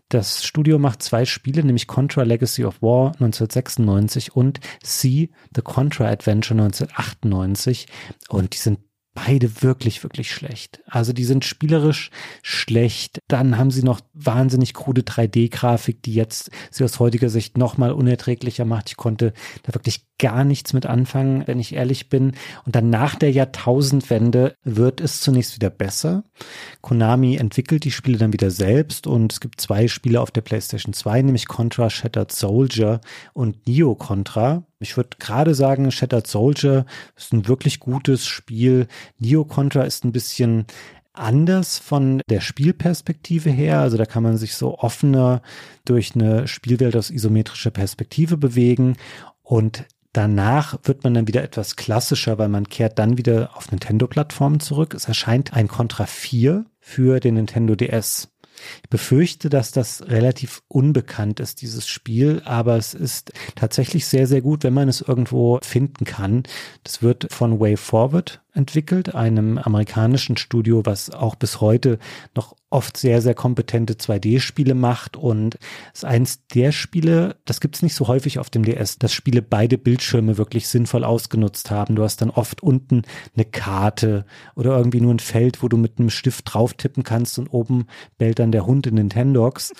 Das Studio macht zwei Spiele, nämlich Contra Legacy of War 1996 und See the Contra Adventure 1998 und die sind beide wirklich, wirklich schlecht. Also die sind spielerisch schlecht. Dann haben sie noch wahnsinnig krude 3D-Grafik, die jetzt sie aus heutiger Sicht nochmal unerträglicher macht. Ich konnte da wirklich gar nichts mit anfangen, wenn ich ehrlich bin. Und dann nach der Jahrtausendwende wird es zunächst wieder besser. Konami entwickelt die Spiele dann wieder selbst und es gibt zwei Spiele auf der PlayStation 2, nämlich Contra Shattered Soldier und Neo Contra. Ich würde gerade sagen, Shattered Soldier ist ein wirklich gutes Spiel. Neo Contra ist ein bisschen anders von der Spielperspektive her. Also da kann man sich so offener durch eine Spielwelt aus isometrischer Perspektive bewegen. Und Danach wird man dann wieder etwas klassischer, weil man kehrt dann wieder auf Nintendo-Plattformen zurück. Es erscheint ein Contra 4 für den Nintendo DS. Ich befürchte, dass das relativ unbekannt ist, dieses Spiel, aber es ist tatsächlich sehr, sehr gut, wenn man es irgendwo finden kann. Das wird von Way Forward entwickelt, einem amerikanischen Studio, was auch bis heute noch oft sehr, sehr kompetente 2D-Spiele macht und ist eins der Spiele, das gibt's nicht so häufig auf dem DS, dass Spiele beide Bildschirme wirklich sinnvoll ausgenutzt haben. Du hast dann oft unten eine Karte oder irgendwie nur ein Feld, wo du mit einem Stift drauf tippen kannst und oben bellt dann der Hund in Nintendogs.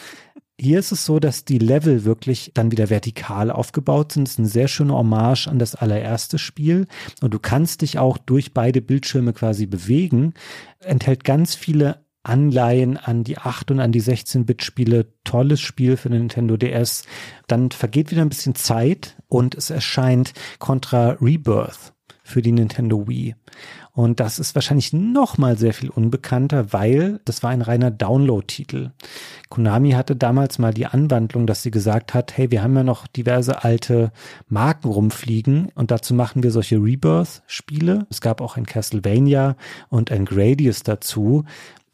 Hier ist es so, dass die Level wirklich dann wieder vertikal aufgebaut sind. Es ist eine sehr schöne Hommage an das allererste Spiel. Und du kannst dich auch durch beide Bildschirme quasi bewegen. Enthält ganz viele Anleihen an die 8 und an die 16-Bit-Spiele. Tolles Spiel für den Nintendo DS. Dann vergeht wieder ein bisschen Zeit und es erscheint Contra Rebirth für die Nintendo Wii. Und das ist wahrscheinlich noch mal sehr viel unbekannter, weil das war ein reiner Download-Titel. Konami hatte damals mal die Anwandlung, dass sie gesagt hat, hey, wir haben ja noch diverse alte Marken rumfliegen und dazu machen wir solche Rebirth-Spiele. Es gab auch ein Castlevania und ein Gradius dazu.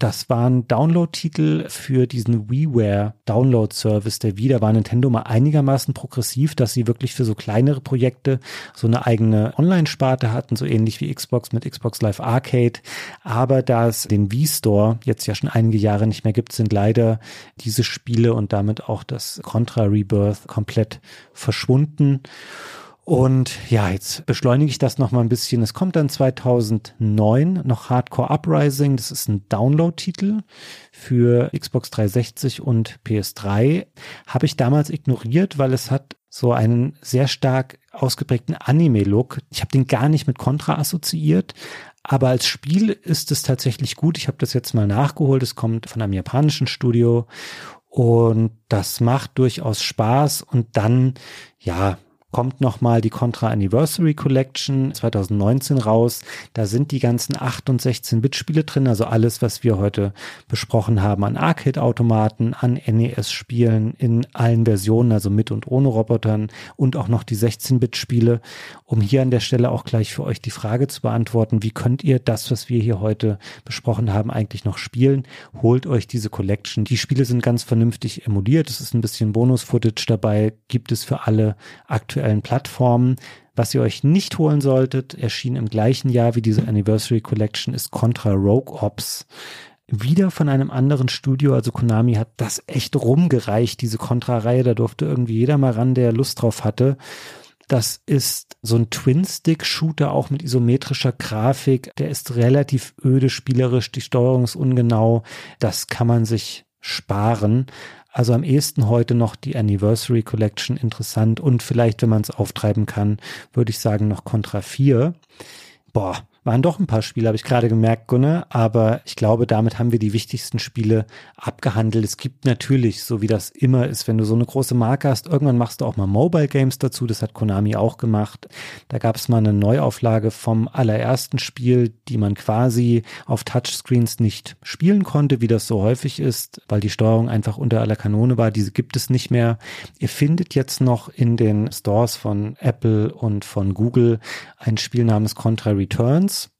Das waren Download-Titel für diesen WiiWare Download-Service der Wii. Da war Nintendo mal einigermaßen progressiv, dass sie wirklich für so kleinere Projekte so eine eigene Online-Sparte hatten, so ähnlich wie Xbox mit Xbox Live Arcade. Aber da es den Wii Store jetzt ja schon einige Jahre nicht mehr gibt, sind leider diese Spiele und damit auch das Contra Rebirth komplett verschwunden. Und ja, jetzt beschleunige ich das noch mal ein bisschen. Es kommt dann 2009 noch Hardcore Uprising. Das ist ein Download-Titel für Xbox 360 und PS3. Habe ich damals ignoriert, weil es hat so einen sehr stark ausgeprägten Anime-Look. Ich habe den gar nicht mit Contra assoziiert, aber als Spiel ist es tatsächlich gut. Ich habe das jetzt mal nachgeholt. Es kommt von einem japanischen Studio und das macht durchaus Spaß. Und dann, ja, kommt nochmal die Contra Anniversary Collection 2019 raus. Da sind die ganzen 8 und 16 Bit Spiele drin, also alles, was wir heute besprochen haben an Arcade Automaten, an NES Spielen in allen Versionen, also mit und ohne Robotern und auch noch die 16 Bit Spiele, um hier an der Stelle auch gleich für euch die Frage zu beantworten, wie könnt ihr das, was wir hier heute besprochen haben, eigentlich noch spielen? Holt euch diese Collection. Die Spiele sind ganz vernünftig emuliert. Es ist ein bisschen Bonus Footage dabei, gibt es für alle aktuell aktuellen Plattformen. Was ihr euch nicht holen solltet, erschien im gleichen Jahr wie diese Anniversary Collection, ist Contra Rogue Ops. Wieder von einem anderen Studio, also Konami hat das echt rumgereicht, diese Contra-Reihe, da durfte irgendwie jeder mal ran, der Lust drauf hatte. Das ist so ein Twin-Stick-Shooter, auch mit isometrischer Grafik. Der ist relativ öde spielerisch, die Steuerung ist ungenau. Das kann man sich sparen. Also am ehesten heute noch die Anniversary Collection interessant und vielleicht, wenn man es auftreiben kann, würde ich sagen noch Contra 4. Boah, waren doch ein paar Spiele, habe ich gerade gemerkt, Gunnar. Aber ich glaube, damit haben wir die wichtigsten Spiele abgehandelt. Es gibt natürlich, so wie das immer ist, wenn du so eine große Marke hast, irgendwann machst du auch mal Mobile Games dazu. Das hat Konami auch gemacht. Da gab es mal eine Neuauflage vom allerersten Spiel, die man quasi auf Touchscreens nicht spielen konnte, wie das so häufig ist, weil die Steuerung einfach unter aller Kanone war. Diese gibt es nicht mehr. Ihr findet jetzt noch in den Stores von Apple und von Google ein Spiel namens Contra Returns Performance.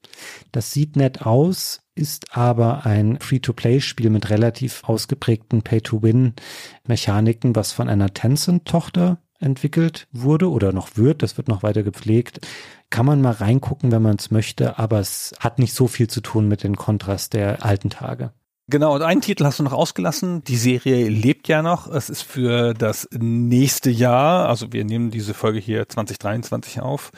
Das sieht nett aus, ist aber ein Free-to-Play-Spiel mit relativ ausgeprägten Pay-to-Win-Mechaniken, was von einer Tencent-Tochter entwickelt wurde oder noch wird. Das wird noch weiter gepflegt. Kann man mal reingucken, wenn man es möchte, aber es hat nicht so viel zu tun mit den Kontrast der alten Tage. Genau, und einen Titel hast du noch ausgelassen. Die Serie lebt ja noch. Es ist für das nächste Jahr, also wir nehmen diese Folge hier 2023 auf,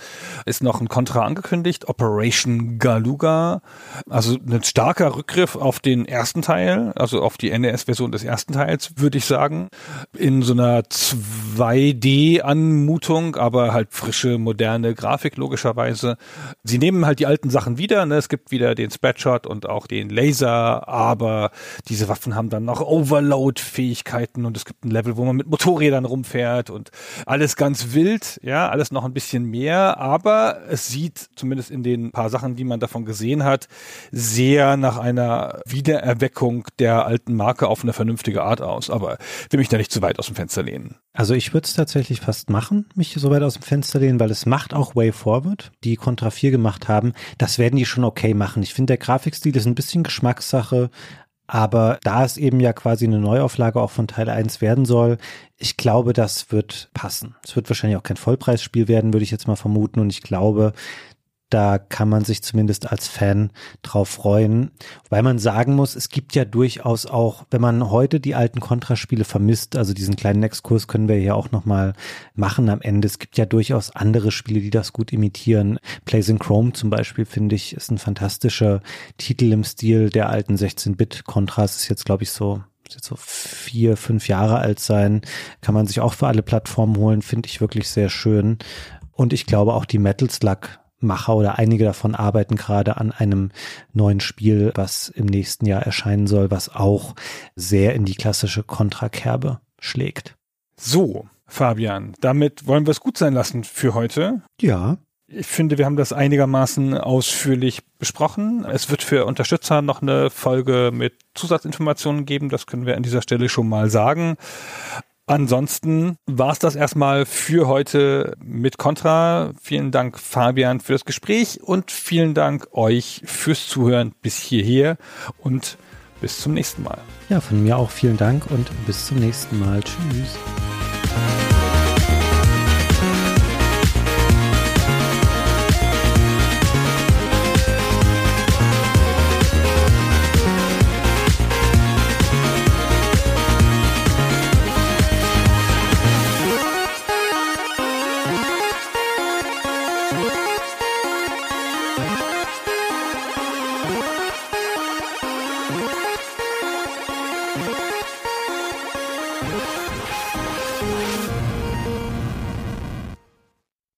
ist noch ein Kontra angekündigt, Operation Galuga. Also ein starker Rückgriff auf den ersten Teil, also auf die NES-Version des ersten Teils, würde ich sagen. In so einer 2D-Anmutung, aber halt frische, moderne Grafik logischerweise. Sie nehmen halt die alten Sachen wieder. Ne? Es gibt wieder den Spreadshot und auch den Laser, aber diese Waffen haben dann noch Overload-Fähigkeiten und es gibt ein Level, wo man mit Motorrädern rumfährt und alles ganz wild, ja, alles noch ein bisschen mehr, aber es sieht zumindest in den paar Sachen, die man davon gesehen hat, sehr nach einer Wiedererweckung der alten Marke auf eine vernünftige Art aus. Aber will mich da nicht zu weit aus dem Fenster lehnen. Also ich würde es tatsächlich fast machen, mich so weit aus dem Fenster lehnen, weil es macht auch Way Forward, die Contra 4 gemacht haben. Das werden die schon okay machen. Ich finde, der Grafikstil ist ein bisschen Geschmackssache, Aber da es eben ja quasi eine Neuauflage auch von Teil 1 werden soll, ich glaube, das wird passen. Es wird wahrscheinlich auch kein Vollpreisspiel werden, würde ich jetzt mal vermuten. Und ich glaube, da kann man sich zumindest als Fan drauf freuen. Weil man sagen muss, es gibt ja durchaus auch, wenn man heute die alten Contra-Spiele vermisst, also diesen kleinen Exkurs können wir ja auch nochmal machen am Ende. Es gibt ja durchaus andere Spiele, die das gut imitieren. Plays in Chrome zum Beispiel, finde ich, ist ein fantastischer Titel im Stil der alten 16-Bit-Contras. Ist jetzt, glaube ich, so jetzt so vier, fünf Jahre alt sein, kann man sich auch für alle Plattformen holen, finde ich wirklich sehr schön. Und ich glaube auch die Metal Slug Macher oder einige davon arbeiten gerade an einem neuen Spiel, was im nächsten Jahr erscheinen soll, was auch sehr in die klassische Kontrakerbe schlägt. So, Fabian, damit wollen wir es gut sein lassen für heute. Ja. Ich finde, wir haben das einigermaßen ausführlich besprochen. Es wird für Unterstützer noch eine Folge mit Zusatzinformationen geben. Das können wir an dieser Stelle schon mal sagen. Ansonsten war es das erstmal für heute mit Contra. Vielen Dank, Fabian, für das Gespräch und vielen Dank euch fürs Zuhören bis hierher und bis zum nächsten Mal. Ja, von mir auch vielen Dank und bis zum nächsten Mal. Tschüss.